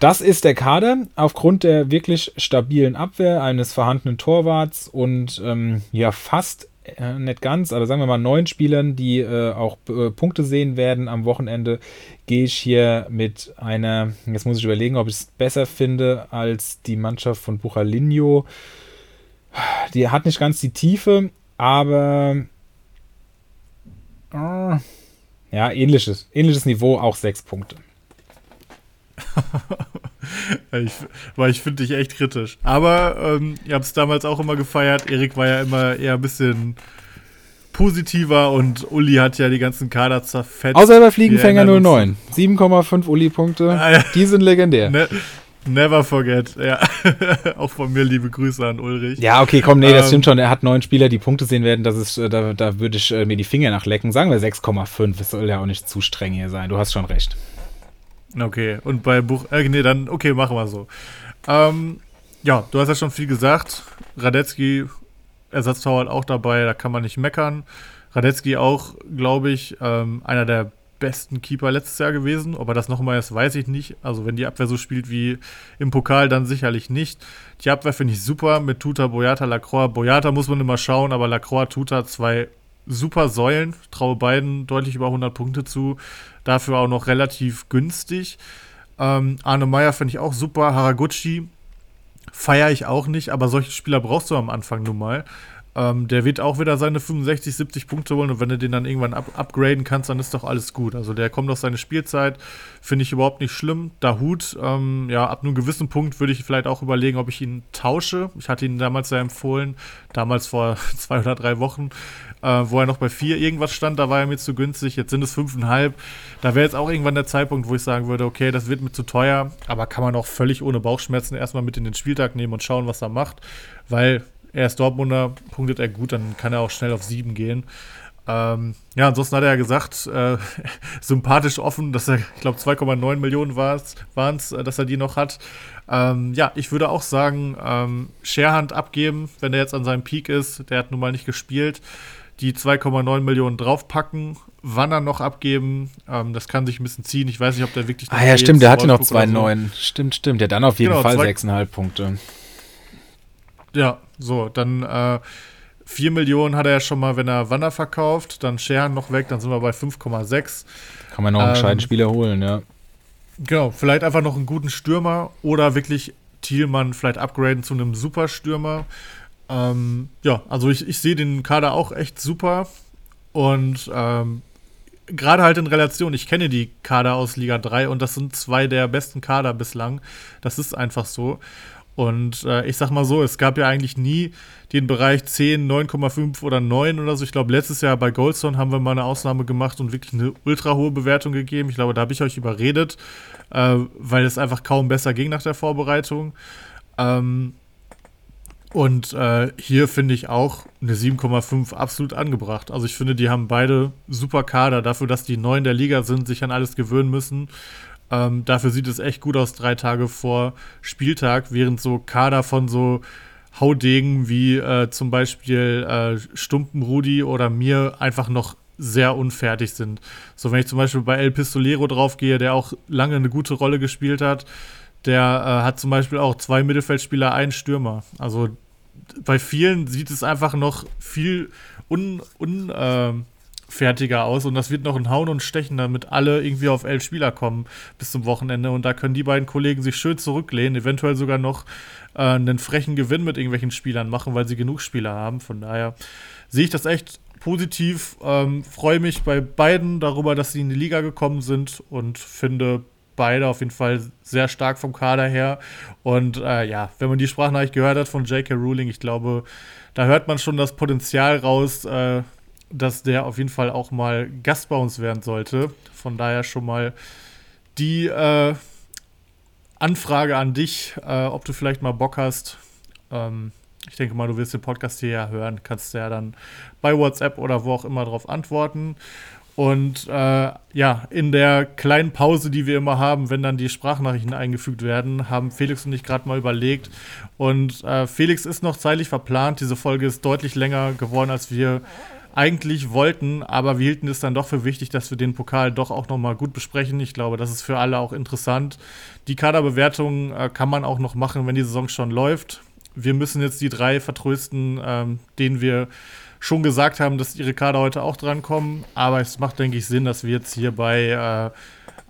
Das ist der Kader aufgrund der wirklich stabilen Abwehr eines vorhandenen Torwarts und ähm, ja fast äh, nicht ganz, aber sagen wir mal neun Spielern, die äh, auch äh, Punkte sehen werden am Wochenende, gehe ich hier mit einer, jetzt muss ich überlegen, ob ich es besser finde als die Mannschaft von Buchalinho. Die hat nicht ganz die Tiefe, aber äh, ja, ähnliches, ähnliches Niveau, auch sechs Punkte. (laughs) ich, weil ich finde dich echt kritisch. Aber ähm, ihr habt es damals auch immer gefeiert. Erik war ja immer eher ein bisschen positiver und Uli hat ja die ganzen Kader zerfetzt. Außer bei Fliegenfänger 09. 7,5 Uli-Punkte. Ah, ja. Die sind legendär. Ne Never forget, ja. (laughs) auch von mir liebe Grüße an Ulrich. Ja, okay, komm, nee, das ähm, stimmt schon. Er hat neun Spieler, die Punkte sehen werden. Das ist, äh, da, da würde ich äh, mir die Finger nachlecken. Sagen wir 6,5. Das soll ja auch nicht zu streng hier sein. Du hast schon recht. Okay, und bei Buch. Äh, nee, dann, okay, machen wir so. Ähm, ja, du hast ja schon viel gesagt. Radetzky, Ersatztorwart auch dabei, da kann man nicht meckern. Radetzky auch, glaube ich, ähm, einer der besten Keeper letztes Jahr gewesen. Ob er das nochmal ist, weiß ich nicht. Also, wenn die Abwehr so spielt wie im Pokal, dann sicherlich nicht. Die Abwehr finde ich super mit Tuta, Boyata, Lacroix. Boyata muss man immer schauen, aber Lacroix, Tuta, zwei super Säulen. Traue beiden deutlich über 100 Punkte zu. Dafür auch noch relativ günstig. Ähm, Arne Meyer finde ich auch super. Haraguchi feiere ich auch nicht, aber solche Spieler brauchst du am Anfang nun mal. Ähm, der wird auch wieder seine 65, 70 Punkte holen und wenn du den dann irgendwann up upgraden kannst, dann ist doch alles gut. Also der kommt auf seine Spielzeit, finde ich überhaupt nicht schlimm. Dahut, ähm, ja, ab einem gewissen Punkt würde ich vielleicht auch überlegen, ob ich ihn tausche. Ich hatte ihn damals ja empfohlen, damals vor (laughs) zwei oder drei Wochen, äh, wo er noch bei vier irgendwas stand, da war er mir zu günstig, jetzt sind es fünfeinhalb. Da wäre jetzt auch irgendwann der Zeitpunkt, wo ich sagen würde, okay, das wird mir zu teuer, aber kann man auch völlig ohne Bauchschmerzen erstmal mit in den Spieltag nehmen und schauen, was er macht, weil er ist Dortmunder, punktet er gut, dann kann er auch schnell auf sieben gehen. Ähm, ja, ansonsten hat er ja gesagt, äh, (laughs) sympathisch offen, dass er, ich glaube, 2,9 Millionen waren es, äh, dass er die noch hat. Ähm, ja, ich würde auch sagen, ähm, Sharehand abgeben, wenn er jetzt an seinem Peak ist. Der hat nun mal nicht gespielt. Die 2,9 Millionen draufpacken, wann er noch abgeben, ähm, das kann sich ein bisschen ziehen. Ich weiß nicht, ob der wirklich. Ah ja, stimmt, der hatte noch 2,9. So. Stimmt, stimmt. Der dann auf jeden genau, Fall 6,5 Punkte. Ja, so, dann äh, 4 Millionen hat er ja schon mal, wenn er Wanner verkauft, dann Scheren noch weg, dann sind wir bei 5,6. Kann man noch einen ähm, gescheiten Spieler holen, ja. Genau, vielleicht einfach noch einen guten Stürmer oder wirklich Thielmann vielleicht upgraden zu einem Superstürmer. Ähm, ja, also ich, ich sehe den Kader auch echt super und ähm, gerade halt in Relation, ich kenne die Kader aus Liga 3 und das sind zwei der besten Kader bislang. Das ist einfach so. Und äh, ich sag mal so, es gab ja eigentlich nie den Bereich 10, 9,5 oder 9 oder so. Ich glaube, letztes Jahr bei Goldstone haben wir mal eine Ausnahme gemacht und wirklich eine ultra hohe Bewertung gegeben. Ich glaube, da habe ich euch überredet, äh, weil es einfach kaum besser ging nach der Vorbereitung. Ähm, und äh, hier finde ich auch eine 7,5 absolut angebracht. Also ich finde, die haben beide super Kader dafür, dass die neun der Liga sind, sich an alles gewöhnen müssen. Ähm, dafür sieht es echt gut aus, drei Tage vor Spieltag, während so Kader von so Haudegen wie äh, zum Beispiel äh, Stumpen Rudi oder mir einfach noch sehr unfertig sind. So, wenn ich zum Beispiel bei El Pistolero draufgehe, der auch lange eine gute Rolle gespielt hat, der äh, hat zum Beispiel auch zwei Mittelfeldspieler, einen Stürmer. Also bei vielen sieht es einfach noch viel un, un äh, fertiger aus und das wird noch ein Hauen und Stechen, damit alle irgendwie auf elf Spieler kommen bis zum Wochenende und da können die beiden Kollegen sich schön zurücklehnen, eventuell sogar noch äh, einen frechen Gewinn mit irgendwelchen Spielern machen, weil sie genug Spieler haben. Von daher sehe ich das echt positiv, ähm, freue mich bei beiden darüber, dass sie in die Liga gekommen sind und finde beide auf jeden Fall sehr stark vom Kader her. Und äh, ja, wenn man die Sprachnachricht gehört hat von J.K. Ruling, ich glaube, da hört man schon das Potenzial raus, äh, dass der auf jeden Fall auch mal Gast bei uns werden sollte. Von daher schon mal die äh, Anfrage an dich, äh, ob du vielleicht mal Bock hast. Ähm, ich denke mal, du wirst den Podcast hier ja hören, kannst ja dann bei WhatsApp oder wo auch immer darauf antworten. Und äh, ja, in der kleinen Pause, die wir immer haben, wenn dann die Sprachnachrichten eingefügt werden, haben Felix und ich gerade mal überlegt. Und äh, Felix ist noch zeitlich verplant. Diese Folge ist deutlich länger geworden, als wir eigentlich wollten, aber wir hielten es dann doch für wichtig, dass wir den Pokal doch auch nochmal gut besprechen. Ich glaube, das ist für alle auch interessant. Die Kaderbewertung äh, kann man auch noch machen, wenn die Saison schon läuft. Wir müssen jetzt die drei vertrösten, ähm, denen wir schon gesagt haben, dass ihre Kader heute auch drankommen. Aber es macht, denke ich, Sinn, dass wir jetzt hier bei äh,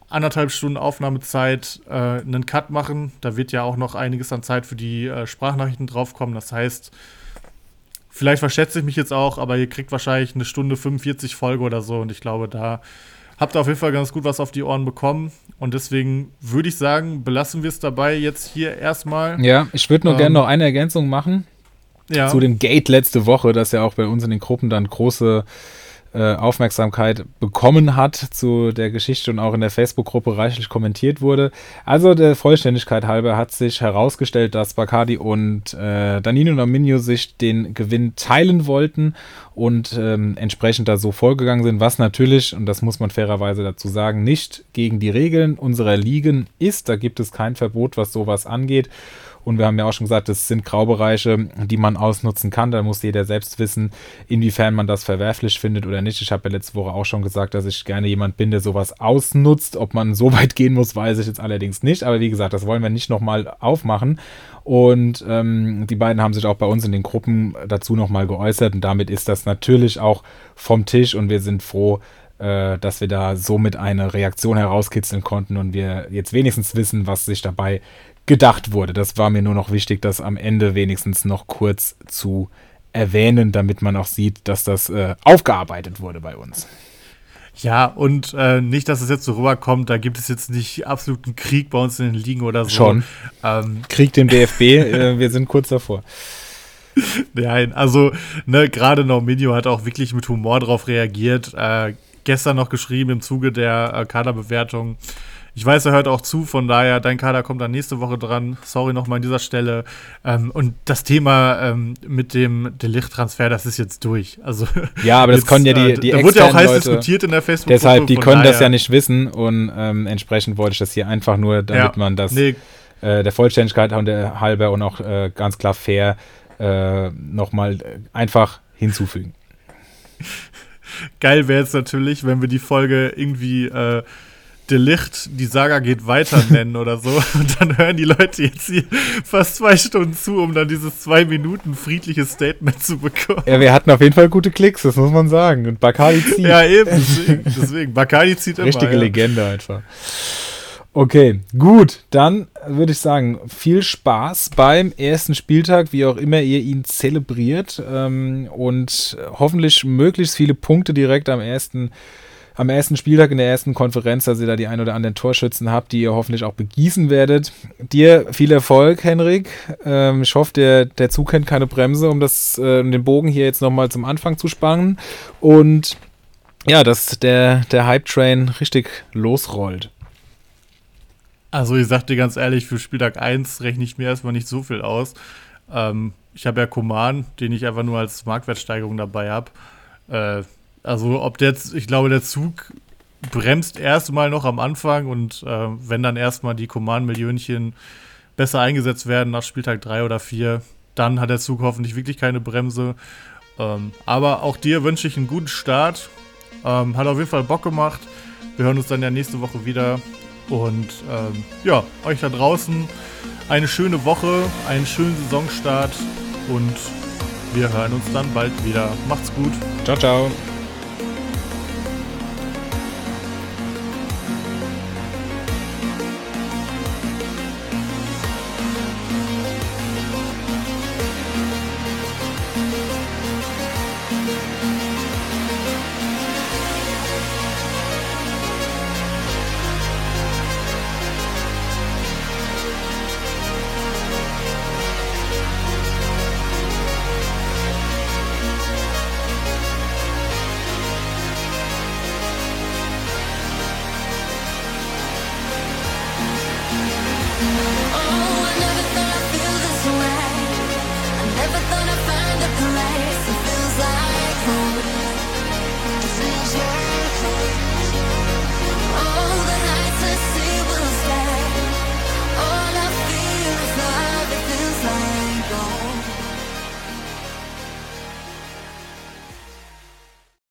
anderthalb Stunden Aufnahmezeit äh, einen Cut machen. Da wird ja auch noch einiges an Zeit für die äh, Sprachnachrichten draufkommen. Das heißt, vielleicht verschätze ich mich jetzt auch, aber ihr kriegt wahrscheinlich eine Stunde 45 Folge oder so. Und ich glaube, da habt ihr auf jeden Fall ganz gut was auf die Ohren bekommen. Und deswegen würde ich sagen, belassen wir es dabei jetzt hier erstmal. Ja, ich würde nur ähm, gerne noch eine Ergänzung machen ja. zu dem Gate letzte Woche, das ja auch bei uns in den Gruppen dann große äh, Aufmerksamkeit bekommen hat zu der Geschichte und auch in der Facebook-Gruppe reichlich kommentiert wurde. Also der Vollständigkeit halber hat sich herausgestellt, dass Bacardi und äh, Danilo Nominio sich den Gewinn teilen wollten und ähm, entsprechend da so vorgegangen sind, was natürlich, und das muss man fairerweise dazu sagen, nicht gegen die Regeln unserer Ligen ist. Da gibt es kein Verbot, was sowas angeht. Und wir haben ja auch schon gesagt, es sind Graubereiche, die man ausnutzen kann. Da muss jeder selbst wissen, inwiefern man das verwerflich findet oder nicht. Ich habe ja letzte Woche auch schon gesagt, dass ich gerne jemand bin, der sowas ausnutzt. Ob man (laughs) so weit gehen muss, weiß ich jetzt allerdings nicht. Aber wie gesagt, das wollen wir nicht nochmal aufmachen. Und ähm, die beiden haben sich auch bei uns in den Gruppen dazu nochmal geäußert. Und damit ist das natürlich auch vom Tisch. Und wir sind froh, äh, dass wir da somit eine Reaktion herauskitzeln konnten und wir jetzt wenigstens wissen, was sich dabei gedacht wurde. Das war mir nur noch wichtig, das am Ende wenigstens noch kurz zu erwähnen, damit man auch sieht, dass das äh, aufgearbeitet wurde bei uns. Ja, und äh, nicht, dass es jetzt so rüberkommt, da gibt es jetzt nicht absoluten Krieg bei uns in den Ligen oder so. Schon. Ähm. Krieg dem DFB, äh, wir sind kurz davor. (laughs) Nein, also ne, gerade Norminio hat auch wirklich mit Humor darauf reagiert. Äh, gestern noch geschrieben im Zuge der äh, Kaderbewertung. Ich weiß, er hört auch zu, von daher, dein Kader kommt dann nächste Woche dran. Sorry nochmal an dieser Stelle. Ähm, und das Thema ähm, mit dem Delicht-Transfer, das ist jetzt durch. Also, (laughs) ja, aber das können ja die, äh, die Da wurde ja auch heiß Leute, diskutiert in der facebook Deshalb, die können daher. das ja nicht wissen und ähm, entsprechend wollte ich das hier einfach nur, damit ja, man das nee. äh, der Vollständigkeit halber und auch äh, ganz klar fair äh, nochmal einfach hinzufügen. (laughs) Geil wäre jetzt natürlich, wenn wir die Folge irgendwie äh, Delicht, die Saga geht weiter nennen oder so. (laughs) Und dann hören die Leute jetzt hier fast zwei Stunden zu, um dann dieses zwei Minuten friedliches Statement zu bekommen. Ja, wir hatten auf jeden Fall gute Klicks, das muss man sagen. Und Bacardi zieht. Ja, eben, deswegen. deswegen. Bacardi zieht immer. Richtige ja. Legende einfach. Okay, gut, dann würde ich sagen, viel Spaß beim ersten Spieltag, wie auch immer ihr ihn zelebriert ähm, und hoffentlich möglichst viele Punkte direkt am ersten Spieltag am ersten Spieltag in der ersten Konferenz, dass ihr da die ein oder anderen Torschützen habt, die ihr hoffentlich auch begießen werdet. Dir viel Erfolg, Henrik. Ähm, ich hoffe, der, der Zug kennt keine Bremse, um das, äh, den Bogen hier jetzt nochmal zum Anfang zu spannen. Und ja, dass der, der Hype-Train richtig losrollt. Also ich sag dir ganz ehrlich, für Spieltag 1 rechne ich mir erstmal nicht so viel aus. Ähm, ich habe ja Koman, den ich einfach nur als Marktwertsteigerung dabei habe. Äh, also ob der, ich glaube, der Zug bremst erstmal noch am Anfang und äh, wenn dann erstmal die Command-Millionchen besser eingesetzt werden nach Spieltag 3 oder 4, dann hat der Zug hoffentlich wirklich keine Bremse. Ähm, aber auch dir wünsche ich einen guten Start Ähm, hat auf jeden Fall Bock gemacht. Wir hören uns dann ja nächste Woche wieder. Und ähm, ja, euch da draußen eine schöne Woche, einen schönen Saisonstart und wir hören uns dann bald wieder. Macht's gut. Ciao, ciao.